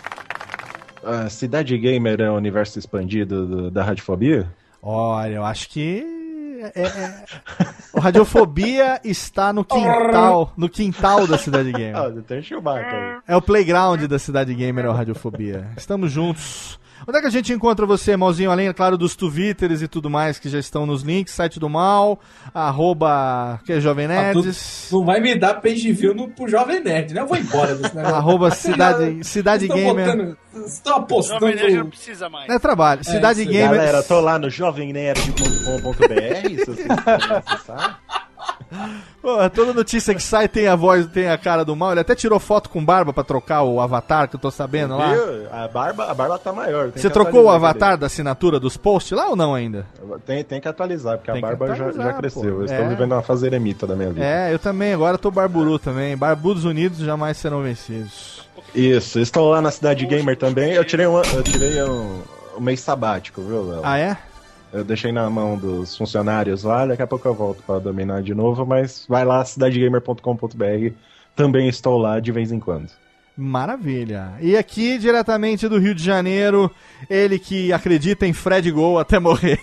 Speaker 3: A Cidade Gamer é o universo expandido do- da Radiofobia?
Speaker 1: Olha, eu acho que. é- é- O Radiofobia está no quintal, no quintal da Cidade Gamer.
Speaker 3: Ah, tem Chewbacca aí.
Speaker 1: É o playground da Cidade Gamer, é o Radiofobia. Estamos juntos. Onde é que a gente encontra você, Malzinho? Além, é claro, dos Twitters e tudo mais que já estão nos links, site do Mal, arroba, que é Jovem
Speaker 2: Ah, tu-
Speaker 1: Nerds,
Speaker 2: Não vai me dar page view no, pro Jovem Nerd, né? Eu vou embora desse (laughs) negócio.
Speaker 1: arroba Cidade, cidade Gamer.
Speaker 2: botando- estão apostando.
Speaker 4: Jovem Nerd não precisa mais.
Speaker 1: É trabalho. Cidade
Speaker 2: isso.
Speaker 1: Gamer.
Speaker 3: Galera, tô lá no jovemnerd.com.br, se vocês quiserem acessar.
Speaker 1: Pô, toda notícia que sai tem a voz, tem a cara do mal. Ele até tirou foto com barba pra trocar o avatar, que eu tô sabendo lá.
Speaker 3: Viu? A barba, a barba tá maior.
Speaker 1: Você trocou o avatar da assinatura dos posts lá ou não ainda?
Speaker 3: Tem, tem que atualizar, porque
Speaker 1: Tem
Speaker 3: a barba já, já cresceu.
Speaker 1: pô.
Speaker 3: Eu
Speaker 1: É.
Speaker 3: estou vivendo uma fase eremita da minha vida.
Speaker 1: É, eu também, agora tô barburu também. Barbudos unidos jamais serão vencidos.
Speaker 3: Isso, estou lá na Cidade Gamer também. Eu tirei um, eu tirei um, um mês sabático, viu, Léo?
Speaker 1: Ah, é?
Speaker 3: Eu deixei na mão dos funcionários lá, daqui a pouco eu volto pra dominar de novo, mas vai lá, cidadegamer.com.br. Também estou lá de vez em quando.
Speaker 1: Maravilha. E aqui, diretamente do Rio de Janeiro, ele que acredita em Fred Gol até morrer.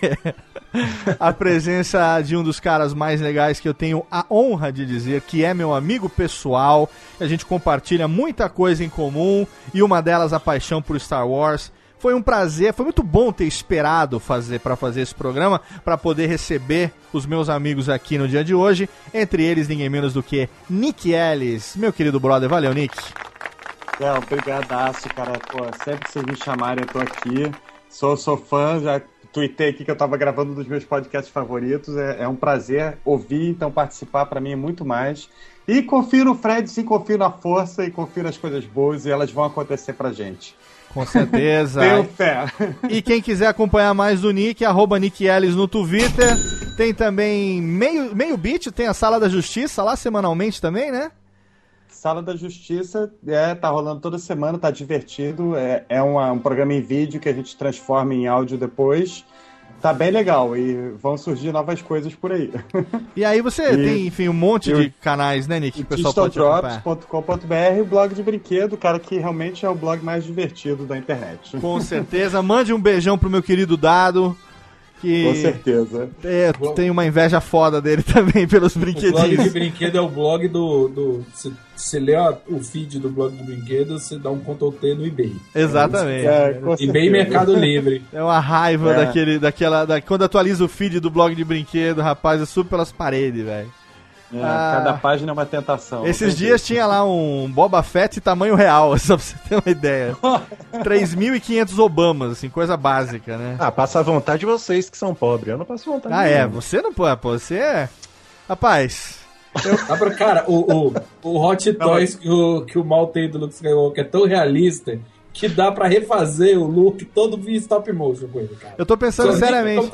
Speaker 1: (laughs) a presença de um dos caras mais legais que eu tenho a honra de dizer que é meu amigo pessoal. A gente compartilha muita coisa em comum e uma delas a paixão por Star Wars. Foi um prazer, foi muito bom ter esperado fazer para fazer esse programa, para poder receber os meus amigos aqui no dia de hoje, entre eles ninguém menos do que Nick Ellis, meu querido brother. Valeu, Nick.
Speaker 5: Não, brigadaço, cara. Pô, sempre que vocês me chamarem, eu tô aqui. Sou, sou fã, já tuitei aqui que eu tava gravando um dos meus podcasts favoritos. É, é um prazer ouvir, então participar para mim é muito mais. E confio no Fred, sim, confio na força e confio nas coisas boas e elas vão acontecer pra gente.
Speaker 1: Com certeza.
Speaker 5: Tenho fé.
Speaker 1: E quem quiser acompanhar mais do Nick, arroba Nick Ellis no Twitter. Tem também meio, meio Beat, tem a Sala da Justiça lá semanalmente também, né?
Speaker 5: Sala da Justiça, é, tá rolando toda semana, tá divertido. É, é uma- um programa em vídeo que a gente transforma em áudio depois. Tá bem legal e vão surgir novas coisas por aí.
Speaker 1: E aí você (laughs)
Speaker 5: E-
Speaker 1: tem, enfim, um monte de canais, né, Nick? Que o pessoal pode acompanhar.
Speaker 5: O blog de brinquedo, cara, que realmente é o blog mais divertido da internet.
Speaker 1: Com certeza. Mande um beijão pro meu querido Dado. Que
Speaker 5: Com certeza.
Speaker 1: É, tem uma inveja foda dele (laughs) também pelos
Speaker 2: O blog de
Speaker 1: brinquedinhos.
Speaker 2: brinquedo é o blog do. do você, você lê o feed do blog de brinquedo, você dá um Ctrl T no eBay.
Speaker 1: Exatamente.
Speaker 2: É, eBay e Mercado Livre.
Speaker 1: É uma raiva
Speaker 5: É.
Speaker 1: daquele, daquela. Da, quando atualiza o feed do blog de brinquedo, rapaz, eu subo pelas paredes, velho.
Speaker 5: É,
Speaker 1: Ah.
Speaker 5: Cada página é uma tentação.
Speaker 1: Esses dias tinha lá um Boba Fett tamanho real, (laughs) só pra você ter uma ideia. (laughs) 3.500 Obamas, assim, coisa básica, né?
Speaker 3: Ah, passa à vontade vocês que são pobres. Eu não passo vontade.
Speaker 1: Ah, é,
Speaker 3: nenhuma.
Speaker 1: você não pode, pô, você é. Rapaz,
Speaker 2: Dá pra, cara, o, o, o Hot Toys que o, que o mal tem do Luke Skywalker é tão realista que dá pra refazer o look todo via stop motion com ele, cara.
Speaker 1: eu tô pensando
Speaker 2: Só
Speaker 1: seriamente.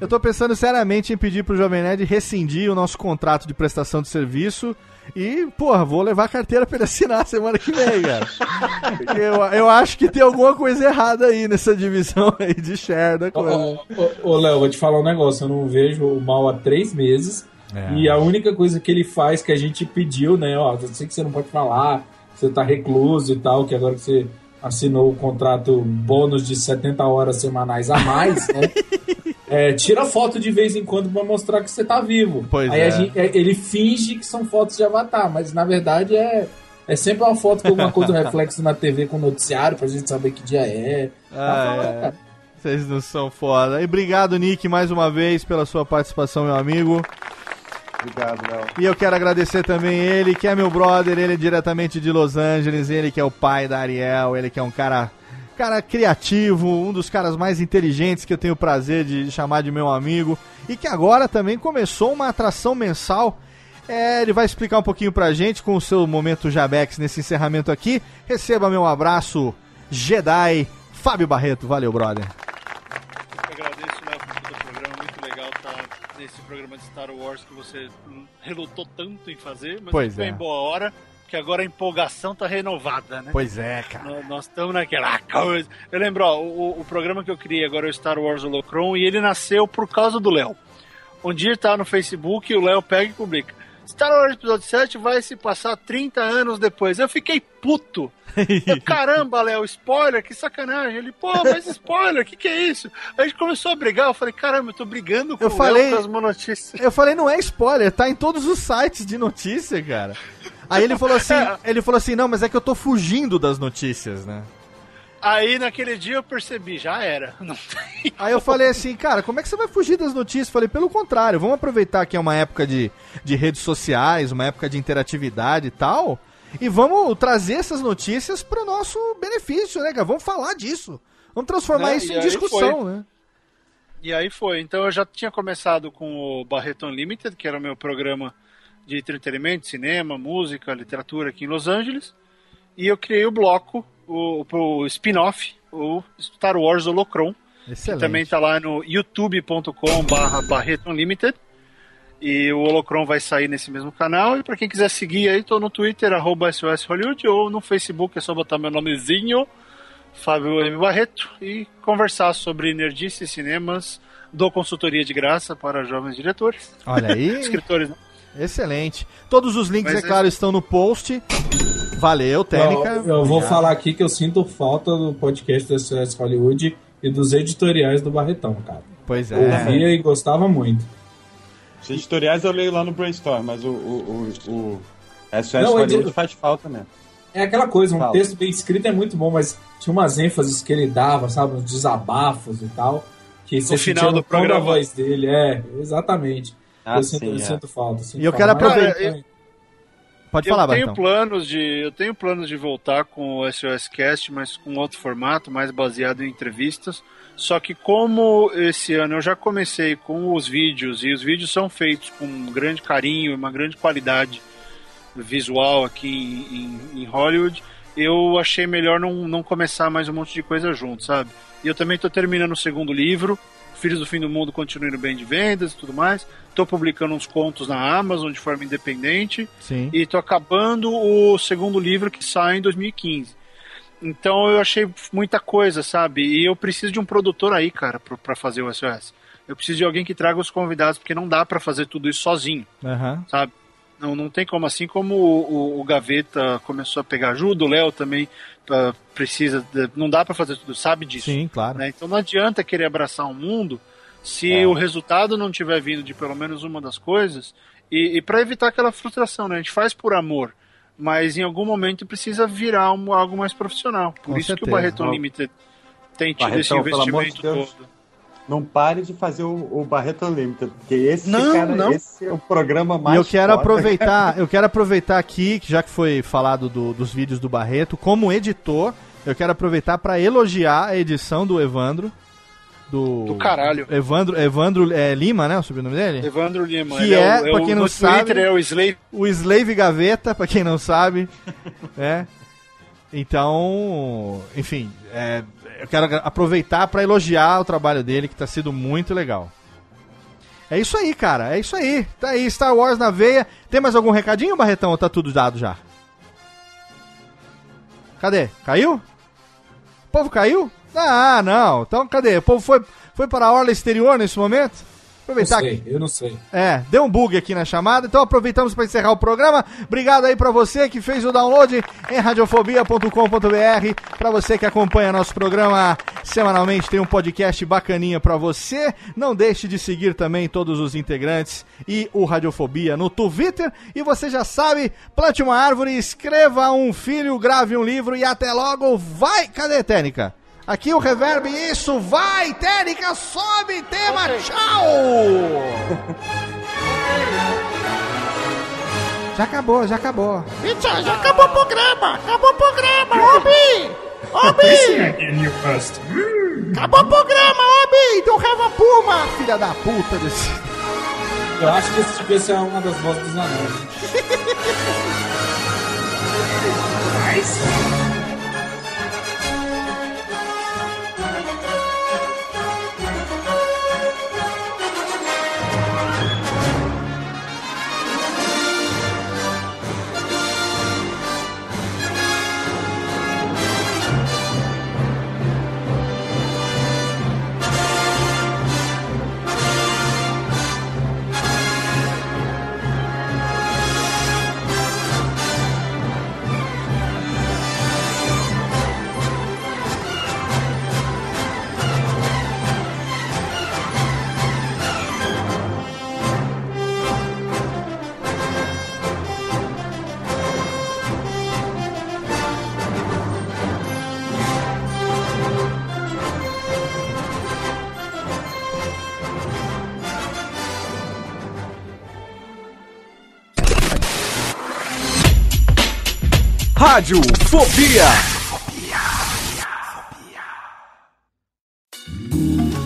Speaker 1: Eu tô pensando seriamente em pedir pro Jovem Nerd rescindir o nosso contrato de prestação de serviço. E, porra, vou levar a carteira pra ele assinar semana que vem, cara. (laughs) Eu, eu acho que tem alguma coisa errada aí nessa divisão aí de share da
Speaker 2: Ô,
Speaker 1: coisa.
Speaker 2: ô, ô, ô, Léo, vou te falar um negócio. Eu não vejo o mal há três meses.
Speaker 1: É.
Speaker 2: E a única coisa que ele faz que a gente pediu, né? Ó, eu sei que você não pode falar, você tá recluso e tal, que agora que você assinou o contrato bônus de 70 horas semanais a mais, né? (laughs) É, tira foto de vez em quando pra mostrar que você tá vivo.
Speaker 1: Pois
Speaker 2: Aí
Speaker 1: é.
Speaker 2: a gente- é, ele finge que são fotos de avatar, mas na verdade é, é sempre uma foto com alguma coisa, reflexo na TV com noticiário pra gente saber que dia é.
Speaker 1: Ah, é. Vocês não são foda. E obrigado, Nick, mais uma vez pela sua participação, meu amigo.
Speaker 5: Obrigado, Léo.
Speaker 1: E eu quero agradecer também ele, que é meu brother, ele é diretamente de Los Angeles, ele que é o pai da Ariel, ele que é um cara, cara criativo, um dos caras mais inteligentes que eu tenho o prazer de chamar de meu amigo, e que agora também começou uma atração mensal. É, ele vai explicar um pouquinho pra gente com o seu momento Jabex nesse encerramento aqui. Receba meu abraço, Jedi Fábio Barreto. Valeu, brother.
Speaker 4: Eu agradeço, Léo, por todo o programa. Muito legal estar nesse programa de Star Wars que você relutou tanto em fazer, mas
Speaker 1: Pois
Speaker 4: foi
Speaker 1: é.
Speaker 4: em boa hora, porque agora a empolgação tá renovada, né?
Speaker 1: Pois é, cara.
Speaker 4: Nó- Nós estamos naquela coisa. Eu lembro, ó, o, o programa que eu criei agora é o Star Wars Holocron e ele nasceu por causa do Léo. Um dia tá no Facebook e o Léo pega e publica. Star Wars Episódio 7 vai se passar 30 anos depois. Eu fiquei puto. Eu, (laughs) Caramba, Léo, spoiler, que sacanagem. Ele, pô, mas spoiler, o que, que é isso? Aí a gente começou a brigar. Eu falei, caramba, eu tô brigando com
Speaker 1: Eu
Speaker 4: o
Speaker 1: falei-
Speaker 4: as monotícias.
Speaker 1: Eu falei, não é spoiler, tá em todos os sites de notícia, cara. Aí ele falou assim, (laughs) ele falou assim, não, mas é que eu tô fugindo das notícias, né?
Speaker 4: Aí naquele dia eu percebi, já era. (laughs) Não tem
Speaker 1: Aí eu falei assim, cara, como é que você vai fugir das notícias? Falei, pelo contrário, vamos aproveitar que é uma época de, de redes sociais, uma época de interatividade e tal, e vamos trazer essas notícias pro nosso benefício, né, cara? Vamos falar disso. Vamos transformar
Speaker 4: Né?
Speaker 1: isso
Speaker 4: E
Speaker 1: em discussão,
Speaker 4: foi.
Speaker 1: né?
Speaker 4: E aí foi. Então eu já tinha começado com o Barreto Unlimited, que era o meu programa de entretenimento, cinema, música, literatura aqui em Los Angeles. E eu criei o bloco, o, o spin-off, o Star Wars Holocron. Que
Speaker 1: Excelente.
Speaker 4: também tá lá no youtube.com barra Barreto Unlimited. E o Holocron vai sair nesse mesmo canal. E para quem quiser seguir aí, tô no Twitter, arroba SOS Hollywood, ou no Facebook é só botar meu nomezinho, Fábio M. Barreto, e conversar sobre nerdice, cinemas, dou consultoria de graça para jovens diretores.
Speaker 1: Olha aí. (laughs)
Speaker 4: Escritores, né?
Speaker 1: Excelente. Todos os links,
Speaker 4: Mas
Speaker 1: é claro, estão no post. Valeu, Técnica.
Speaker 2: Eu, eu vou falar aqui que eu sinto falta do podcast do SOS Hollywood e dos editoriais do Barretão, cara.
Speaker 1: Pois é.
Speaker 2: Ouvia e gostava muito.
Speaker 5: Os editoriais eu leio lá no Brainstorm, mas o, o, o, o SOS
Speaker 2: Não,
Speaker 5: Hollywood faz falta mesmo.
Speaker 2: É aquela coisa, um
Speaker 5: Fala.
Speaker 2: texto bem escrito é muito bom, mas tinha umas ênfases que ele dava, sabe? Uns desabafos e tal. Que você
Speaker 4: final
Speaker 2: sentia
Speaker 4: do programa.
Speaker 2: voz dele. É, exatamente.
Speaker 5: Ah,
Speaker 2: eu sinto,
Speaker 5: sim,
Speaker 2: eu
Speaker 5: é.
Speaker 2: sinto falta. sinto
Speaker 1: E eu
Speaker 2: falta.
Speaker 1: quero aproveitar- Pode
Speaker 4: eu
Speaker 1: falar,
Speaker 4: tenho
Speaker 1: Barretão.
Speaker 4: planos de Eu tenho planos de voltar com o SOS Cast, mas com outro formato, mais baseado em entrevistas. Só que como esse ano eu já comecei com os vídeos, e os vídeos são feitos com um grande carinho e uma grande qualidade visual aqui em, em- em Hollywood, eu achei melhor não, não começar mais um monte de coisa junto, sabe? E eu também estou terminando o segundo livro, Filhos do Fim do Mundo continuando bem de vendas e tudo mais. Estou publicando uns contos na Amazon de forma independente.
Speaker 1: Sim.
Speaker 4: E tô acabando o segundo livro que sai em 2015. Então eu achei muita coisa, sabe? E eu preciso de um produtor aí, cara, pra fazer o SOS. Eu preciso de alguém que traga os convidados, porque não dá pra fazer tudo isso sozinho,
Speaker 1: Aham.
Speaker 4: sabe? Não, não tem como. Assim como o, o- o Gaveta começou a pegar ajuda, o Léo também ah, precisa. de- não dá pra fazer tudo, sabe disso.
Speaker 1: Sim, claro.
Speaker 4: né? Então não adianta querer abraçar um mundo se
Speaker 1: É.
Speaker 4: o resultado não tiver vindo de pelo menos uma das coisas. E, e para evitar aquela frustração, né? A gente faz por amor, mas em algum momento precisa virar um- algo mais profissional. Por
Speaker 5: Com
Speaker 4: isso que o
Speaker 5: certeza.
Speaker 4: Barreto
Speaker 5: Ó.
Speaker 4: Limited tem tido esse
Speaker 5: Barretão, de
Speaker 4: investimento
Speaker 5: Deus,
Speaker 4: todo.
Speaker 5: Não pare de fazer o, o Barreto Unlimited, porque esse,
Speaker 1: Não,
Speaker 5: cara,
Speaker 1: não.
Speaker 5: esse é o programa mais
Speaker 1: eu quero
Speaker 5: foda.
Speaker 1: aproveitar, (laughs) eu quero aproveitar aqui, que já que foi falado do- dos vídeos do Barreto, como editor, eu quero aproveitar para elogiar a edição do Evandro. Do,
Speaker 4: Do caralho.
Speaker 1: Evandro, Evandro é, Lima, né? O sobrenome dele?
Speaker 4: Evandro Lima.
Speaker 1: Que é,
Speaker 4: o-
Speaker 1: pra
Speaker 4: o-
Speaker 1: quem não
Speaker 4: no
Speaker 1: sabe.
Speaker 4: Twitter é o Slave.
Speaker 1: O Slave Gaveta, pra quem não sabe. né? (laughs) Então, enfim, é, eu quero aproveitar pra elogiar o trabalho dele, que tá sido muito legal. É isso aí, cara. É isso aí. Tá aí, Star Wars na veia. Tem mais algum recadinho, Barretão? Ou tá tudo dado já? Cadê? Caiu? O povo caiu? Ah, não. Então, cadê? O povo foi, foi para a orla exterior nesse momento?
Speaker 2: Não
Speaker 1: Aproveitar
Speaker 2: sei,
Speaker 1: que
Speaker 2: eu não sei.
Speaker 1: é, deu um bug aqui na chamada, então aproveitamos para encerrar o programa. Obrigado aí para você que fez o download em radiofobia.com.br. Para você que acompanha nosso programa semanalmente, tem um podcast bacaninha para você. Não deixe de seguir também todos os integrantes e o Radiofobia no Twitter. E você já sabe, plante uma árvore, escreva um filho, grave um livro e até logo. Vai! Cadê, Técnica? Aqui o reverb, isso, vai, Técnica, sobe, tema, tchau! Já acabou, já acabou.
Speaker 9: Pizza, já acabou o programa! Acabou o programa, Obi! Obi! Acabou o programa, Obi!
Speaker 1: Do Reva Puma, filha da puta desse.
Speaker 2: Eu acho que esse devia ser uma das vozes dos anões. (laughs)
Speaker 11: Rádio Fobia.